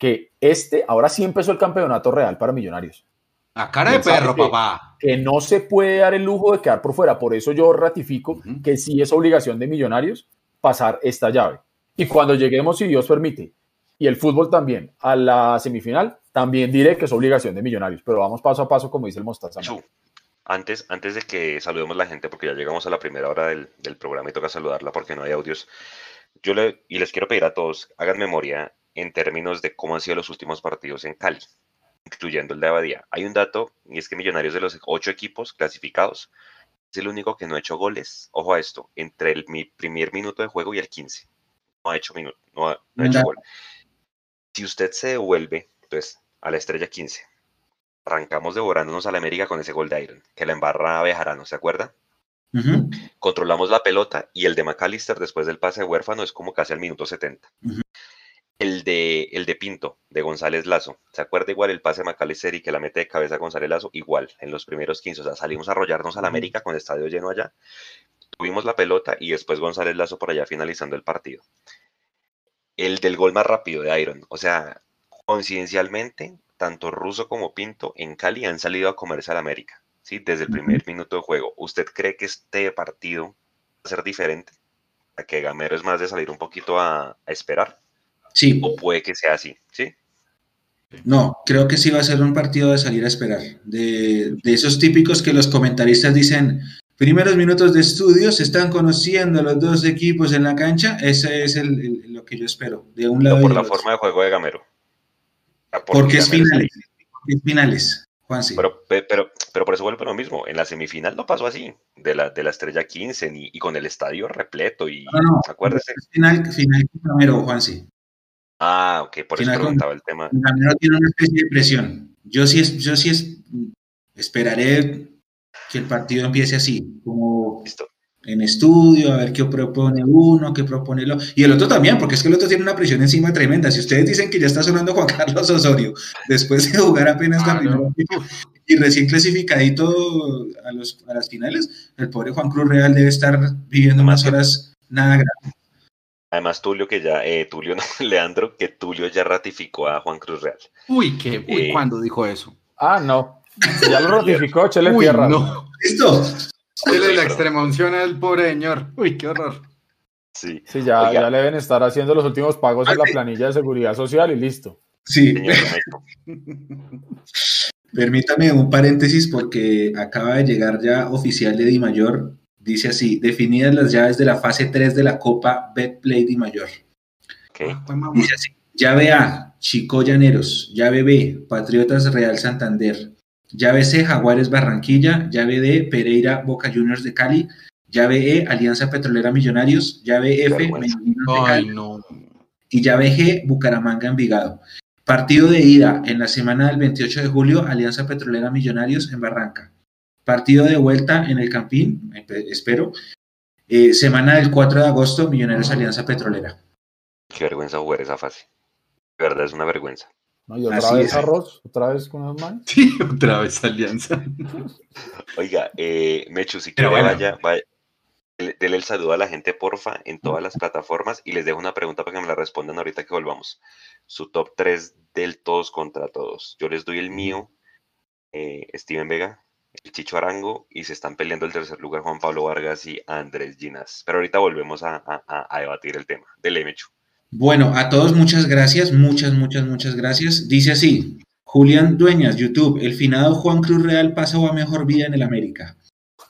que este, ahora sí empezó el campeonato real para Millonarios. A cara de perro, papá. Que no se puede dar el lujo de quedar por fuera. Por eso yo ratifico que sí es obligación de Millonarios pasar esta llave. Y cuando lleguemos, si Dios permite, y el fútbol también, a la semifinal, también diré que es obligación de Millonarios. Pero vamos paso a paso, como dice el Mostaza. Antes, antes de que saludemos a la gente, porque ya llegamos a la primera hora del, del programa y toca saludarla porque no hay audios, yo le, y les quiero pedir a todos, hagan memoria en términos de cómo han sido los últimos partidos en Cali incluyendo el de Abadía. Hay un dato, y es que Millonarios de los ocho equipos clasificados es el único que no ha hecho goles. Ojo a esto, entre el mi primer minuto de juego y el 15. No ha hecho, minuto, no ha, hecho gol. Si usted se devuelve, entonces, a la estrella 15, arrancamos devorándonos a la América con ese gol de Iron, que la embarra Bejarano, ¿se acuerda? Ujú. Controlamos la pelota y el de McAllister después del pase de huérfano es como casi al minuto 70. Ujú. El de, el de Pinto, de González Lazo. ¿Se acuerda igual el pase de McAllister y que la mete de cabeza González Lazo? Igual, en los primeros 15. O sea, salimos a arrollarnos al América con el estadio lleno allá. Tuvimos la pelota y después González Lazo por allá finalizando el partido. El del gol más rápido de Iron. O sea, coincidencialmente, tanto Russo como Pinto en Cali han salido a comerse al América. ¿sí? Desde el primer minuto de juego. ¿Usted cree que este partido va a ser diferente? ¿A que Gamero es más de salir un poquito a, a esperar? Sí, ¿O puede que sea así? ¿Sí? no, creo que sí va a ser un partido de salir a esperar. De, de esos típicos que los comentaristas dicen, primeros minutos de estudio, se están conociendo los dos equipos en la cancha. Ese es el- el- lo que yo espero, de un lado No por la otro. forma de juego de Gamero. Porque es finales. Porque es finales, Juanse. Pero, pe- pero, pero por eso vuelve lo mismo. En la semifinal no pasó así, de la, de la estrella 15 ni, y con el estadio repleto. Y No, no, acuérdese. Es final, final Gamero, Juanse. Ah, ok, por eso preguntaba el tema. Tiene una especie de presión. Yo sí, es, yo sí es, esperaré que el partido empiece así, como Listo. en estudio, a ver qué propone uno, qué propone el otro. Y el otro también, porque es que el otro tiene una presión encima tremenda. Si ustedes dicen que ya está sonando Juan Carlos Osorio, después de jugar apenas la Claro. primera y recién clasificadito a, los, a las finales, el pobre Juan Cruz Real debe estar viviendo unas horas nada graves. Además, Tulio, que ya, eh, Tulio, no, Leandro, que Tulio ya ratificó a Juan Cruz Real. Uy, qué, uy, Eh, ¿cuándo dijo eso? Ah, no. Ya lo ratificó, échale Uy, tierra. no. ¿Listo? Es la extrema unción al pobre señor. Uy, qué horror. Sí, Sí, ya, Oiga. ya le deben estar haciendo los últimos pagos en la planilla de seguridad social y listo. Sí. Permítame un paréntesis porque acaba de llegar ya oficial de Di Mayor. Dice así, definidas las llaves de la fase 3 de la Copa Betplay Di Mayor. Ok. Fue mamá. Dice así, llave A, Chico Llaneros. Llave B, Patriotas Real Santander. Llave C, Jaguares Barranquilla. Llave D, Pereira Boca Juniors de Cali. Llave E, Alianza Petrolera Millonarios. Llave F. Medellín de Ay, Cali. no. y llave G, Bucaramanga Envigado. Partido de ida en la semana del 28 de julio, Alianza Petrolera Millonarios en Barranca. Partido de vuelta en el Campín, espe- espero. Eh, semana del 4 de agosto, Millonarios Alianza Petrolera. Qué vergüenza jugar esa fase. De verdad es una vergüenza. ¿No? Y otra Así vez es. arroz, otra vez con los manes. Sí, otra vez alianza. Oiga, eh, Mechu, si quiere, bueno. vaya, vaya, dele, dele el saludo a la gente, porfa, en todas las plataformas y les dejo una pregunta para que me la respondan ahorita que volvamos. Su top 3 del todos contra todos. Yo les doy el mío, eh, Steven Vega, el Chicho Arango y se están peleando el tercer lugar Juan Pablo Vargas y Andrés Ginas. Pero ahorita volvemos a, a- a- debatir el tema. Dele, Mechu. Bueno, a todos muchas gracias, muchas, muchas, muchas gracias. Dice así, Julián Dueñas, YouTube, el finado Juan Cruz Real pasó a mejor vida en el América.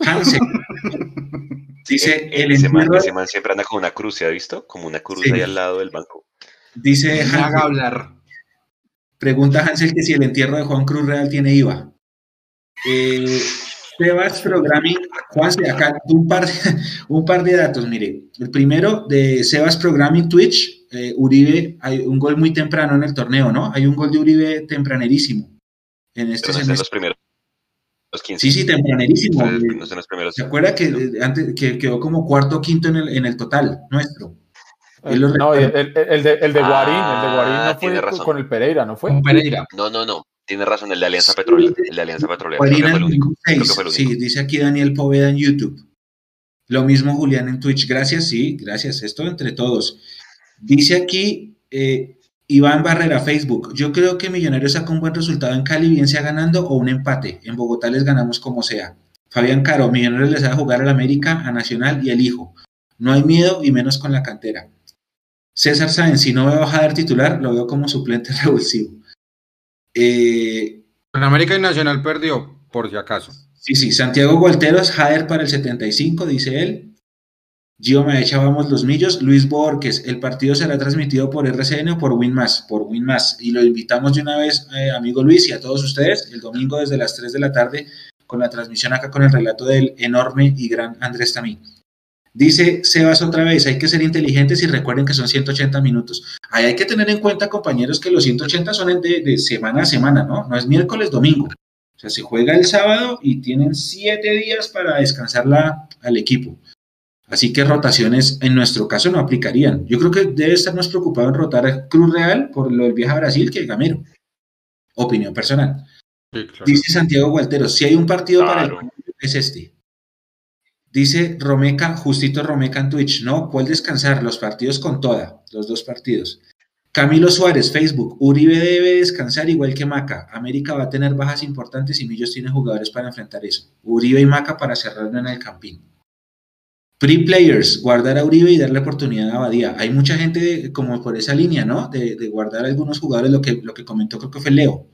Hansel. Dice, Eh, el ese, man, entierro- ese man siempre anda con una cruz, ¿se ha visto? Como una cruz Sí. ahí al lado del banco. dice haga hablar. Pregunta Hansel que si el entierro de Juan Cruz Real tiene IVA. Eh, Sebas Programming, Juan, acá un par, un par de datos, mire. El primero de Sebas Programming Twitch, eh, Uribe, hay un gol muy temprano en el torneo, ¿no? Hay un gol de Uribe tempranerísimo. En este no es de los primeros los 15. Sí, sí, tempranerísimo. No Eh, los primeros. ¿Se acuerda que, eh, antes, que quedó como cuarto o quinto en el, en el total nuestro? No, el, recuerda. el- el de, el de Guarín, el de Guarín Ah, no tiene fue razón. con el Pereira, ¿no fue? Con Pereira. No, no, no. Tiene razón, el de Alianza Sí. Petrolera. El de Alianza Petrolera. Creo que Guarina fue el único. Creo que 2006. fue el único. Sí, dice aquí Daniel Poveda en YouTube. Lo mismo Julián en Twitch. Gracias, sí, gracias. Esto entre todos. Dice aquí eh, Iván Barrera, Facebook. Yo creo que Millonarios saca un buen resultado en Cali, bien sea ganando o un empate. En Bogotá les ganamos como sea. Fabián Caro, Millonarios les a jugar al América, a Nacional y al Hijo. No hay miedo y menos con la cantera. César Sáenz, si no veo a Jader titular, lo veo como suplente revulsivo. Eh, En América y Nacional perdió, por si acaso. Sí, sí, Santiago Gualteros, Jader para el 75, dice él. Gio Maecha, vamos los millos. Luis Borges, el partido será transmitido por RCN o por Winmas, por Winmas. Y lo invitamos de una vez, eh, amigo Luis, y a todos ustedes, el domingo desde las 3 de la tarde, con la transmisión acá con el relato del enorme y gran Andrés Tamí. Dice Sebas otra vez, hay que ser inteligentes y recuerden que son 180 minutos. Ahí hay que tener en cuenta, compañeros, que los 180 son de, de semana a semana, ¿no? No es miércoles, domingo. O sea, se juega el sábado y tienen siete días para descansarla al equipo. Así que rotaciones en nuestro caso no aplicarían. Yo creo que debe estar más preocupado en rotar a Cruz Real por lo del viaje a Brasil que Gamero. Opinión personal. Dice Santiago Gualtero, si hay un partido para el es este. Dice Romeca, justito Romeca en Twitch, ¿no? ¿Cuál descansar? Los partidos con toda, los dos partidos. Camilo Suárez, Facebook, Uribe debe descansar igual que Maca. América va a tener bajas importantes y Millos tiene jugadores para enfrentar eso. Uribe y Maca para cerrarlo en el campín. Pre-players, guardar a Uribe y darle oportunidad a Abadía. Hay mucha gente como por esa línea, ¿no? De, guardar a algunos jugadores, lo que, lo que comentó creo que fue Leo.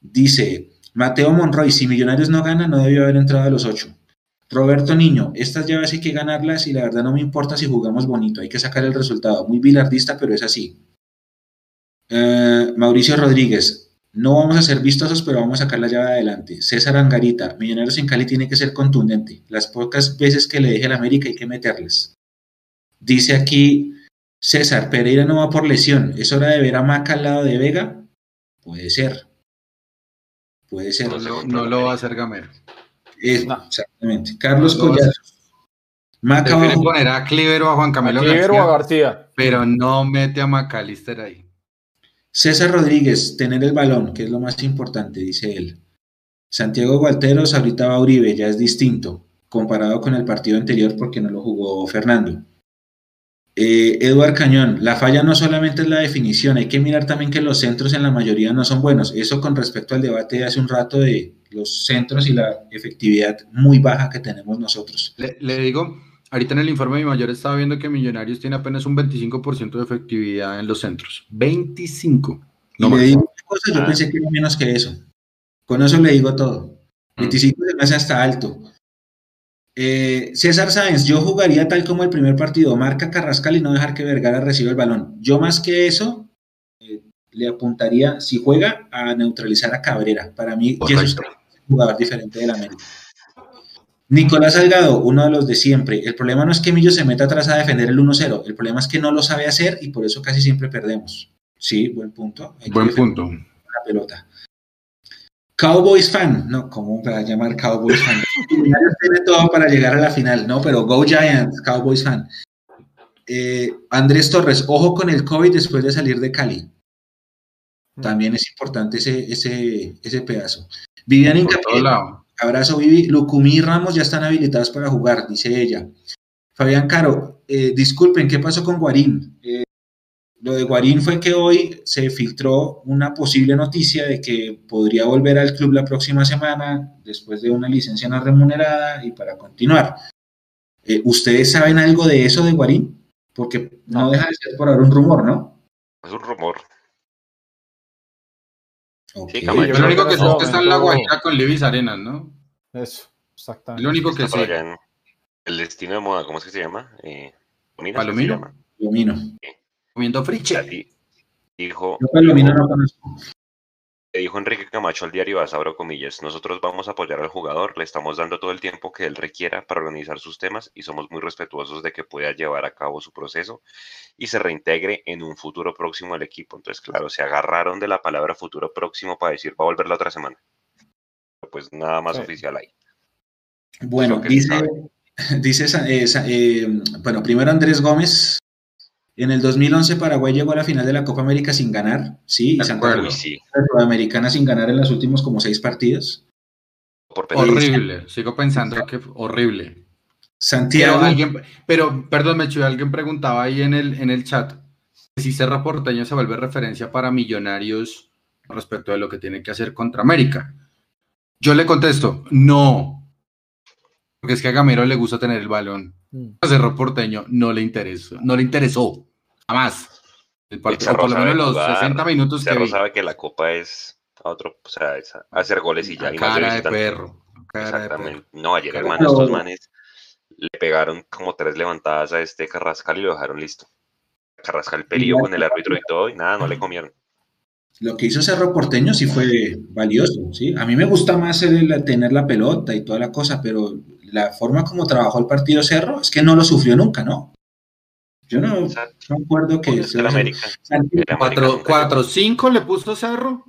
Dice, Mateo Monroy, si Millonarios no gana, no debió haber entrado a los ocho. Roberto Niño, estas llaves hay que ganarlas y la verdad no me importa si jugamos bonito, hay que sacar el resultado. Muy bilardista, pero es así. Eh, Mauricio Rodríguez, no vamos a ser vistosos, pero vamos a sacar la llave adelante. César Angarita, Millonarios en Cali tiene que ser contundente. Las pocas veces que le deje el América hay que meterles. Dice aquí César, Pereira no va por lesión. ¿Es hora de ver a Maca al lado de Vega? Puede ser. Puede ser. No, lo va a hacer Gamero. Exactamente. Carlos. Maca va a poner a Cliver o a Juan Camilo García, García, pero no mete a Macalister ahí. César Rodríguez, tener el balón, que es lo más importante, dice él. Santiago Gualteros, ahorita va Uribe, ya es distinto, comparado con el partido anterior porque no lo jugó Fernando. Eh, Eduard Cañón, la falla no solamente es la definición, hay que mirar también que los centros en la mayoría no son buenos. Eso con respecto al debate de hace un rato de los centros y la efectividad muy baja que tenemos nosotros. Le, digo, ahorita en el informe de mi mayor estaba viendo que Millonarios tiene apenas un 25% de efectividad en los centros. 25. No le digo una cosa, yo ah. pensé que era menos que eso. Con eso le digo todo. 25 mm. se me hace hasta alto. Eh, César Sáenz, yo jugaría tal como el primer partido, marca Carrascal y no dejar que Vergara reciba el balón. Yo más que eso, eh, le apuntaría, si juega, a neutralizar a Cabrera. Para mí, es un jugador diferente del América. Nicolás Salgado, uno de los de siempre. El problema no es que Millo se meta atrás a defender el 1-0, el problema es que no lo sabe hacer y por eso casi siempre perdemos. Sí, buen punto. buen punto. La pelota. Cowboys fan, no, ¿cómo va a llamar Cowboys fan? tiene todo para llegar a la final, no, pero Go Giants, Cowboys fan. Eh, Andrés Torres, ojo con el COVID después de salir de Cali. También es importante ese, ese, ese pedazo. Vivian Incapié, abrazo Vivi. Lucumí y Ramos ya están habilitados para jugar, dice ella. Fabián Caro, eh, disculpen, ¿qué pasó con Guarín? Eh, lo de Guarín fue que hoy se filtró una posible noticia de que podría volver al club la próxima semana después de una licencia no remunerada y para continuar. Eh, ¿Ustedes saben algo de eso de Guarín? Porque no, deja de ser por ahora un rumor, ¿no? Es un rumor. Sí, lo único que sé es que está en la Guajira con Levis Arenas, ¿no? Eso, exactamente. Lo único que sé. El destino de moda, ¿cómo es que se llama? Eh, Palomino. Palomino comiendo friche. Dijo, dijo Enrique Camacho al diario Asabro Comillas, nosotros vamos a apoyar al jugador, le estamos dando todo el tiempo que él requiera para organizar sus temas y somos muy respetuosos de que pueda llevar a cabo su proceso y se reintegre en un futuro próximo al equipo. Entonces, claro, se agarraron de la palabra futuro próximo para decir va a volver la otra semana. Pues nada más oficial ahí. Bueno, dice, dice eh, eh, bueno, primero Andrés Gómez en el 2011 Paraguay llegó a la final de la Copa América sin ganar, ¿sí? Y Santa Cruz sí. Sudamericana sin ganar en los últimos como seis partidos. horrible, sigo pensando que horrible. Santiago. Pero, perdón, Mechu, alguien preguntaba ahí en el, en el chat si Serra Porteño se vuelve referencia para millonarios respecto de lo que tiene que hacer contra América. Yo le contesto, no. Porque es que a Gamero le gusta tener el balón. Mm. A Cerro Porteño no le interesó, no le interesó. Jamás. El partido, por lo menos los 60 minutos Cerro que sabe que la copa es a otro, o sea, es hacer goles y ya. Y cara de perro. Exactamente. No, ayer, hermano, estos manes le pegaron como tres levantadas a este Carrascal y lo dejaron listo. Carrascal peleó con el árbitro y todo y nada, no le comieron. Lo que hizo Cerro Porteño sí fue valioso, ¿sí? A mí me gusta más el, tener la pelota y toda la cosa, pero la forma como trabajó el partido Cerro es que no lo sufrió nunca, ¿no? Yo no, no acuerdo que... 4-5 le puso Cerro.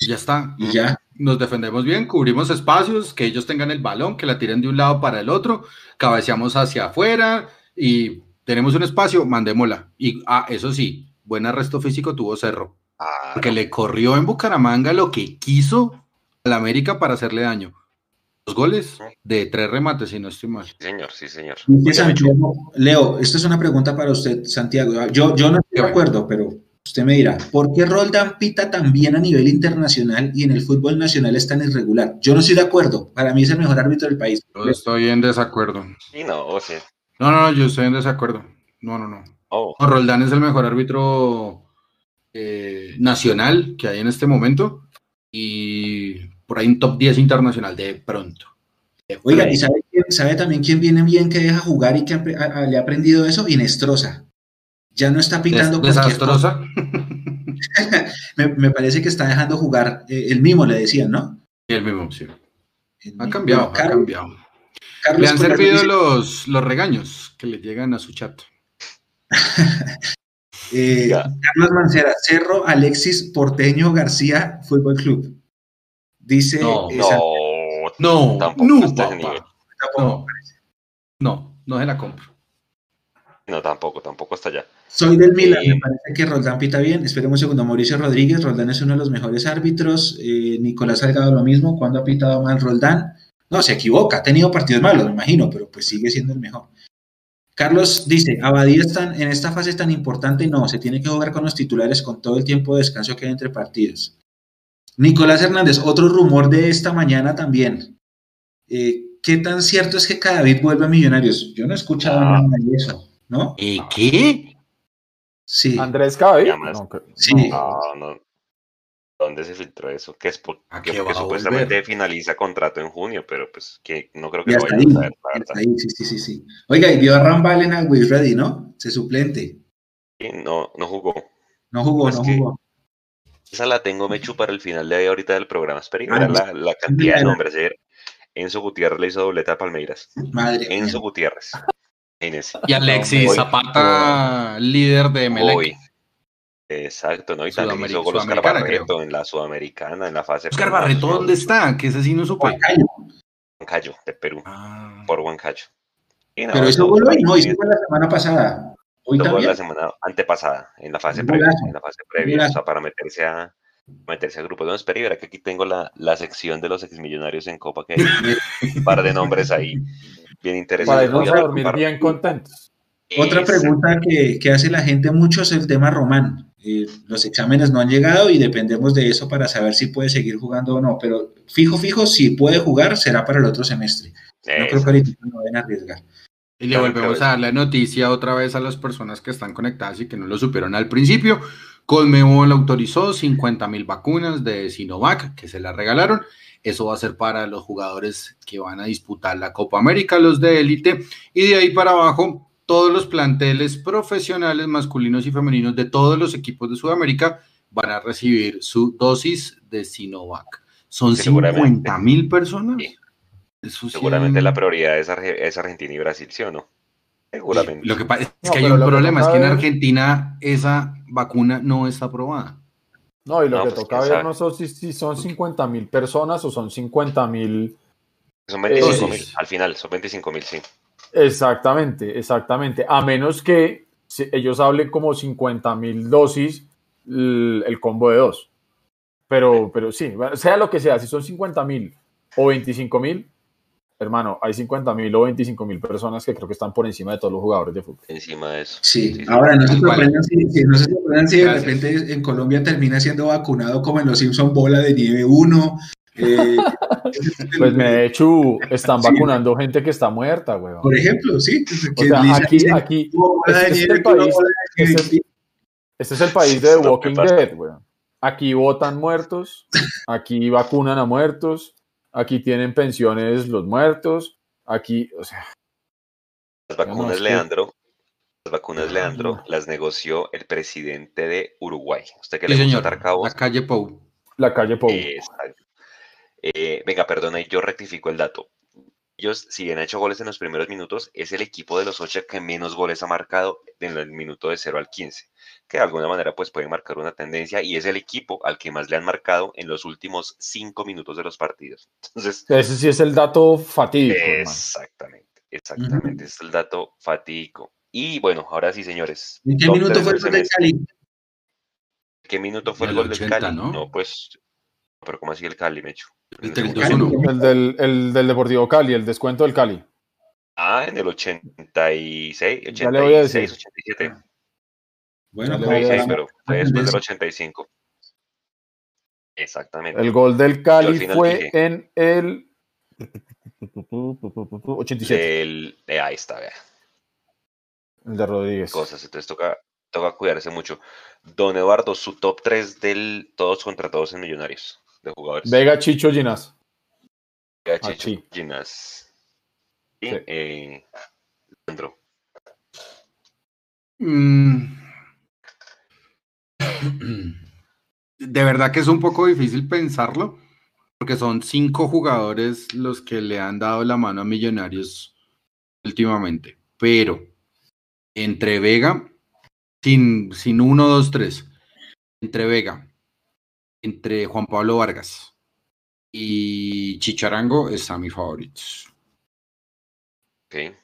Y ya está. Y ya. nos defendemos bien, cubrimos espacios, que ellos tengan el balón, que la tiren de un lado para el otro, cabeceamos hacia afuera y tenemos un espacio, mandémosla. Y ah, eso sí, buen arresto físico tuvo Cerro, Ah, porque le corrió en Bucaramanga lo que quiso al América para hacerle daño. Dos goles de tres remates, si no estoy mal. sí, señor, sí, señor. Leo, esta es una pregunta para usted, Santiago. Yo, yo no estoy de acuerdo, pero usted me dirá, ¿por qué Roldán pita tan bien a nivel internacional y en el fútbol nacional es tan irregular? Yo no estoy de acuerdo. Para mí es el mejor árbitro del país. Yo estoy en desacuerdo. Sí, no, o sea, No, no, no, yo estoy en desacuerdo. No, no, no. oh, No, Roldán es el mejor árbitro eh, nacional que hay en este momento y por ahí un top 10 internacional de pronto. De Oiga. ¿y sabe, también quién viene bien, que deja jugar y que apre- a- a- le ha aprendido eso? Inestrosa. Ya no está pitando Des- desastrosa. Me, me parece que está dejando jugar eh, el mismo, le decían, ¿no? El mismo, sí. El Ha cambiado, ha Carlos- cambiado. Carlos Le han servido dice, los, los regaños que le llegan a su chat. eh. Carlos Mancera, Cerro, Alexis, Porteño, García, Fútbol Club. Dice No, eh, no, No, Tampoco no, papá. nivel. tampoco. No, no, no se la compro. no, tampoco, tampoco hasta allá. Soy del Milan, Sí. me parece que Roldán pita bien. Esperemos un segundo. Mauricio Rodríguez, Roldán es uno de los mejores árbitros. Eh, Nicolás Salgado lo mismo. ¿Cuándo ha pitado mal Roldán? No, se equivoca. Ha tenido partidos malos, me imagino, pero pues sigue siendo el mejor. Carlos dice, Abadía están en esta fase tan importante, no, se tiene que jugar con los titulares con todo el tiempo de descanso que hay entre partidos. Nicolás Hernández, otro rumor de esta mañana también. Eh, ¿Qué tan cierto es que Cadavid vuelve a Millonarios? Yo no he escuchado Ah. nada de eso, ¿no? ¿Y qué? Sí. Andrés Cadavid. No, Sí. No, no. ¿Dónde se filtró eso? Que es por- ¿A que qué porque supuestamente finaliza contrato en junio, pero pues que no creo que lo vayan ahí, a está ahí, sí, sí, sí, sí. Oiga, y vio a Rambal en Always Ready, ¿no? Se suplente. Sí, No, no jugó. No jugó, Es no que- jugó. Esa la tengo mechu para el final de ahorita del programa. Espera, y Ah, la, la cantidad de nombres. Ayer Enzo Gutiérrez le hizo dobleta a Palmeiras. Madre mía. Enzo Gutiérrez. Y Alexis Hoy- Zapata, líder de Melec. Hoy. Exacto, ¿no? Y también hizo con Oscar Sudamericana, Barreto en la Sudamericana, en la fase Oscar. Barreto, ¿dónde está? Que ese sí no supe. Huancayo. Huancayo, de Perú, Ah, por Huancayo. Y no, Pero eso no, gol hoy, no, ahí hizo la semana pasada. Hoy Lo también. la semana antepasada, en la fase previa, en la fase o sea, para meterse a meterse a grupos. No, espera y verá que aquí tengo la, la sección de los exmillonarios en Copa, que hay un par de nombres ahí bien Para interesantes. irnos Voy a a dormir bien contentos. Otra pregunta que, que hace la gente mucho es el tema Román. Eh, los exámenes no han llegado y dependemos de eso para saber si puede seguir jugando o no. Pero fijo, fijo, si puede jugar, será para el otro semestre. No creo que ahorita no vayan a arriesgar. Y le volvemos a dar la noticia otra vez a las personas que están conectadas y que no lo supieron al principio. Colmebol autorizó 50 mil vacunas de Sinovac que se las regalaron. Eso va a ser para los jugadores que van a disputar la Copa América, los de élite. Y de ahí para abajo, todos los planteles profesionales masculinos y femeninos de todos los equipos de Sudamérica van a recibir su dosis de Sinovac. Son Sí, seguramente. 50 mil personas. Sí. Seguramente es- la prioridad es, Arge- es Argentina y Brasil, ¿sí o no? Seguramente. Lo que pasa es No, que hay un que problema, es que en ver- Argentina esa vacuna no está aprobada. No, y lo No, que pues, toca ver sabe. no son si, si son 50 mil personas o son 50 mil. Son 25 mil, Dosis. al final, son 25 mil, sí. Exactamente, exactamente. A menos que si- ellos hablen como 50 mil dosis el, el combo de dos. Pero, pero sí, sea lo que sea, si son 50 mil o 25 mil, hermano, hay 50 mil o 25 mil personas que creo que están por encima de todos los jugadores de fútbol. Encima de eso. Sí, ahora no se sorprendan si, si- no se sorprendan si de repente en Colombia termina siendo vacunado como en los Simpson bola de nieve 1. eh, Pues de hecho están Sí. vacunando gente que está muerta, weón. Por ejemplo, sí. O que sea, dicen- aquí, aquí, "Tuvo bola de este es nieve, el tuvo país, bola de nieve". este es- Este es el país de The Walking me. Dead, weón. Aquí votan muertos, aquí vacunan a muertos, aquí tienen pensiones los muertos, aquí, o sea, Las vacunas, que- Leandro, las vacunas, Ah, Leandro, no. las negoció el presidente de Uruguay. ¿Usted que Sí, le gusta señor. cabos? La calle Pou. la calle Pou. Eh, venga, perdona, yo rectifico el dato. ellos, si bien ha hecho goles en los primeros minutos, es el equipo de los ocho que menos goles ha marcado en el minuto de 0 al 15, que de alguna manera pues pueden marcar una tendencia y es el equipo al que más le han marcado en los últimos cinco minutos de los partidos. Entonces, ese sí es el dato fatídico. Exactamente, exactamente, uh -huh. es el dato fatídico. Y bueno, ahora sí, señores. ¿En qué minuto fue el gol del Cali? ¿Qué minuto fue el, gol del Cali? ¿no? no, pues pero ¿cómo así el Cali, Mecho? El, el, el, del, el, del, Deportivo Cali, el descuento del Cali. Ah, en el 86, 86, 87. Bueno, pues, pero fue después del 85. Exactamente. El gol del Cali fue dije, en el 87. El, eh, ahí está, vea. El de Rodríguez. Cosas, entonces toca, toca cuidarse mucho. Don Eduardo, su top 3 del todos contra todos en Millonarios de jugadores. Vega, Chicho, Ginás. Vega, ah, Chicho, Aquí. Ginás. Y sí. eh, Leandro. Mm. De verdad que es un poco difícil pensarlo, porque son cinco jugadores los que le han dado la mano a Millonarios últimamente. Pero entre Vega, sin, sin uno, dos, tres, entre Vega, entre Juan Pablo Vargas y Chicharango está mi favorito. Ok.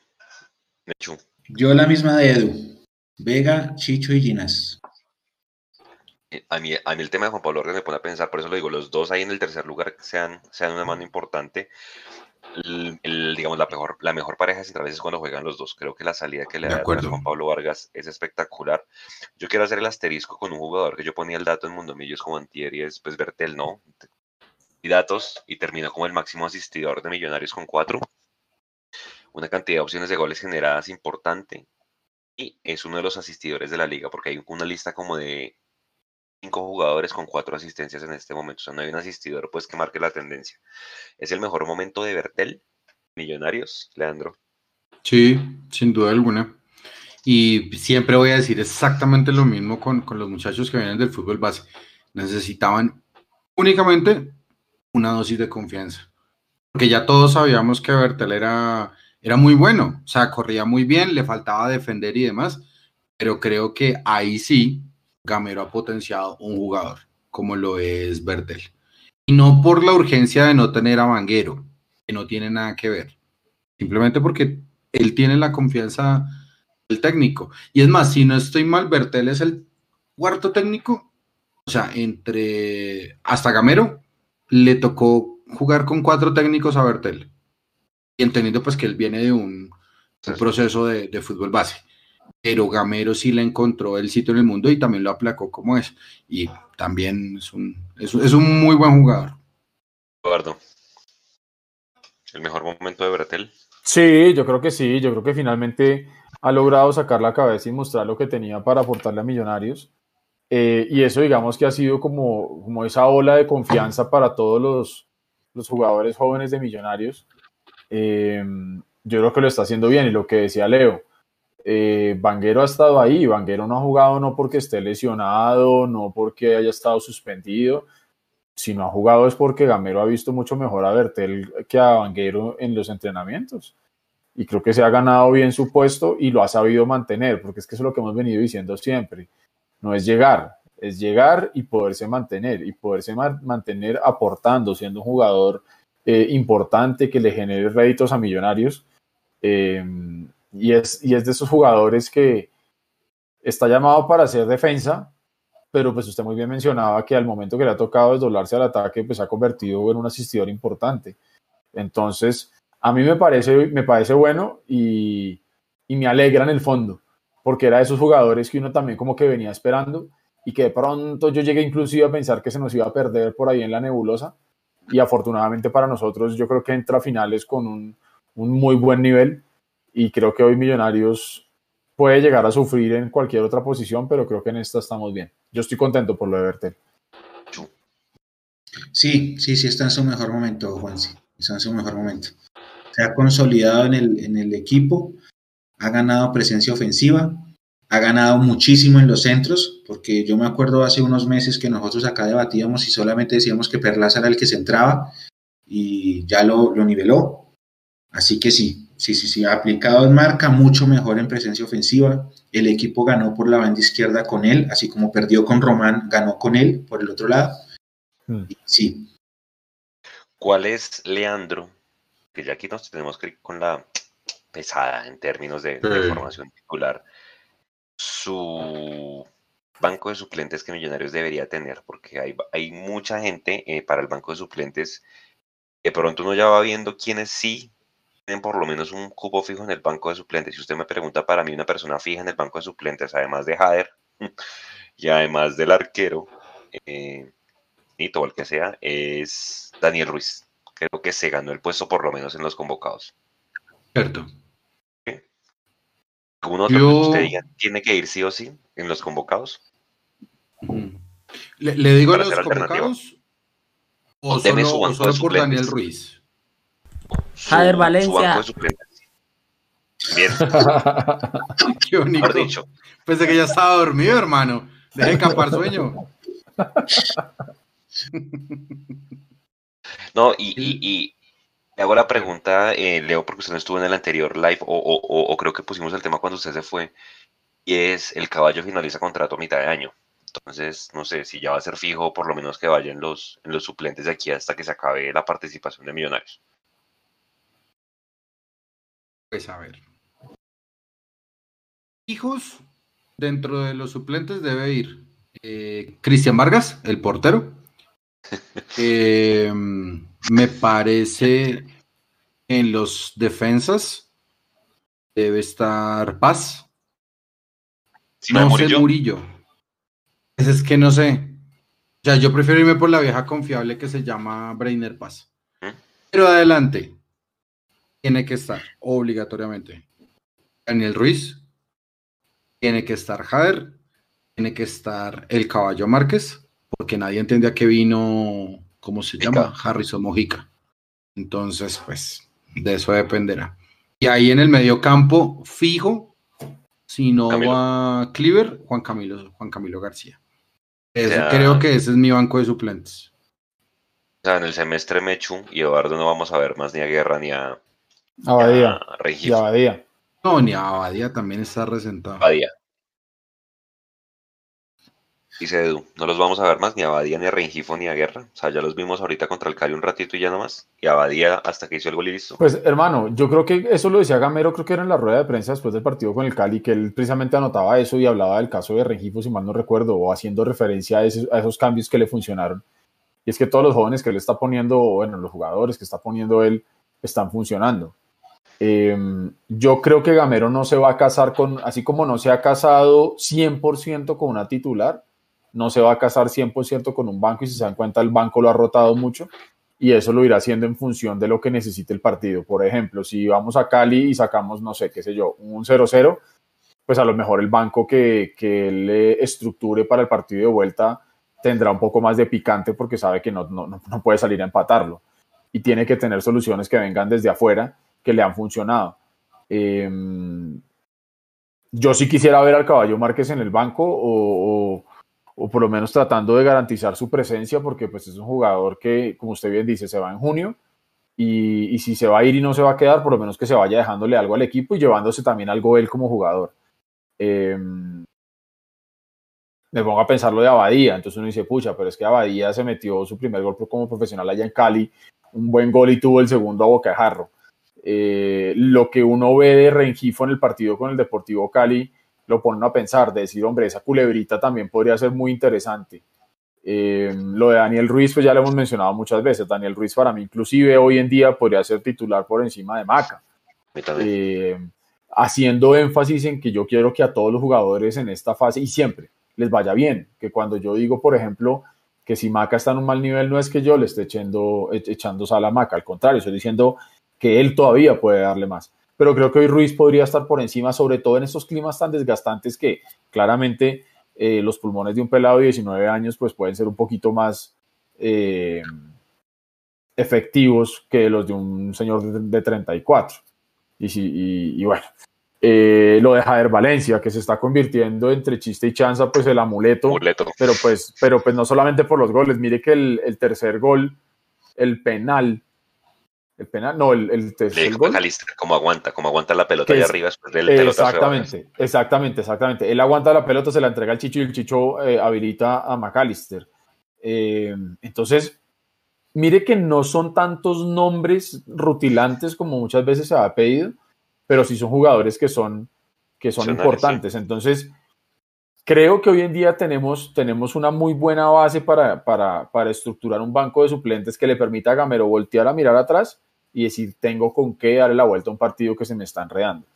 Yo la misma de Edu. Vega, Chicho y Ginas. Eh, a mí, a mí el tema de Juan Pablo Vargas me pone a pensar, por eso lo digo, los dos ahí en el tercer lugar sean, sean una mano importante. El, digamos, la mejor, la mejor pareja central es cuando juegan los dos. Creo que la salida que le da Juan Pablo Vargas es espectacular. Yo quiero hacer el asterisco con un jugador que yo ponía el dato en Mundo Millos como antier y es pues Bertel, ¿no? Y datos y terminó como el máximo asistidor de Millonarios con cuatro. Una cantidad de opciones de goles generadas importante. Y es uno de los asistidores de la liga porque hay una lista como de cinco jugadores con cuatro asistencias en este momento. O sea, no hay un asistidor pues que marque la tendencia. ¿Es el mejor momento de Bertel? Millonarios, Leandro. Sí, sin duda alguna. Y siempre voy a decir exactamente lo mismo con, con los muchachos que vienen del fútbol base. Necesitaban únicamente una dosis de confianza. Porque ya todos sabíamos que Bertel era, era muy bueno. O sea, corría muy bien, le faltaba defender y demás. Pero creo que ahí sí Gamero ha potenciado un jugador como lo es Bertel. Y no por la urgencia de no tener a Vanguero, que no tiene nada que ver. Simplemente porque él tiene la confianza del técnico. Y es más, si no estoy mal, Bertel es el cuarto técnico. O sea, entre hasta Gamero le tocó jugar con cuatro técnicos a Bertel. Y entendiendo pues que él viene de un, proceso de fútbol base pero Gamero sí le encontró el sitio en el mundo y también lo aplacó como es. Y también es un, es, un muy buen jugador. Eduardo, ¿el mejor momento de Bertel? Sí, yo creo que sí, yo creo que finalmente ha logrado sacar la cabeza y mostrar lo que tenía para aportarle a Millonarios. Eh, y eso digamos que ha sido como, como esa ola de confianza para todos los, los jugadores jóvenes de Millonarios. Eh, yo creo que lo está haciendo bien y lo que decía Leo, eh, Vanguero ha estado ahí, Vanguero no ha jugado no porque esté lesionado, no porque haya estado suspendido, sino ha jugado es porque Gamero ha visto mucho mejor a Bertel que a Vanguero en los entrenamientos. Y creo que se ha ganado bien su puesto y lo ha sabido mantener, porque es que eso es lo que hemos venido diciendo siempre. No es llegar, es llegar y poderse mantener, y poderse mantener aportando, siendo un jugador eh, importante que le genere réditos a millonarios. Eh, y es, y es de esos jugadores que está llamado para hacer defensa, pero pues usted muy bien mencionaba que al momento que le ha tocado desdoblarse al ataque, pues ha convertido en un asistidor importante. Entonces, a mí me parece, me parece bueno y, y me alegra en el fondo, porque era de esos jugadores que uno también como que venía esperando y que de pronto yo llegué inclusive a pensar que se nos iba a perder por ahí en la nebulosa y afortunadamente para nosotros yo creo que entra a finales con un, un muy buen nivel y creo que hoy Millonarios puede llegar a sufrir en cualquier otra posición, pero creo que en esta estamos bien. Yo estoy contento por lo de Bertel. Sí, sí, sí está en su mejor momento, Juan. Está en su mejor momento. Se ha consolidado en el, en el equipo, ha ganado presencia ofensiva, ha ganado muchísimo en los centros, porque yo me acuerdo hace unos meses que nosotros acá debatíamos y solamente decíamos que Perlaza era el que se entraba y ya lo, lo niveló Así que sí, sí, sí, sí, aplicado en marca, mucho mejor en presencia ofensiva. El equipo ganó por la banda izquierda con él, así como perdió con Román, ganó con él por el otro lado. Hmm. Sí, ¿Cuál es Leandro? Que ya aquí nos tenemos que ir con la pesada en términos de, formación titular. Su banco de suplentes que Millonarios debería tener, porque hay, hay mucha gente eh, para el banco de suplentes. De pronto uno ya va viendo quiénes sí tienen por lo menos un cupo fijo en el banco de suplentes. Si usted me pregunta para mí una persona fija en el banco de suplentes, además de Jader y además del arquero, eh, Nito o el que sea, es Daniel Ruiz. Creo que se ganó el puesto por lo menos en los convocados. Cierto. ¿Algún otro Yo- que usted diga tiene que ir sí o sí en los convocados? Mm. Le, le digo Para los convocados o O solo, su o banco solo de por Daniel. Ruiz. Jader su Valencia. banco de suplentes. Bien, Qué bonito. dicho. Pensé que ya estaba dormido, hermano. Deje escapar sueño. No, y, y, y le hago la pregunta, eh, Leo, porque usted no estuvo en el anterior live, o, o- o- o creo que pusimos el tema cuando usted se fue, y es el caballo finaliza contrato a mitad de año. Entonces, no sé si ya va a ser fijo, por lo menos que vaya en los, en los suplentes de aquí hasta que se acabe la participación de Millonarios. Pues a ver. Hijos, dentro de los suplentes debe ir eh, Cristian Vargas, el portero. Eh, me parece en los defensas debe estar Paz. Si no, no sé Murillo, Murillo. Ese Es que no sé. O sea, yo prefiero irme por la vieja confiable que se llama Brainer Paz. ¿Mm? Pero adelante. Tiene que estar, obligatoriamente. Daniel Ruiz. Tiene que estar Jader. Tiene que estar el Caballo Márquez. Porque nadie entiende a qué vino, ¿cómo se Mojica. llama? Harrison Mojica. Entonces, pues, de eso dependerá. Y ahí en el medio campo, fijo, si no Camilo. va Cleaver, Juan Camilo, Juan Camilo García. Ya. Creo que ese es mi banco de suplentes. o sea, en el semestre Mechu y Eduardo no vamos a ver más ni a Guerra ni a, Abadía. Y. Abadía. No, ni Abadía también está resentado. Badía. Dice Edu, no los vamos a ver más ni a Badía, ni a Rengifo, ni a Guerra. O sea, ya los vimos ahorita contra el Cali un ratito y ya nomás. Y a Badía hasta que hizo el gol y listo. Pues hermano, yo creo que eso lo decía Gamero, creo que era en la rueda de prensa después del partido con el Cali, que él precisamente anotaba eso y hablaba del caso de Rengifo, si mal no recuerdo, o haciendo referencia a esos, a esos cambios que le funcionaron. Y es que todos los jóvenes que él está poniendo, o bueno, los jugadores que está poniendo él, están funcionando. Eh, yo creo que Gamero no se va a casar con, así como no se ha casado 100% con una titular, no se va a casar 100% con un banco y si se dan cuenta el banco lo ha rotado mucho y eso lo irá haciendo en función de lo que necesite el partido. Por ejemplo, si vamos a Cali y sacamos, no sé, qué sé yo, un 0-0, pues a lo mejor el banco que, que él eh, estructure para el partido de vuelta tendrá un poco más de picante porque sabe que no, no- no puede salir a empatarlo y tiene que tener soluciones que vengan desde afuera que le han funcionado. Eh, yo sí quisiera ver al Caballo Márquez en el banco o, o- por lo menos tratando de garantizar su presencia porque pues es un jugador que, como usted bien dice, se va en junio y, si se va a ir y no se va a quedar, por lo menos que se vaya dejándole algo al equipo y llevándose también algo él como jugador. Eh, me pongo a pensar lo de Abadía, entonces uno dice, pucha, pero es que Abadía se metió su primer gol como profesional allá en Cali, un buen gol y tuvo el segundo a boca de jarro. Eh, lo que uno ve de Rengifo en el partido con el Deportivo Cali lo pone a pensar, de decir, hombre, esa culebrita también podría ser muy interesante. Eh, lo de Daniel Ruiz, pues ya lo hemos mencionado muchas veces. Daniel Ruiz para mí inclusive hoy en día podría ser titular por encima de Maca. Eh, haciendo énfasis en que yo quiero que a todos los jugadores en esta fase y siempre les vaya bien. Que cuando yo digo, por ejemplo, que si Maca está en un mal nivel, no es que yo le esté echando, e- echando sal a Maca, al contrario, estoy diciendo que él todavía puede darle más. Pero creo que hoy Ruiz podría estar por encima, sobre todo en estos climas tan desgastantes que claramente eh, los pulmones de un pelado de 19 años pues pueden ser un poquito más eh, efectivos que los de un señor de, de 34. Y, si, y, y bueno, eh, lo de Jader Valencia, que se está convirtiendo entre chiste y chanza, pues el amuleto, Muleto. pero pues, pero pues no solamente por los goles, mire que el, el tercer gol, el penal, El penal, no, el, el, el, gol. como aguanta, como aguanta la pelota ahí arriba después del Exactamente, exactamente, exactamente. Él aguanta la pelota, se la entrega al Chicho y el Chicho eh, habilita a McAllister. Eh, entonces, mire que no son tantos nombres rutilantes como muchas veces se ha pedido, pero sí son jugadores que son, que son importantes. Entonces, creo que hoy en día tenemos, tenemos una muy buena base para, para, para estructurar un banco de suplentes que le permita a Gamero voltear a mirar atrás y decir, tengo con qué darle la vuelta a un partido que se me está enredando.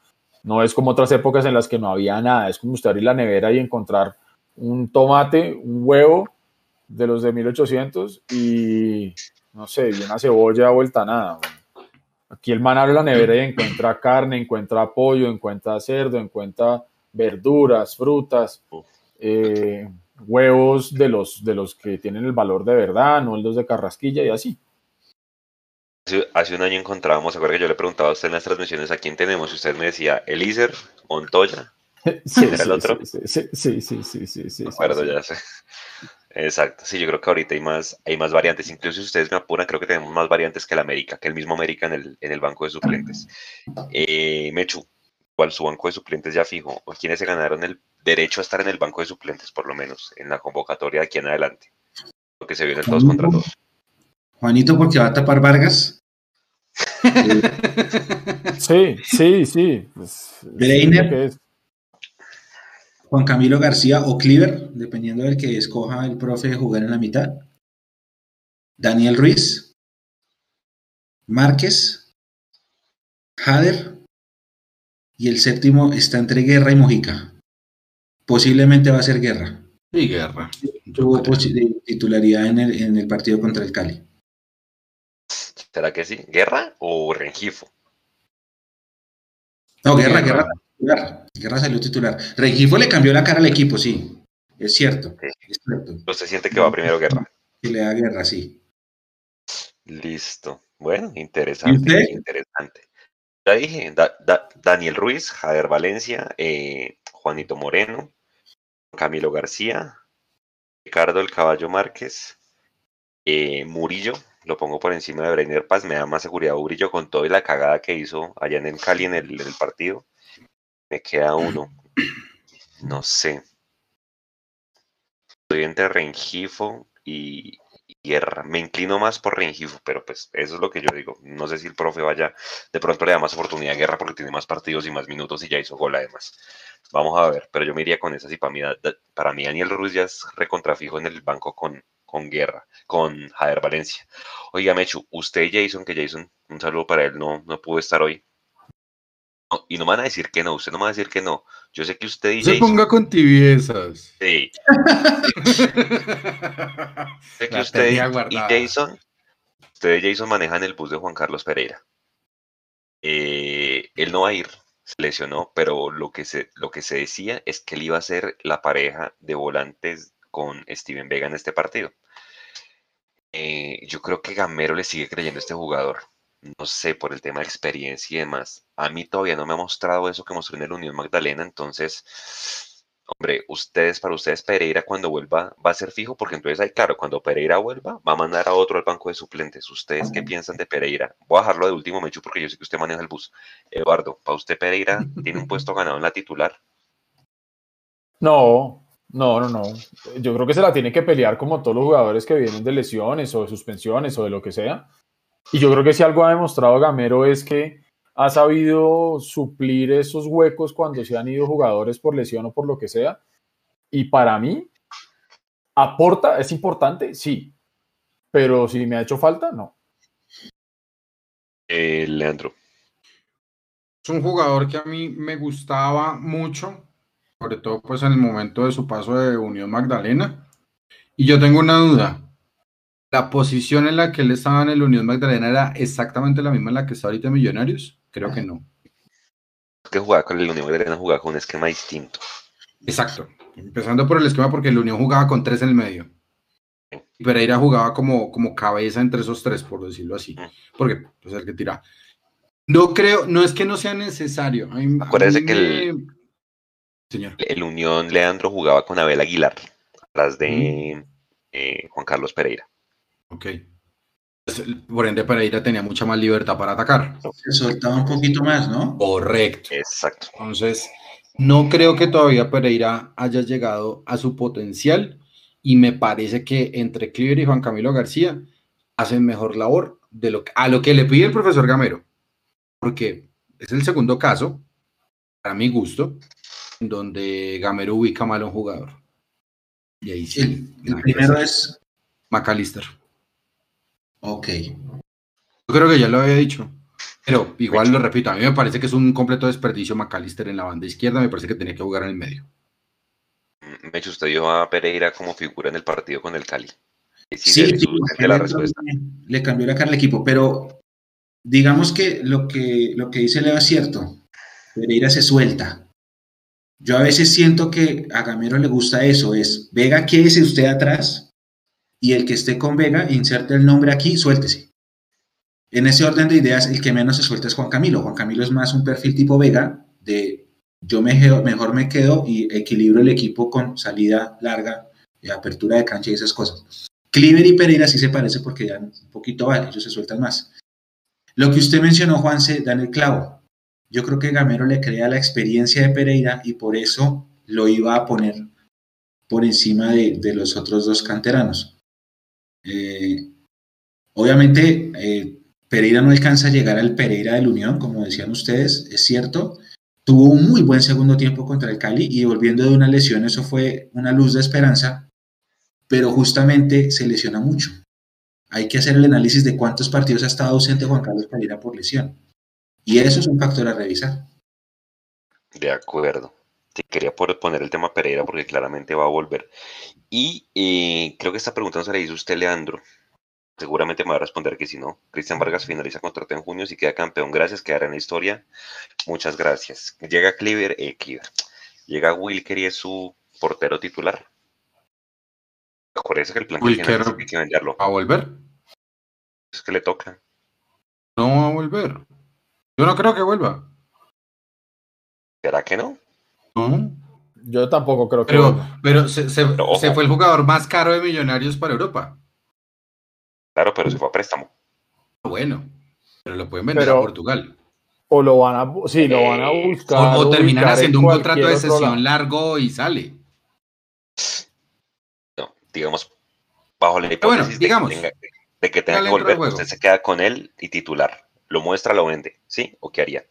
No es como otras épocas en las que no había nada, es como usted abrir la nevera y encontrar un tomate, un huevo de los de 1800 y no sé, y una cebolla vuelta nada. Aquí el man abre la nevera y encuentra carne, encuentra pollo, encuentra cerdo, encuentra verduras, frutas, eh, huevos de los, de los que tienen el valor de verdad, no los de carrasquilla y así. Hace un año encontrábamos, acuerdo que yo le preguntaba a usted en las transmisiones a quién tenemos, y usted me decía Elíser, Montoya. Sí, ¿Era el otro? Sí, sí, sí, sí, sí, sí. acuerdo, ya sé. Exacto, sí, yo creo que ahorita hay más, hay más variantes. Incluso si ustedes me apuran, creo que tenemos más variantes que el América, que el mismo América en el, en el banco de suplentes. Eh, Mechu, ¿cuál su banco de suplentes ya fijo? ¿O quiénes se ganaron el derecho a estar en el banco de suplentes, por lo menos, en la convocatoria de aquí en adelante? Lo que se viene todos contra todos. Juanito porque va a tapar Vargas. sí, sí, sí. Pues, Juan Camilo García o Cleaver, dependiendo del que escoja el profe de jugar en la mitad. Daniel Ruiz. Márquez. Jader. Y el séptimo está entre Guerra y Mojica. Posiblemente va a ser Guerra. Sí, Guerra. Tuvo titularidad en el, en el partido contra el Cali. ¿Será que sí? ¿Guerra o Rengifo? No, Guerra, Guerra. Guerra, salió titular. Rengifo le cambió la cara al equipo, sí. Es cierto. ¿Usted siente que va primero Guerra? Que le da Guerra, sí. Listo. Bueno, interesante. Interesante. Ya dije, Daniel Ruiz, Jader Valencia, eh, Juanito Moreno, Camilo García, Ricardo El Caballo Márquez, eh, Murillo, lo pongo por encima de Breiner Paz, me da más seguridad Murillo con toda la cagada que hizo allá en el Cali en el, partido. Me queda uno. No sé. Estoy entre Rengifo y, Guerra. Me inclino más por Rengifo, pero pues eso es lo que yo digo. No sé si el profe vaya, de pronto le da más oportunidad a Guerra porque tiene más partidos y más minutos y ya hizo gol además. Vamos a ver, pero yo me iría con esas y para mí, para mí Daniel Ruiz ya es recontrafijo en el banco con, con Guerra, con Jader Valencia. Oiga, Mechu, usted Jason, que Jason, un saludo para él, no, no pudo estar hoy. y no me van a decir que no, usted no me va a decir que no. Yo sé que usted y Se ponga con tibiezas. Sí. sé que usted y Jason, usted y Jason manejan el bus de Juan Carlos Pereira. Eh, él no va a ir, se lesionó, pero lo que se, lo que se decía es que él iba a ser la pareja de volantes con Steven Vega en este partido. Eh, yo creo que Gamero le sigue creyendo a este jugador. No sé, por el tema de experiencia y demás. A mí todavía no me ha mostrado eso que mostró en el Unión Magdalena. Entonces, hombre, ustedes, para ustedes, Pereira cuando vuelva va a ser fijo, porque entonces ahí, claro, cuando Pereira vuelva, va a mandar a otro al banco de suplentes. ¿Ustedes qué piensan de Pereira? Voy a dejarlo de último, Mechu, porque yo sé que usted maneja el bus. Eduardo, ¿para usted Pereira tiene un puesto ganado en la titular? No, no, no, no. Yo creo que se la tiene que pelear como todos los jugadores que vienen de lesiones o de suspensiones o de lo que sea. Y yo creo que si algo ha demostrado Gamero es que ha sabido suplir esos huecos cuando se han ido jugadores por lesión o por lo que sea. Y para mí, aporta, es importante, sí. Pero si me ha hecho falta, no. Eh, Leandro. Es un jugador que a mí me gustaba mucho sobre todo pues en el momento de su paso de Unión Magdalena. Y yo tengo una duda. ¿La posición en la que él estaba en el Unión Magdalena era exactamente la misma en la que está ahorita en Millonarios? Creo que no. Que jugaba con el Unión Magdalena jugaba con un esquema distinto. Exacto. Empezando por el esquema porque el Unión jugaba con tres en el medio. Y Pereira jugaba como, como cabeza entre esos tres, por decirlo así. Porque pues el que tira. No creo, no es que no sea necesario. Acuérdese que el, el Unión Leandro jugaba con Abel Aguilar, las de eh, Juan Carlos Pereira. Ok. Pues, por ende, Pereira tenía mucha más libertad para atacar. Se soltaba un poquito más, ¿no? Correcto. Exacto. Entonces, no creo que todavía Pereira haya llegado a su potencial y me parece que entre Cliver y Juan Camilo García hacen mejor labor de lo que, a lo que le pide el profesor Gamero, porque es el segundo caso, para mi gusto, donde Gamero ubica mal a un jugador. Y ahí sí. El, primero es. McAllister. Ok. Yo creo que ya lo había dicho. Pero igual lo repito, a mí me parece que es un completo desperdicio McAllister en la banda izquierda, me parece que tenía que jugar en el medio. Mecho, usted dio a Pereira como figura en el partido con el Cali. Y sí, Sí, le- la respuesta. le cambió la cara al equipo, pero digamos que lo que, lo que dice Leo es cierto. Pereira se suelta. Yo a veces siento que a Gamero le gusta eso, es Vega, quédese usted atrás y el que esté con Vega, inserte el nombre aquí, suéltese. En ese orden de ideas, el que menos se suelta es Juan Camilo. Juan Camilo es más un perfil tipo Vega, de yo me mejor me quedo y equilibro el equipo con salida larga, y apertura de cancha y esas cosas. Cliver y Pereira sí se parece porque dan un poquito vale, ellos se sueltan más. Lo que usted mencionó, Juanse, dan el clavo. Yo creo que Gamero le crea la experiencia de Pereira y por eso lo iba a poner por encima de, los otros dos canteranos. Eh, obviamente, eh, Pereira no alcanza a llegar al Pereira del Unión, como decían ustedes, es cierto. Tuvo un muy buen segundo tiempo contra el Cali y volviendo de una lesión, eso fue una luz de esperanza, pero justamente se lesiona mucho. Hay que hacer el análisis de cuántos partidos ha estado ausente Juan Carlos Pereira por lesión. Y eso es un factor a revisar. De acuerdo. Te quería poner el tema Pereira porque claramente va a volver. Y eh, creo que esta pregunta no se la hizo usted, Leandro. Seguramente me va a responder que si no. Cristian Vargas finaliza contrato en junio, si queda campeón, gracias, quedará en la historia. Muchas gracias. Llega Cleaver, eh, Cleaver. Llega Wilker y es su portero titular. Acuérdese que el plan que tiene Wilker- es que hay que venderlo. ¿Va a volver? Es que le toca. No va a volver. Yo no creo que vuelva. ¿Será que no? No. Yo tampoco creo que. Pero, pero se, se- Pero ojo. se fue el jugador más caro de millonarios para Europa. Claro, pero se fue a préstamo. Bueno, pero lo pueden vender Pero- a Portugal. O lo van a, sí, lo van a Eh, buscar. O, o terminan haciendo en un contrato de sesión largo y sale. No, digamos, bajo la bueno, hipótesis digamos. de que tenga, de que, tenga que volver, usted se queda con él y titular. Lo muestra, lo vende, ¿sí? ¿O qué haría?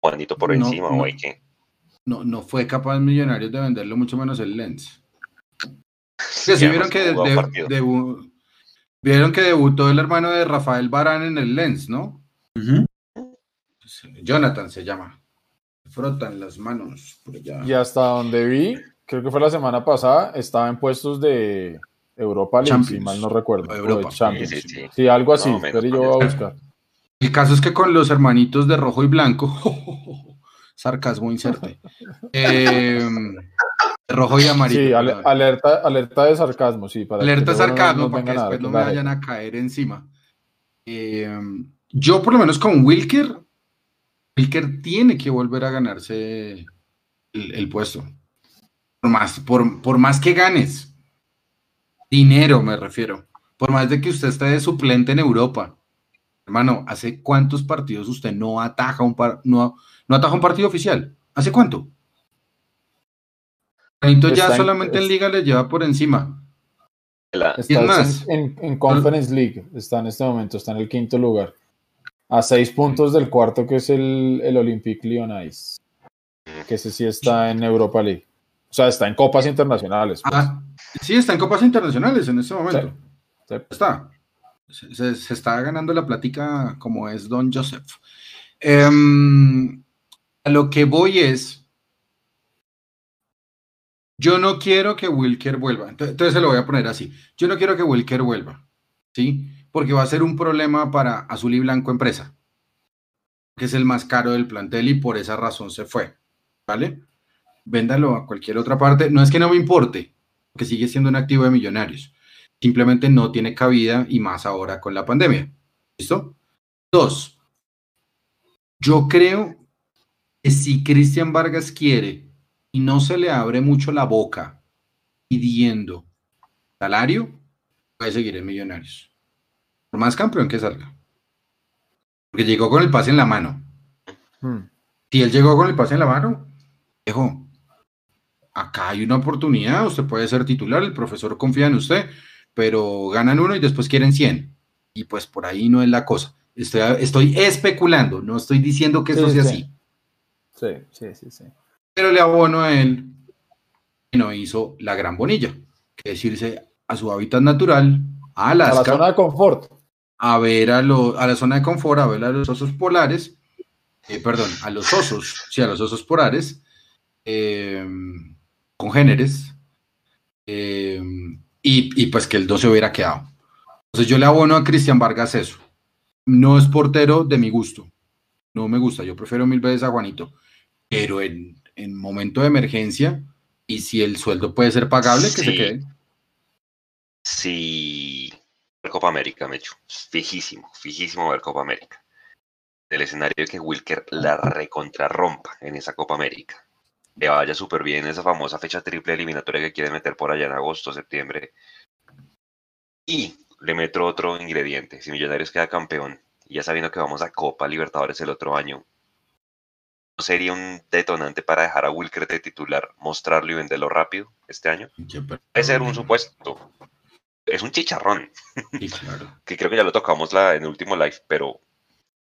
Juanito por No, encima, no. o hay que. No, no fue capaz Millonarios de venderlo, mucho menos el Lens. Que sí, Sí, vieron que, de- debu- vieron que debutó el hermano de Rafael Barán en el Lens, ¿no? Ujú. Jonathan se llama. Frotan las manos por allá. Y hasta donde vi, creo que fue la semana pasada, estaba en puestos de Europa League, Champions. si mal no recuerdo. o de Europa. Champions. Sí, sí, sí. Sí, algo así. Más o menos, pero yo voy a buscar. El caso es que con los hermanitos de rojo y blanco, sarcasmo inserte, eh, rojo y amarillo. Sí, ale- alerta, alerta de sarcasmo, sí. Para alerta no sarcasmo para que después no me vayan a caer encima. Eh, yo por lo menos con Wilker, Wilker tiene que volver a ganarse el, el puesto. Por más, por, por más que ganes. Dinero me refiero. Por más de que usted esté de suplente en Europa. Hermano, ¿hace cuántos partidos usted no ataja un, par- no, no ataja un partido oficial? ¿Hace cuánto? Juanito ya en- solamente en es- liga le lleva por encima. La- Está más, en, en- en Conference League, está en este momento, está en el quinto lugar. A seis puntos del cuarto, que es el, el Olympique Lyonnais. Que ese sí está en Europa League. O sea, está en copas internacionales. pues. Ah, sí, está en copas internacionales en este momento. Sí. Está. Se, está ganando la plática como es Don Joseph. Em, a lo que voy es, yo no quiero que Wilker vuelva. Ent- Entonces se lo voy a poner así. Yo no quiero que Wilker vuelva, ¿sí? Porque va a ser un problema para Azul y Blanco Empresa, que es el más caro del plantel y por esa razón se fue, ¿vale? Véndalo a cualquier otra parte. No es que no me importe, que sigue siendo un activo de millonarios. Simplemente no tiene cabida y más ahora con la pandemia. ¿Listo? Dos, yo creo que si Cristian Vargas quiere y no se le abre mucho la boca pidiendo salario, puede seguir en millonarios. Por más campeón que salga. Porque llegó con el pase en la mano. Hmm. Si él llegó con el pase en la mano, dijo, acá hay una oportunidad, usted puede ser titular, el profesor confía en usted, pero ganan uno y después quieren 100. Y pues por ahí no es la cosa. Estoy, estoy especulando, no estoy diciendo que eso Sí, sea sí. así. Sí, sí, sí, sí. Pero le abono a él que no hizo la gran bonilla, que es irse a su hábitat natural, a A la Alaska, zona de confort. a ver a, lo- a la zona de confort, a ver a los osos polares, eh, perdón, a los osos, sí, a los osos polares, eh, congéneres, eh, y, y pues que el 12 hubiera quedado. Entonces yo le abono a Cristian Vargas eso. No es portero de mi gusto. No me gusta, yo prefiero mil veces a Juanito. Pero en, en momento de emergencia, y si el sueldo puede ser pagable, que se quede. Sí, ver Copa América, Mecho. Fijísimo, fijísimo ver Copa América. El escenario de que Wilker la recontrarrompa en esa Copa América. Le vaya súper bien esa famosa fecha triple eliminatoria que quiere meter por allá en agosto, septiembre. Y le meto otro ingrediente. Si Millonarios queda campeón, y ya sabiendo que vamos a Copa Libertadores el otro año, ¿no sería un detonante para dejar a Wilker de titular, mostrarlo y venderlo rápido este año? Puede ser un supuesto. Es un chicharrón, Sí, claro. que creo que ya lo tocamos la, en el último live, pero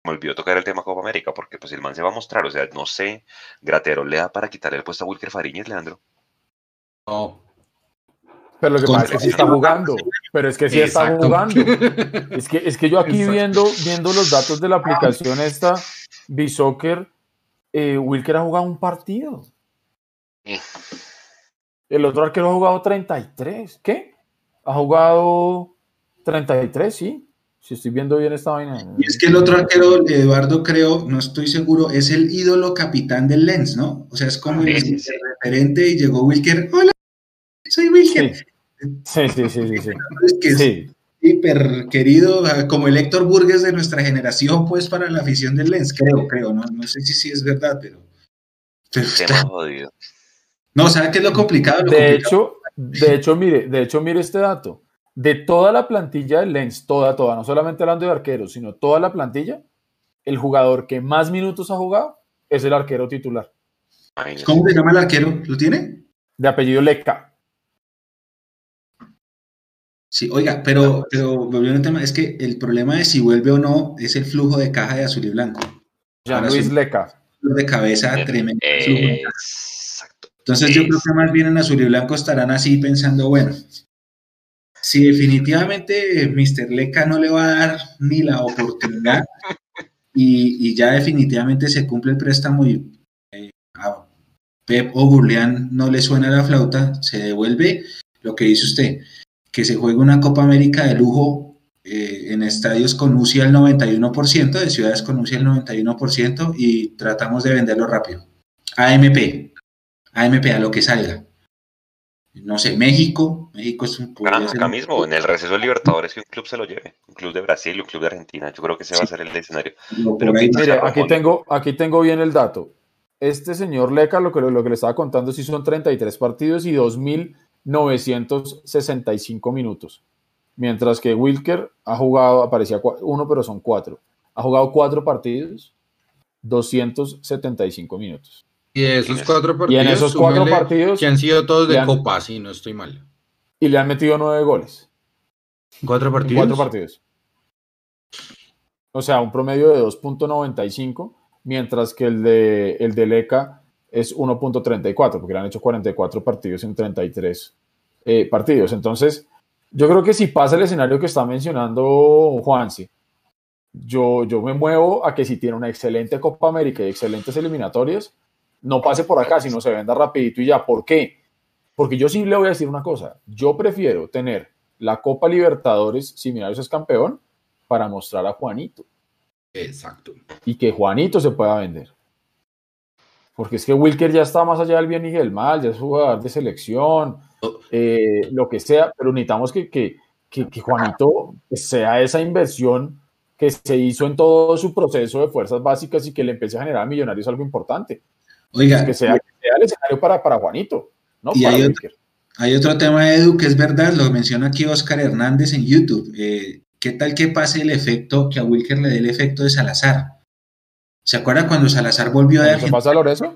me olvidó tocar el tema Copa América, porque pues el man se va a mostrar, o sea, no sé, Gratero le da para quitarle el puesto a Wilker Fariñez, Leandro. No, Pero lo que Contra- pasa es que sí está jugando. Pero es que sí está jugando. Es que, es que yo aquí Exacto. viendo, viendo los datos de la aplicación esta, B-Soccer, eh, Wilker ha jugado un partido. El otro arquero ha jugado 33. ¿Qué? Ha jugado 33, sí. Si estoy viendo bien esta vaina. Y es que el otro arquero, Eduardo, creo, no estoy seguro, es el ídolo capitán del Lens, ¿no? O sea, es como el, Sí, sí. referente y llegó Wilker. Hola, soy Wilker. Sí, sí, sí, sí, sí, sí. Es que es hiper querido, como el Héctor Burgues de nuestra generación, pues para la afición del Lens, creo, creo, no, no sé si sí es verdad, pero. pero está- jodido. No, ¿sabe qué es lo complicado? Lo De complicado- hecho, de hecho, mire, de hecho, mire este dato. De toda la plantilla del Lens, toda, toda, no solamente hablando de arqueros, sino toda la plantilla, el jugador que más minutos ha jugado es el arquero titular. ¿Cómo se llama el arquero? ¿Lo tiene? de apellido Leca. Sí, oiga, pero, pero volviendo al tema, es que el problema de si vuelve o no es el flujo de caja de azul y blanco. Jean Luis. Leca. De cabeza Eh, tremendo. flujo de caja. Exacto. Entonces yo creo que más bien en azul y blanco estarán así pensando, bueno, si definitivamente Mr. Leca no le va a dar ni la oportunidad y, y ya definitivamente se cumple el préstamo y eh, a Pep o Burleán no le suena la flauta, se devuelve lo que dice usted, que se juegue una Copa América de lujo eh, en estadios con UCI al 91%, de ciudades con UCI al 91% y tratamos de venderlo rápido. AMP, AMP a lo que salga. No sé, México, México es un... podría Acá, un- mismo, en el receso de Libertadores, que un club se lo lleve. Un club de Brasil, un club de Argentina. Yo creo que ese va a ser el escenario. pero Mire, aquí tengo, aquí tengo bien el dato. Este señor Leca, lo que, lo que le estaba contando, sí son 33 partidos y 2.965 minutos. Mientras que Wilker ha jugado, aparecía uno, pero son cuatro. Ha jugado cuatro partidos, 275 minutos. Y de esos cuatro partidos, Y en esos cuatro partidos que han sido todos de han- Copa, si no estoy mal. Y le han metido nueve goles. ¿Cuatro en partidos? Cuatro partidos. O sea, un promedio de 2.95, mientras que el de, el de Leca es 1.34, porque le han hecho 44 partidos en 33 eh, partidos. Entonces, yo creo que si pasa el escenario que está mencionando Juanse, yo, yo me muevo a que si tiene una excelente Copa América y excelentes eliminatorias, no pase por acá, sino se venda rapidito y ya. ¿Por qué? Porque yo sí le voy a decir una cosa. Yo prefiero tener la Copa Libertadores si Millonarios es campeón para mostrar a Juanito Exacto. y que Juanito se pueda vender. Porque es que Wilker ya está más allá del bien y del mal, ya es jugador de selección, eh, lo que sea, pero necesitamos que, que, que, que Juanito sea esa inversión que se hizo en todo su proceso de fuerzas básicas y que le empiece a generar a Millonarios algo importante. Oiga, Que sea, que sea el escenario para, para Juanito, no Y para hay otro-. Hay otro tema, Edu, que es verdad, lo menciona aquí Oscar Hernández en YouTube. Eh, ¿qué tal que pase el efecto, que a Wilker le dé el efecto de Salazar? ¿Se acuerda cuando Salazar volvió de ¿Se pasa Lorenzo?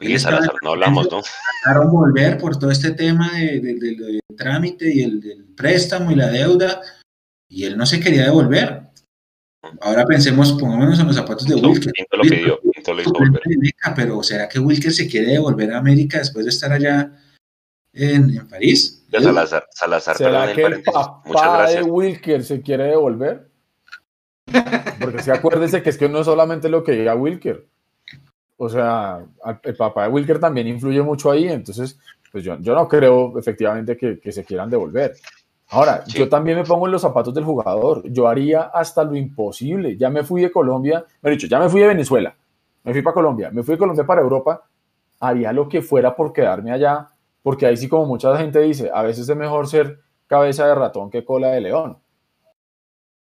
Oye, Salazar, no hablamos, ¿no? Dejaron volver por todo este tema del de, de, de trámite y el del préstamo y la deuda, y él no se quería devolver. Ahora pensemos, pongámonos en los zapatos de Wilker. Lo pidió, Pinto lo hizo volver. Pero ¿será que Wilker se quiere devolver a América después de estar allá en, en París? Ya Salazar, Salazar, ¿Será que el. Muchas papá de. Wilker se quiere devolver? Porque si acuérdese que es que no es solamente lo que diga Wilker. O sea, el papá de Wilker también influye mucho ahí, entonces, pues yo, yo no creo efectivamente que, que se quieran devolver. Ahora, Sí. yo también me pongo en los zapatos del jugador. Yo haría hasta lo imposible. Ya me fui de Colombia, me he dicho, ya me fui de Venezuela, me fui para Colombia, me fui de Colombia para Europa, haría lo que fuera por quedarme allá, porque ahí sí como mucha gente dice, a veces es mejor ser cabeza de ratón que cola de león.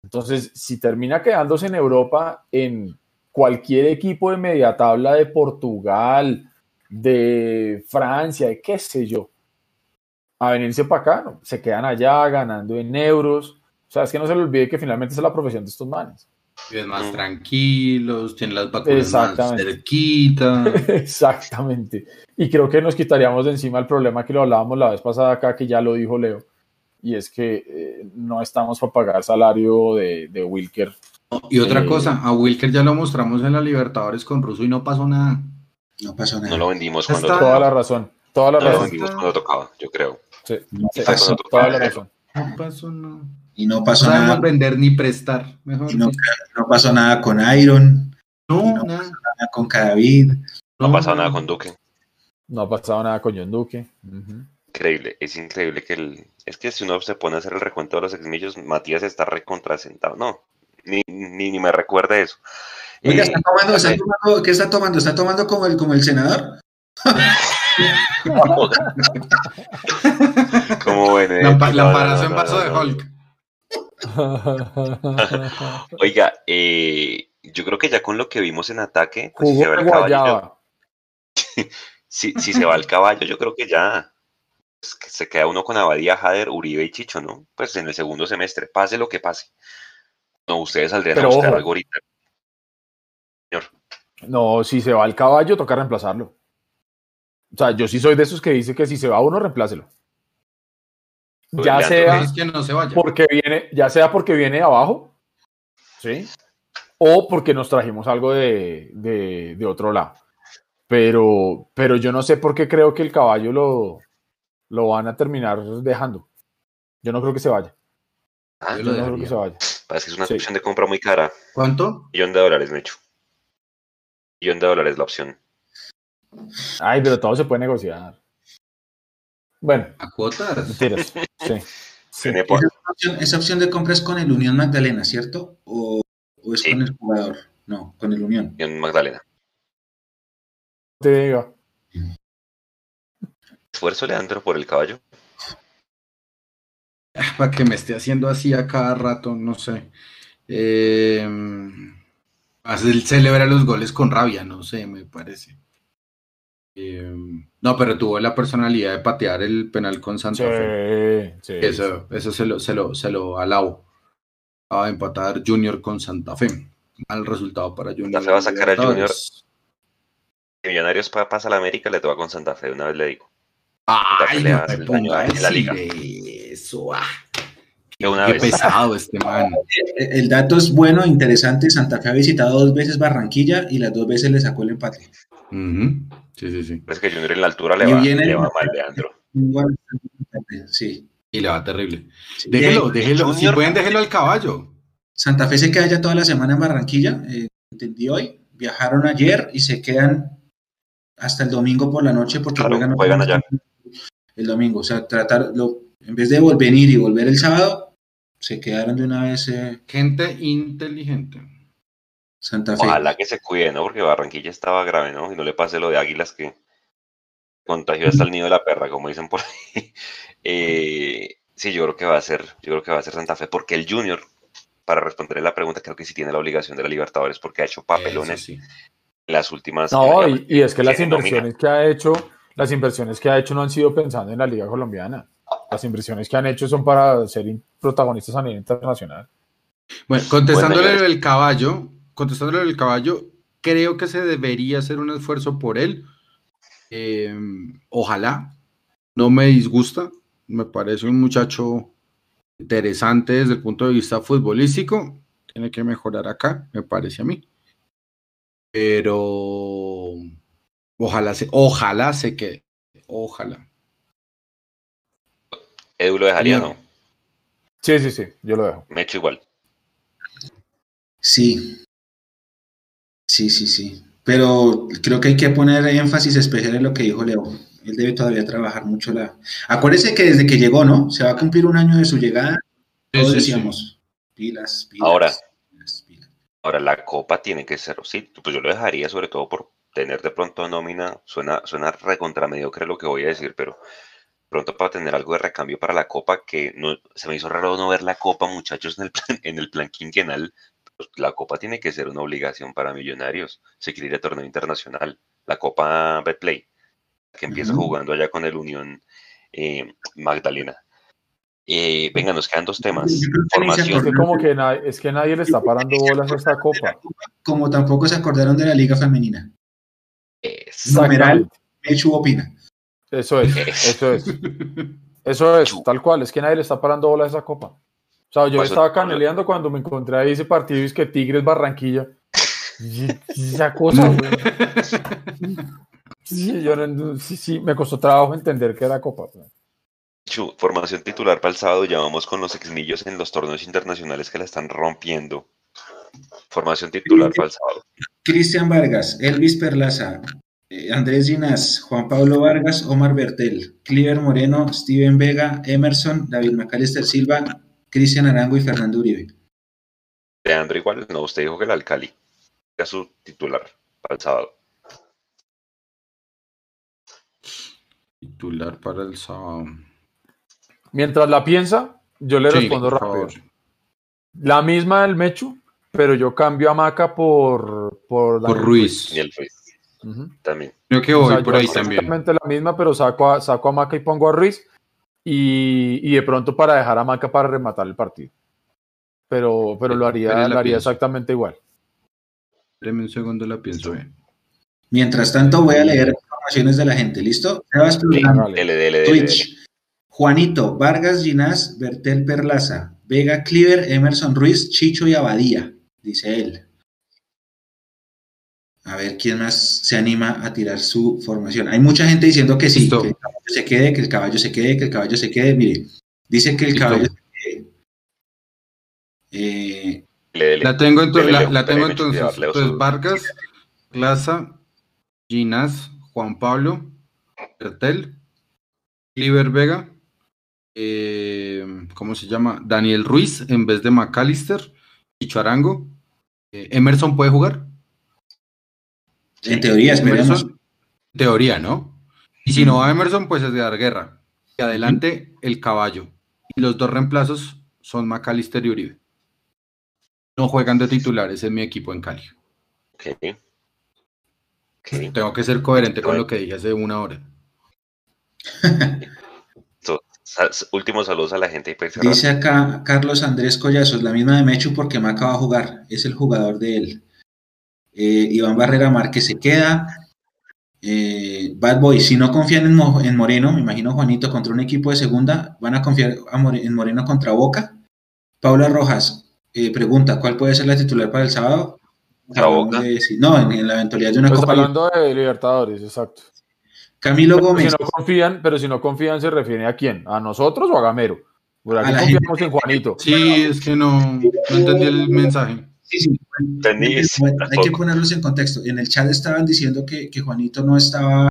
Entonces, si termina quedándose en Europa, en cualquier equipo de media tabla de Portugal, de Francia, de qué sé yo, a venirse para acá, ¿no? se quedan allá ganando en euros. O sea, es que no se le olvide que finalmente es la profesión de estos manes. Viven más Mm. tranquilos, tienen las vacunas más Exactamente. cerquita. Exactamente. Y creo que nos quitaríamos de encima el problema que lo hablábamos la vez pasada acá, que ya lo dijo Leo, y es que eh, no estamos para pagar salario de, de Wilker. Y otra Eh, cosa, a Wilker ya lo mostramos en la Libertadores con Russo y no pasó nada. No pasó nada. No lo vendimos cuando tocaba. Toda la razón, toda la No lo razón. vendimos cuando tocaba, yo creo. Sí, sí, pasó. toda la razón. No pasó nada. Y no No pasó nada. vender ni prestar. Mejor Y no, no pasó nada con Iron, No, no. nada. nada con Cadavid. No ha pasado nada con Duque. No ha pasado nada con John Duque. Increíble, es increíble que el... Es que si uno se pone a hacer el recuento de los exmillos, Matías está recontrasentado. No, ni, ni, ni me recuerda eso. Oiga, Eh, ¿está tomando, está tomando- ¿qué está tomando? ¿Está tomando como el, como el senador? como Benedetti, La, la no, no, no, en no, vaso no, de no. Hulk. Oiga, eh, yo creo que ya con lo que vimos en ataque, pues, si se va el caballo, si, si se va el caballo, yo creo que ya pues, que se queda uno con Abadía, Jader, Uribe y Chicho, ¿no? Pues en el segundo semestre, pase lo que pase. No, ustedes saldrían Pero a buscar ojo. algo ahorita. Señor, No, si se va el caballo, toca reemplazarlo. O sea, yo sí soy de esos que dice que si se va uno, reemplácelo. Pues, Ya sea Es que no se vaya. porque viene, ya sea porque viene de abajo, ¿sí? O porque nos trajimos algo de, de- de otro lado. Pero, pero yo no sé por qué creo que el caballo lo, lo van a terminar dejando. Yo no creo que se vaya. ah, Yo no creo que se vaya. parece que es una Sí. opción de compra muy cara. ¿Cuánto? Millón de dólares, Mecho. Millón de dólares la opción. Ay, pero todo se puede negociar. Bueno, ¿A cuotas? mentiras. Sí. sí. Tiene por- Esa opción, esa opción de compra es con el Unión Magdalena, ¿cierto? ¿O, o es Sí. con el jugador? No, con el Unión. Millón Magdalena. Te digo. Esfuerzo, Leandro, por el caballo. Para que me esté haciendo así a cada rato, no sé. Eh, celebra los goles con rabia, no sé, me parece. Eh, no, pero tuvo la personalidad de patear el penal con Santa Fe. Sí, sí. Eso, eso se lo, se lo, se lo alabo. De empatar Junior con Santa Fe. Mal resultado para Junior. Santa Fe va a sacar a. Si Millonarios pa- pasa a la América, le toca con Santa Fe, una vez le digo. Ay, no ponga a en la liga. eso. ah. Qué pesado este man. Eh, El dato es bueno, interesante. Santa Fe ha visitado dos veces Barranquilla y las dos veces le sacó el empate. Ujú. Sí, sí, sí. Parece que Junior en la altura le va, viene- le va mal, Leandro. Sí. Y le va terrible. Sí. Déjelo, déjelo. Si pueden, déjelo al caballo. Santa Fe se queda ya toda la semana en Barranquilla, eh, entendí hoy. Viajaron ayer y se quedan hasta el domingo por la noche porque Claro, juegan, juegan allá. el domingo. O sea, tratar, lo, en vez de vol- venir y volver el sábado, se quedaron de una vez eh, Gente inteligente. Santa Fe. Ojalá que se cuide, ¿no? Porque Barranquilla estaba grave, ¿no? Y no le pase lo de Águilas que contagió hasta el nido de la perra, como dicen por ahí. Eh, sí, yo creo que va a ser, yo creo que va a ser Santa Fe, porque el Junior, para responderle la pregunta, creo que sí tiene la obligación de la Libertadores porque ha hecho papelones sí. en las últimas. No, y, y es que las inversiones que ha hecho, las inversiones que ha hecho no han sido pensando en la Liga Colombiana. Las inversiones que han hecho son para ser protagonistas a nivel internacional. Bueno, contestándole el caballo, contestándole el caballo, creo que se debería hacer un esfuerzo por él. Eh, ojalá, no me disgusta, me parece un muchacho interesante desde el punto de vista futbolístico. Tiene que mejorar acá, me parece a mí. Pero ojalá se, ojalá se quede. Ojalá. Edu lo dejaría, ¿no? Sí, sí, sí, yo lo dejo. Me echo igual. Sí. Sí, sí, sí. Pero creo que hay que poner énfasis especial en lo que dijo Leo. Él debe todavía trabajar mucho la. Acuérdese que desde que llegó, ¿no? Se va a cumplir un año de su llegada. Todos decíamos, pilas, pilas. Ahora, ahora la copa tiene que ser, sí, pues yo lo dejaría sobre todo por tener de pronto nómina. Suena, suena recontra mediocre lo que voy a decir, pero pronto para tener algo de recambio para la copa, que no, se me hizo raro no ver la copa, muchachos, en el plan, en el plan quinquenal. Pues la copa tiene que ser una obligación para millonarios. Se quiere ir a torneo internacional. La copa Betplay, que empieza jugando allá con el Unión eh, Magdalena. Eh, venga, nos quedan dos temas. Formación. Es que, como que es que nadie le está parando bolas a esta copa. Como tampoco se acordaron de la Liga Femenina. Numeral, Mechu opina. Eso es, eso es. Eso es, tal cual, es que nadie le está parando bola a esa copa. O sea, yo pues, estaba caneleando cuando me encontré ahí ese partido y es que Tigres Barranquilla. Y, esa cosa, Sí, yo, sí, sí, me costó trabajo entender que era copa. formación titular para el sábado, ya vamos con los exmillos en los torneos internacionales que la están rompiendo. Formación titular para el sábado. Cristian Vargas, Elvis Perlaza, eh, Andrés Ginás, Juan Pablo Vargas, Omar Bertel, Cliver Moreno, Steven Vega, Emerson, David Macalister Silva, Cristian Arango y Fernando Uribe. Leandro igual, no, usted dijo que el Alcali era su titular para el sábado. Titular para el sábado. Mientras la piensa, yo le respondo rápido. La misma del Mechu, pero yo cambio a Maca por, por, Ruiz. También. Creo que voy por ahí también. Exactamente la misma, pero saco a, saco a Maca y pongo a Ruiz. Y, de pronto para dejar a Maca para rematar el partido. Pero, pero lo haría, lo haría exactamente igual. Deme un segundo, la pienso bien. Mientras tanto, voy a leer informaciones de la gente. ¿Listo? Twitch. Juanito, Vargas Ginás, Bertel Perlaza, Vega Cleaver, Emerson Ruiz, Chicho y Abadía, dice él. A ver quién más se anima a tirar su formación. Hay mucha gente diciendo que sí, que se quede, que el caballo se quede, que el caballo se quede. Mire, dice que el caballo se quede. Eh, la tengo, entonces, la, tengo entonces. entonces Vargas, Plaza, Ginás, Juan Pablo, Bertel, Cliver Vega, eh, ¿cómo se llama? Daniel Ruiz en vez de McAllister, Chicho Arango. Eh, ¿Emerson puede jugar? En teoría, esperemos. teoría, ¿no? Y si no va Emerson, pues es de dar guerra. Y adelante, el caballo. Y los dos reemplazos son McAllister y Uribe. No juegan de titulares en mi equipo en Cali. Tengo que ser coherente con lo que dije hace una hora. Últimos saludos a la gente. Dice acá Carlos Andrés Collazos, la misma de Mechu porque Maca va a jugar, es el jugador de él. Eh, Iván Barrera Márquez se queda. Eh, Bad Boy, si no confían en, Moreno, me imagino Juanito contra un equipo de segunda, van a confiar en Moreno contra Boca. Paula Rojas eh, pregunta, ¿cuál puede ser la titular para el sábado? no, en, la eventualidad de una pues Copa hablando de Libertadores, exacto. Camilo Gómez. Si no confían, pero si no confían, ¿se refiere a quién? ¿A nosotros o a Gamero? Por aquí confiamos en Juanito. Sí, es que no, no entendí el mensaje. Sí, sí. Hay que ponerlos en contexto. En el chat estaban diciendo que, que Juanito no estaba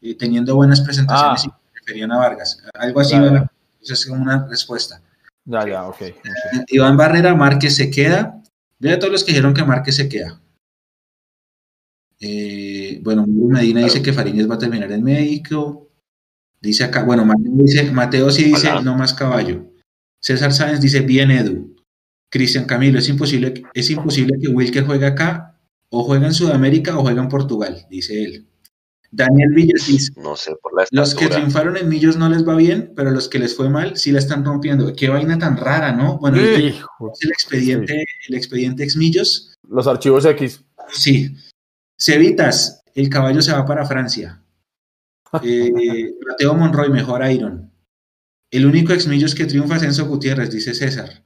eh, teniendo buenas presentaciones ah. y referían a Vargas. Algo así, esa es como una respuesta. Ya, ya, ok. Iván Barrera, Márquez se queda. De todos los que dijeron que Márquez se queda. Eh, bueno, Medina dice que Fariñez va a terminar en México. Dice acá, bueno, Mateo, dice, Mateo sí dice no más caballo. César Sáenz dice bien Edu. Cristian Camilo, es imposible, es imposible que Wilker juegue acá, o juega en Sudamérica o juega en Portugal, dice él. Daniel Villasís. No sé, por la Los que triunfaron en Millos no les va bien, pero los que les fue mal sí la están rompiendo. Qué vaina tan rara, ¿no? Bueno, Sí. el expediente, el expediente ex Millos. Los archivos X. Sí. Cevitas, el caballo se va para Francia. Eh, Mateo Monroy, mejor Iron. El único ex Millos que triunfa es Enzo Gutiérrez, dice César.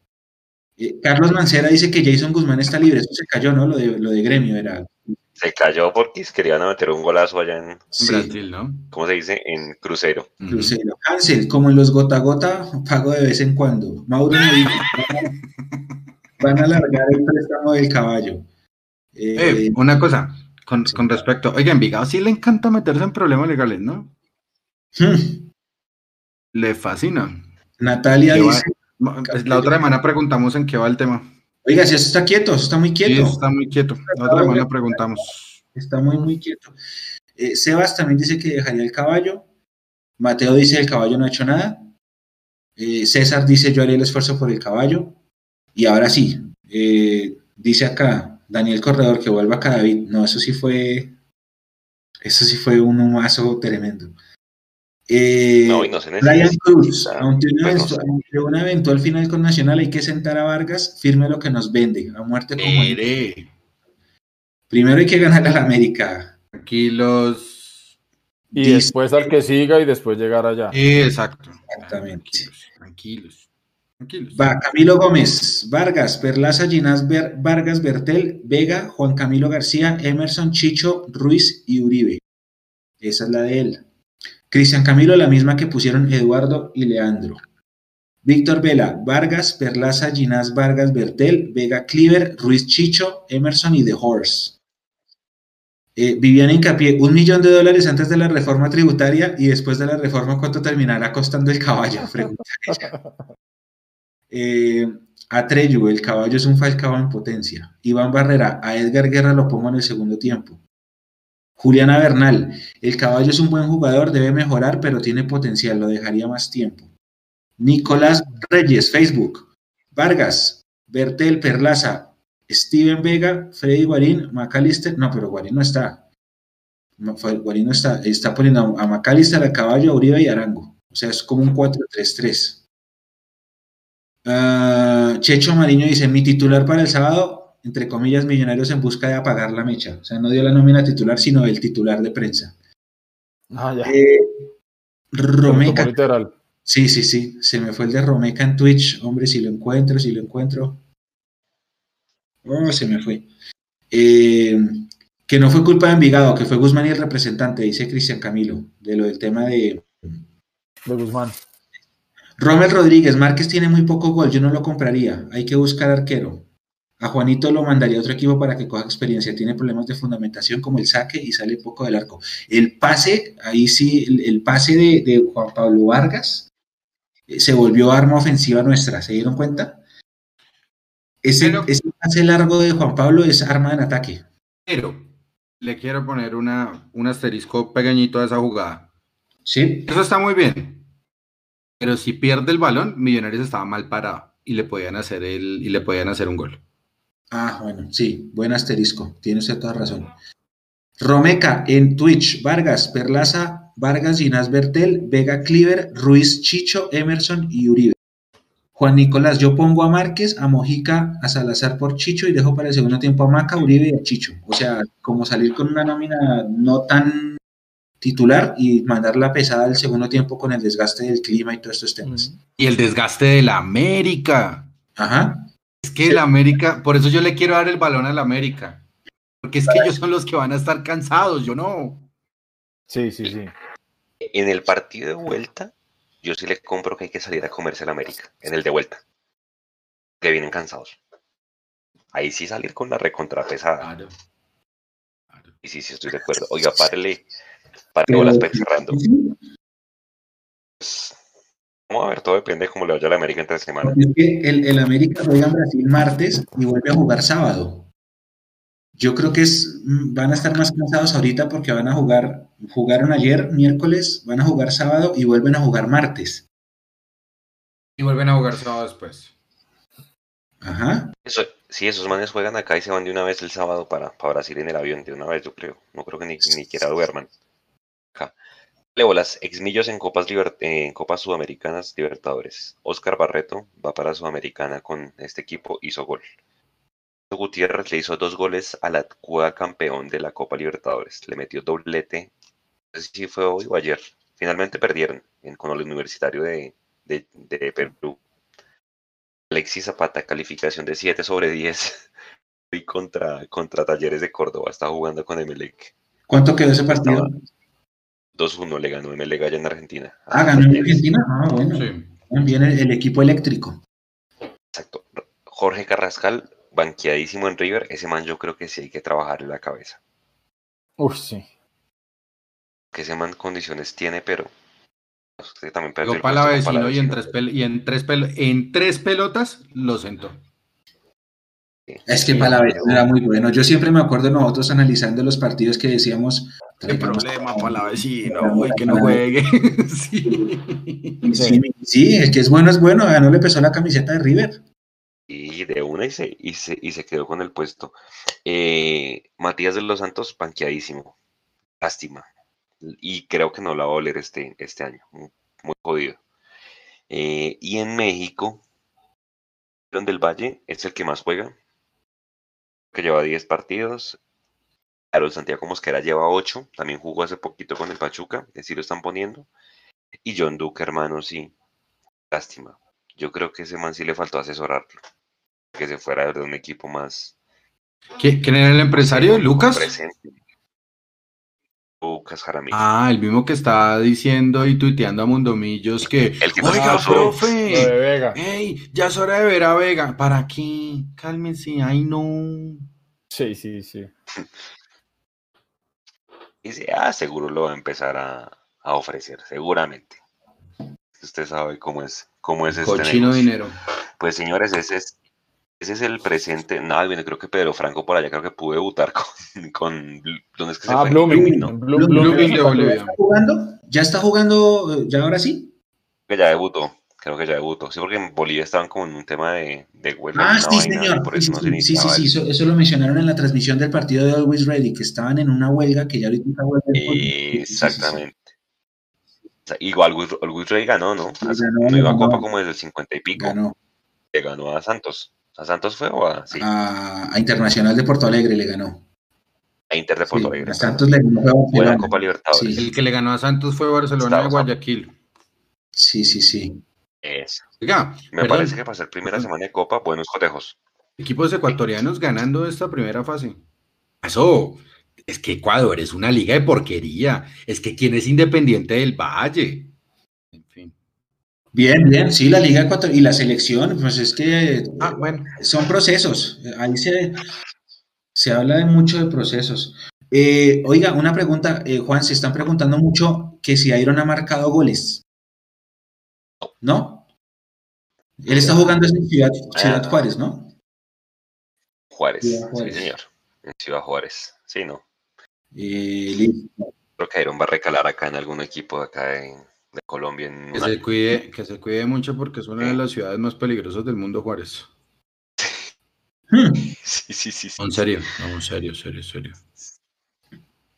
Eh, Carlos Mancera dice que Jason Guzmán está libre. Eso se cayó, ¿no? Lo de, lo de gremio era. Se cayó porque es que le iban a meter un golazo allá en, Sí. Brasil, ¿no? ¿cómo se dice? En Crucero. Crucero. Cancel, como en los gota a gota, pago de vez en cuando. Mauro me dijo, van a alargar el préstamo del caballo. Eh, Eh, una cosa, con, con respecto, oiga, Envigado sí le encanta meterse en problemas legales, ¿no? hmm, Le fascina. Natalia dice, La otra semana preguntamos en qué va el tema. oiga, si eso está quieto, eso está muy Sí, quieto. está muy quieto. La otra semana preguntamos. Está muy, muy quieto. Eh, Sebas también dice que dejaría el caballo. Mateo dice el caballo no ha hecho nada. Eh, César dice yo haría el esfuerzo por el caballo. Y ahora sí, eh, dice acá Daniel Corredor que vuelva acá David. No, eso sí fue, eso sí fue un humazo tremendo. Eh, No, y no se Brian necesita. Cruz, aunque una, pues, no eventual, sé. aunque una eventual final con Nacional hay que sentar a Vargas, firme lo que nos vende, a muerte como Mire, Primero hay que ganarle a la América. tranquilos. Y Dice- después al que siga y después llegar allá. Exacto. Exactamente. Tranquilos, tranquilos. tranquilos. Va, Camilo Gómez, Vargas, Perlaza, Ginás, Ver- Vargas, Bertel, Vega, Juan Camilo García, Emerson, Chicho, Ruiz y Uribe. Esa es la de él. Cristian Camilo, la misma que pusieron Eduardo y Leandro. Víctor Vela, Vargas, Perlaza, Ginás, Vargas, Bertel, Vega, Cleaver, Ruiz, Chicho, Emerson y The Horse. Eh, Viviana Incapié, un millón de dólares antes de la reforma tributaria y después de la reforma, ¿cuánto terminará costando el caballo? Pregunta ella. Eh, el caballo es un falcao en potencia. Iván Barrera, a Edgar Guerra lo pongo en el segundo tiempo. Juliana Bernal, el caballo es un buen jugador, debe mejorar, pero tiene potencial, lo dejaría más tiempo. Nicolás Reyes, Facebook. Vargas, Bertel Perlaza, Steven Vega, Freddy Guarín, McAllister. No, pero Guarín no está. Guarín no está. Está poniendo a McAllister, a Caballo, a Uribe y Arango. O sea, es como un 4-3-3. Ah, Checho Mariño dice: Mi titular para el sábado, entre comillas, Millonarios en busca de apagar la mecha. O sea, no dio la nómina titular, sino el titular de prensa. Ah, ya. Eh, Romeca. literal. Sí, sí, sí. Se me fue el de Romeca en Twitch. Hombre, si lo encuentro, si lo encuentro. Oh, se me fue. Eh, que no fue culpa de Envigado, que fue Guzmán y el representante, dice Cristian Camilo, de lo del tema de. De Guzmán. Romel Rodríguez, Márquez tiene muy poco gol, yo no lo compraría. Hay que buscar arquero. A Juanito lo mandaría a otro equipo para que coja experiencia. Tiene problemas de fundamentación como el saque y sale poco del arco. El pase, ahí sí, el, el pase de, de Juan Pablo Vargas eh, se volvió arma ofensiva nuestra. ¿Se dieron cuenta? Ese, Pero- ese pase largo de Juan Pablo es arma en ataque. Pero le quiero poner una, un asterisco pequeñito a esa jugada. ¿Sí? Eso está muy bien. Pero si pierde el balón, Millonarios estaba mal parado y le podían hacer el, y le podían hacer un gol. Ah, bueno, sí, buen asterisco, tiene usted toda razón. Romeca en Twitch, Vargas, Perlaza, Vargas, Ginás Bertel, Vega Cleaver, Ruiz, Chicho, Emerson y Uribe. Juan Nicolás, yo pongo a Márquez, a Mojica, a Salazar por Chicho y dejo para el segundo tiempo a Maca, Uribe y a Chicho. O sea, como salir con una nómina no tan titular y mandar la pesada al segundo tiempo con el desgaste del clima y todos estos temas. Y el desgaste de la América. Ajá. Es que el América, por eso yo le quiero dar el balón al América. Porque es que ellos son los que van a estar cansados, yo no. Sí, sí, sí. En el partido de vuelta, yo sí le compro que hay que salir a comerse el América. En el de vuelta. Que vienen cansados. Ahí sí salir con la recontrapesada. Claro. Y sí, sí estoy de acuerdo. Oiga, párele. Párele Pet cerrando. Pues, Vamos a ver, todo depende de cómo le vaya a la América entre semana. Es que el, el América juega en Brasil martes y vuelve a jugar sábado. Yo creo que es, mm, van a estar más cansados ahorita porque van a jugar, jugaron ayer miércoles, van a jugar sábado y vuelven a jugar martes. Y vuelven a jugar sábado después. Ajá. Eso, sí, esos manes juegan acá y se van de una vez el sábado para, para Brasil en el avión, de una vez, yo creo. No creo que ni, ni siquiera duerman. Bolas, exmillos en Copas, Liber- en Copas Sudamericanas Libertadores. Oscar Barreto va para Sudamericana con este equipo, hizo gol. Gutiérrez le hizo dos goles a la actual campeón de la Copa Libertadores. Le metió doblete, no sé si fue hoy o ayer. Finalmente perdieron en- con el Universitario de, de- de Perú. Alexis Zapata, calificación de 7 sobre 10. Y contra, contra Talleres de Córdoba, está jugando con Emelec. ¿Cuánto quedó ese partido? Estaba 2-1 le ganó Emelec allá en Argentina. Ah, ganó en Argentina. Ah, bueno. Sí. Bien el, el equipo eléctrico. Exacto. Jorge Carrascal, banqueadísimo en River. Ese man yo creo que sí hay que trabajar en la cabeza. Uy, sí. Que ese man condiciones tiene, pero... Usted también perdió el para vecino y en tres, pel- y en tres, pel- en tres pelotas lo sentó. Es que Sí, pero- era muy bueno. Yo siempre me acuerdo nosotros analizando los partidos que decíamos. Qué traigamos- problema para la vecino, uy, que no juegue. sí. Sí, sí, es que es bueno, es bueno. No le pesó la camiseta de River. Y de una y se, y se, y se quedó con el puesto. Eh, Matías de los Santos, banqueadísimo. Lástima. Y creo que no la va a oler este, este año. Muy, muy jodido. Eh, y en México, León del Valle es el que más juega. Que lleva 10 partidos. Aaron Santiago Mosquera lleva 8. También jugó hace poquito con el Pachuca. Decir, lo están poniendo. Y John Duque, hermano, sí. Lástima. Yo creo que ese man sí le faltó asesorarlo. Que se fuera de un equipo más. ¿Qui- ¿Quién era el empresario? ¿Lucas? presente. Lucas Jaramillo. Ah, el mismo que está diciendo y tuiteando a Mundomillos que. El que Oiga, puso- Lo de profe. Vega. Ey, ya es hora de ver a Vega. ¿Para qué? Cálmense, ay no. Sí, sí, sí. Dice, ah, seguro lo va a empezar a, a ofrecer, seguramente. Usted sabe cómo es, cómo es este Cochino negocio. dinero. Pues señores, ese es, ese es el presente. Nada, bien, creo que Pedro Franco por allá creo que pudo debutar con, con ¿dónde es que se Ah, fue? Blooming. ¿no? Bloom- Blooming Blooming de ¿Ya está jugando? ¿Ya está jugando? ¿Ya ahora sí? Que ya debutó, creo que ya debutó. Sí, porque en Bolivia estaban como en un tema de, de huelga. Ah, sí, vaina, señor. Por eso no se Sí, sí, sí, Eso, eso lo mencionaron en la transmisión del partido de Always Ready, que estaban en una huelga que ya ahorita está huelga. Exactamente. Igual Luis Rey ganó, ¿no? Ganó, no iba a. Copa como desde el 50 y pico. Ganó Le ganó a Santos. ¿A Santos fue o a, sí, a, a Internacional de Porto Alegre, le ganó. a Inter de Sí, Porto Alegre? a Santos le ganó. fue a Buena Barcelona. Copa Libertadores. Sí. El que le ganó a Santos fue Barcelona de Guayaquil. Sí, sí, sí. Eso. Oiga, Me perdón, parece que para ser primera semana de Copa, buenos cotejos. equipos ecuatorianos ganando esta primera fase. Eso, es que Ecuador es una liga de porquería. Es que quién es independiente del Valle. En. Bien, bien, sí, la Liga Ecuatoriana y la selección, pues es que Ah, bueno. son procesos. Ahí se, se habla de mucho de procesos. Eh, oiga, una pregunta, eh, Juan, se están preguntando mucho que si Iron ha marcado goles. ¿No? Él está jugando en Ciudad, Ciudad Ah. Juárez, ¿no? Juárez. Ciudad Juárez. Sí, señor. En Ciudad Juárez. Sí, ¿no? Eh. Creo que Iron va a recalar acá en algún equipo de acá de, de Colombia. En Que se cuide, que se cuide mucho porque es una de las ciudades más peligrosas del mundo, Juárez. Sí, sí, sí, sí. En serio, no, en serio, serio, serio.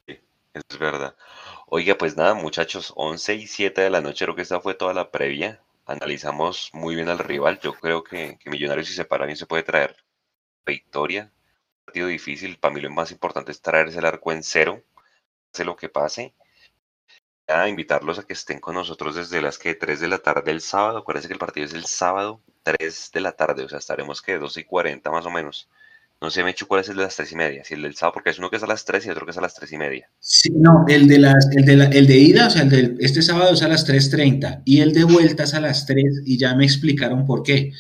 Es verdad. Oiga, pues nada, muchachos, 11 y 7 de la noche, creo que esta fue toda la previa. Analizamos muy bien al rival. Yo creo que, que Millonarios, si se para bien, se puede traer victoria. Partido difícil. Para mí lo más importante es traerse el arco en cero. Pase lo que pase. A invitarlos a que estén con nosotros desde las que 3 de la tarde el sábado. Acuérdense que el partido es el sábado, 3 de la tarde. O sea, estaremos que 12 y 40 más o menos. No sé, Mechu, cuál es el de las 3 y media. Si el del sábado, porque es uno que es a las 3 y otro que es a las 3 y media. Sí, no, el de, las, el, de la- el de ida, o sea, el de este sábado es a las 3.30 y el de vuelta es a las 3 y ya me explicaron por qué.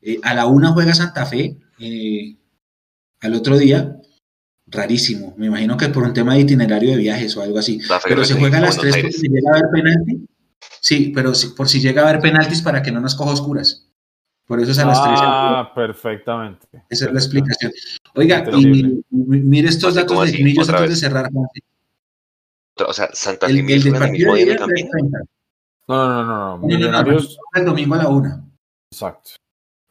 Eh, a la una juega Santa Fe, eh, al otro día, rarísimo, me imagino que por un tema de itinerario de viajes o algo así, pero se Racing, juega a las 3 por si llega a haber penalti. Sí, pero si- por si llega a haber penaltis para que no nos coja oscuras. Por eso es a las 3. Ah, perfectamente. Esa es la explicación. Oiga, y mire estos Así datos de Millos antes de cerrar. O sea, Santa El, el del juegan el partido mismo de. 3.30. No, no, no, no, no. No, no, no, Millonarios, El domingo a la una. exacto.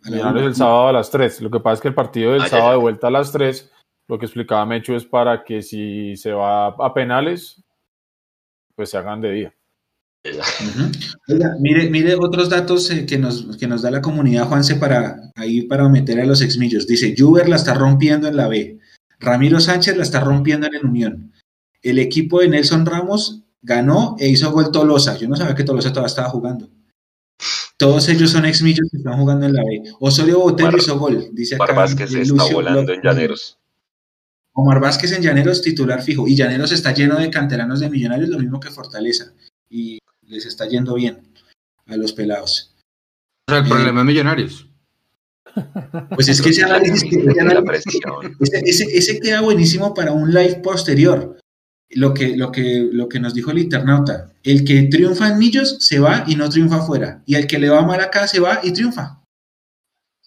Millonarios el sábado a las 3. Lo que pasa es que el partido del Ah, ya, sábado ya. de vuelta a las 3, lo que explicaba Mecho es para que si se va a penales, pues se hagan de día. Oiga, mire, mire otros datos eh, que, nos, que nos da la comunidad Juanse para ahí para meter a los exmillos. Dice, Juber la está rompiendo en la B. Ramiro Sánchez la está rompiendo en el Unión. El equipo de Nelson Ramos ganó e hizo gol Tolosa. Yo no sabía que Tolosa todavía estaba jugando. Todos ellos son exmillos que están jugando en la B. Osorio Botero hizo gol, dice acá. Vázquez está volando en Llaneros. Omar Vázquez en Llaneros titular fijo. Y Llaneros está lleno de canteranos de millonarios, lo mismo que Fortaleza. Y les está yendo bien a los pelados. O sea, el problema es millonarios. Pues es que ese análisis, ese, ese, queda buenísimo para un live posterior. Lo que, lo, que, lo que nos dijo el internauta, el que triunfa en Millos se va y no triunfa afuera, y el que le va mal acá se va y triunfa.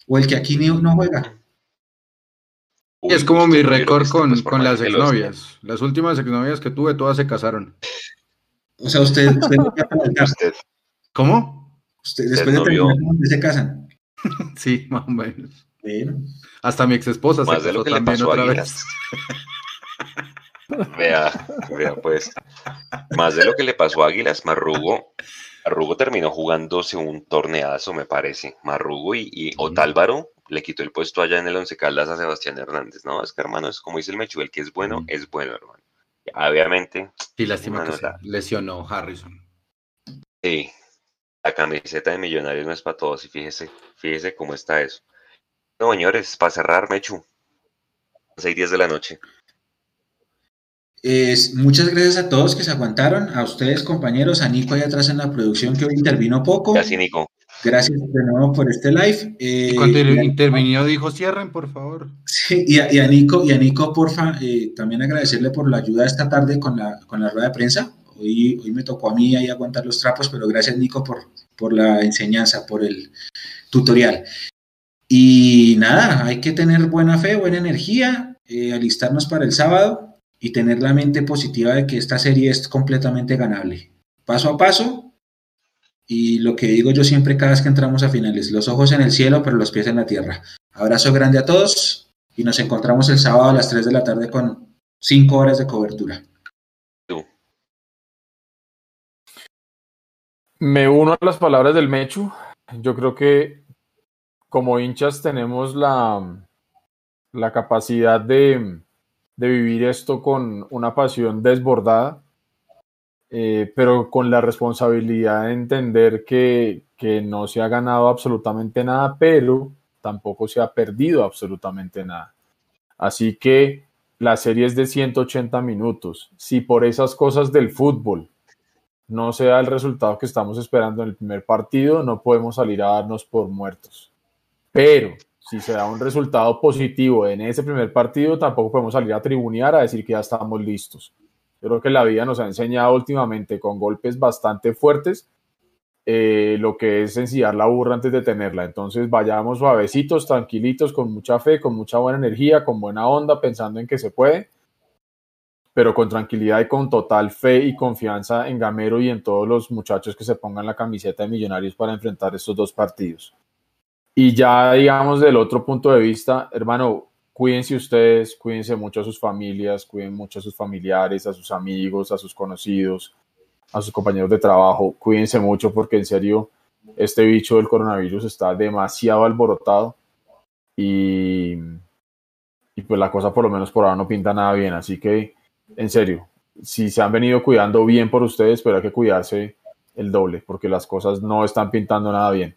O el que aquí no juega. Es como mi récord con, con las exnovias. Las últimas exnovias que tuve, todas se casaron. O sea, usted, usted, usted. ¿Cómo? Usted, después de terminar, se casan. sí, más o menos. Hasta mi ex esposa se casó también otra vez. vea, vea, pues. Más de lo que le pasó a Águilas, Marrugo. Marrugo terminó jugándose un torneazo, me parece. Marrugo y, y Otálvaro le quitó el puesto allá en el Once Caldas a Sebastián Hernández. No, es que hermano, es como dice el Mechu, el que es bueno, es bueno, hermano. Obviamente. Sí, lástima que se lesionó Harrison. Sí, la camiseta de Millonarios no es para todos y fíjese, fíjese cómo está eso. No, señores, para cerrar, Mechu, 6 días de la noche. muchas gracias a todos que se aguantaron, a ustedes compañeros, a Nico ahí atrás en la producción que hoy intervino poco. Gracias, Nico. Gracias de nuevo por este live. Eh, y cuando intervino dijo, cierren, por favor. Sí, y a, Nico, y a Nico, porfa, eh, también agradecerle por la ayuda esta tarde con la, con la rueda de prensa. Hoy, hoy me tocó a mí ahí aguantar los trapos, pero gracias Nico por, por la enseñanza, por el tutorial. Y nada, hay que tener buena fe, buena energía, eh, alistarnos para el sábado y tener la mente positiva de que esta serie es completamente ganable. Paso a paso, y lo que digo yo siempre cada vez que entramos a finales, los ojos en el cielo, pero los pies en la tierra. Abrazo grande a todos y nos encontramos el sábado a las 3 de la tarde con 5 horas de cobertura. Me uno a las palabras del Mechu. Yo creo que como hinchas tenemos la, la capacidad de, de vivir esto con una pasión desbordada, eh, pero con la responsabilidad de entender que, que no se ha ganado absolutamente nada, pero tampoco se ha perdido absolutamente nada. Así que la serie es de 180 minutos. Si por esas cosas del fútbol no sea el resultado que estamos esperando en el primer partido, no podemos salir a darnos por muertos. Pero si se da un resultado positivo en ese primer partido, tampoco podemos salir a tribunear a decir que ya estamos listos. Yo creo que la vida nos ha enseñado últimamente con golpes bastante fuertes eh, lo que es ensillar la burra antes de tenerla. Entonces vayamos suavecitos, tranquilitos, con mucha fe, con mucha buena energía, con buena onda, pensando en que se puede pero con tranquilidad y con total fe y confianza en Gamero y en todos los muchachos que se pongan la camiseta de Millonarios para enfrentar estos dos partidos. Y ya, digamos, del otro punto de vista, hermano, cuídense ustedes, cuídense mucho a sus familias, cuiden mucho a sus familiares, a sus amigos, a sus conocidos, a sus compañeros de trabajo, cuídense mucho porque en serio, este bicho del coronavirus está demasiado alborotado y, y pues la cosa por lo menos por ahora no pinta nada bien, así que en serio, si se han venido cuidando bien por ustedes, pero hay que cuidarse el doble, porque las cosas no están pintando nada bien.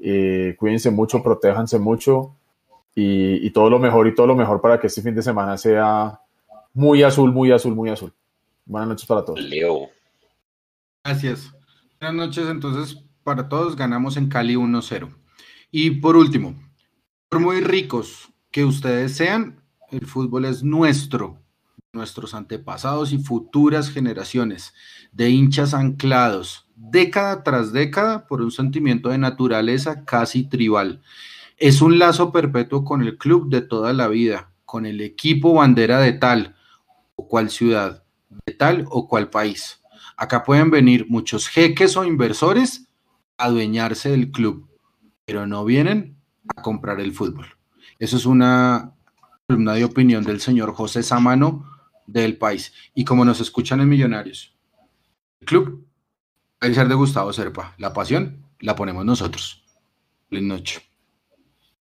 Eh, cuídense mucho, protéjanse mucho y, todo lo mejor y todo lo mejor para que este fin de semana sea muy azul, muy azul, muy azul. Buenas noches para todos. Leo. Gracias. Buenas noches, entonces, para todos ganamos en Cali 1-0. Y por último, por muy ricos que ustedes sean, el fútbol es nuestro nuestros antepasados y futuras generaciones de hinchas anclados década tras década por un sentimiento de naturaleza casi tribal. Es un lazo perpetuo con el club de toda la vida, con el equipo bandera de tal o cual ciudad, de tal o cual país. Acá pueden venir muchos jeques o inversores a adueñarse del club, pero no vienen a comprar el fútbol. Eso es una columna de opinión del señor José Samano del país. Y como nos escuchan en Millonarios, el club Puede ser de Gustavo Serpa. La pasión la ponemos nosotros. Buenas noches.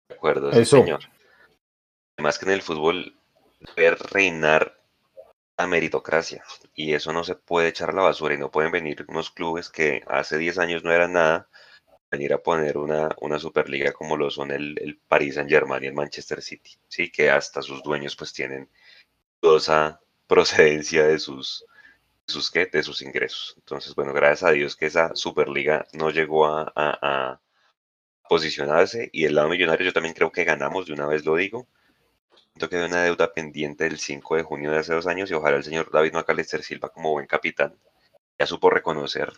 De acuerdo, sí, Eso. señor. Además que en el fútbol debe reinar la meritocracia y eso no se puede echar a la basura y no pueden venir unos clubes que hace 10 años no eran nada, venir a poner una, una superliga como lo son el, el Paris Saint Germain y el Manchester City, sí, que hasta sus dueños pues tienen dudosa procedencia de sus, sus, ¿qué? de sus ingresos. Entonces, bueno, gracias a Dios que esa superliga no llegó a, a- a posicionarse y del lado millonario yo también creo que ganamos, de una vez lo digo. Que hay una deuda pendiente del 5 de junio de hace dos años y ojalá el señor David Macalister Silva como buen capitán ya supo reconocer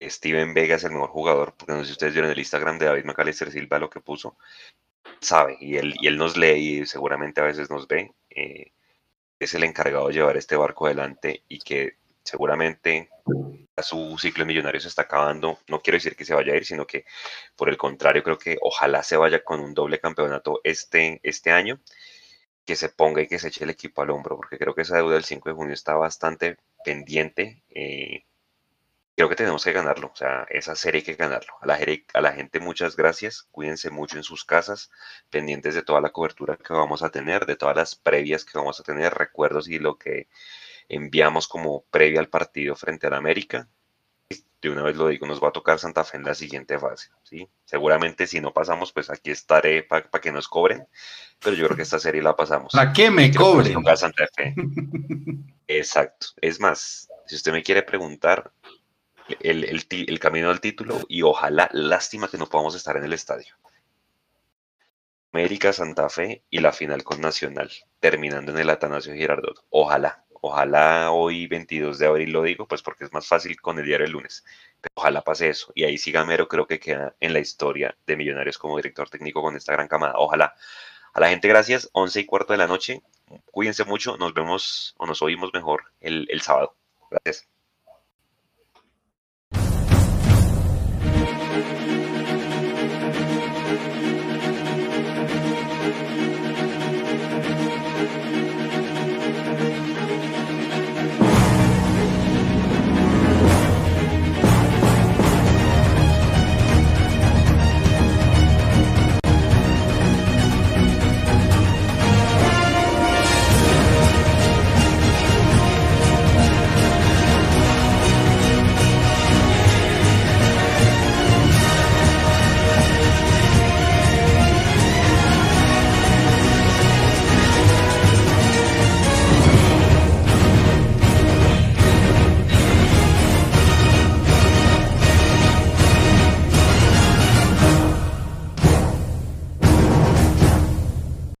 Steven Vega es el mejor jugador, porque no sé si ustedes vieron el Instagram de David Macalister Silva lo que puso, sabe y él, y él nos lee y seguramente a veces nos ve, eh, es el encargado de llevar este barco adelante y que seguramente su ciclo de millonarios se está acabando, no quiero decir que se vaya a ir, sino que por el contrario creo que ojalá se vaya con un doble campeonato este, este año que se ponga y que se eche el equipo al hombro, porque creo que esa deuda del 5 de junio está bastante pendiente. eh, creo que tenemos que ganarlo, o sea, esa serie hay que ganarlo. A la, a la gente muchas gracias, cuídense mucho en sus casas, pendientes de toda la cobertura que vamos a tener, de todas las previas que vamos a tener, recuerdos y lo que enviamos como previa al partido frente al América. De una vez lo digo, nos va a tocar Santa Fe en la siguiente fase, ¿sí? Seguramente si no pasamos, pues aquí estaré para que nos cobren, pero yo creo que esta serie la pasamos. ¿Para qué me que cobren? toca Santa Fe. Exacto. Es más, si usted me quiere preguntar, el, el el camino al título, y ojalá, lástima que no podamos estar en el estadio. América, Santa Fe y la final con Nacional, terminando en el Atanasio Girardot. Ojalá, ojalá hoy 22 de abril lo digo, pues porque es más fácil con el diario el lunes. Pero ojalá pase eso. Y ahí sí Gamero creo que queda en la historia de Millonarios como director técnico con esta gran camada. Ojalá. A la gente, gracias. 11 y cuarto de la noche. Cuídense mucho. Nos vemos o nos oímos mejor el, el sábado. Gracias.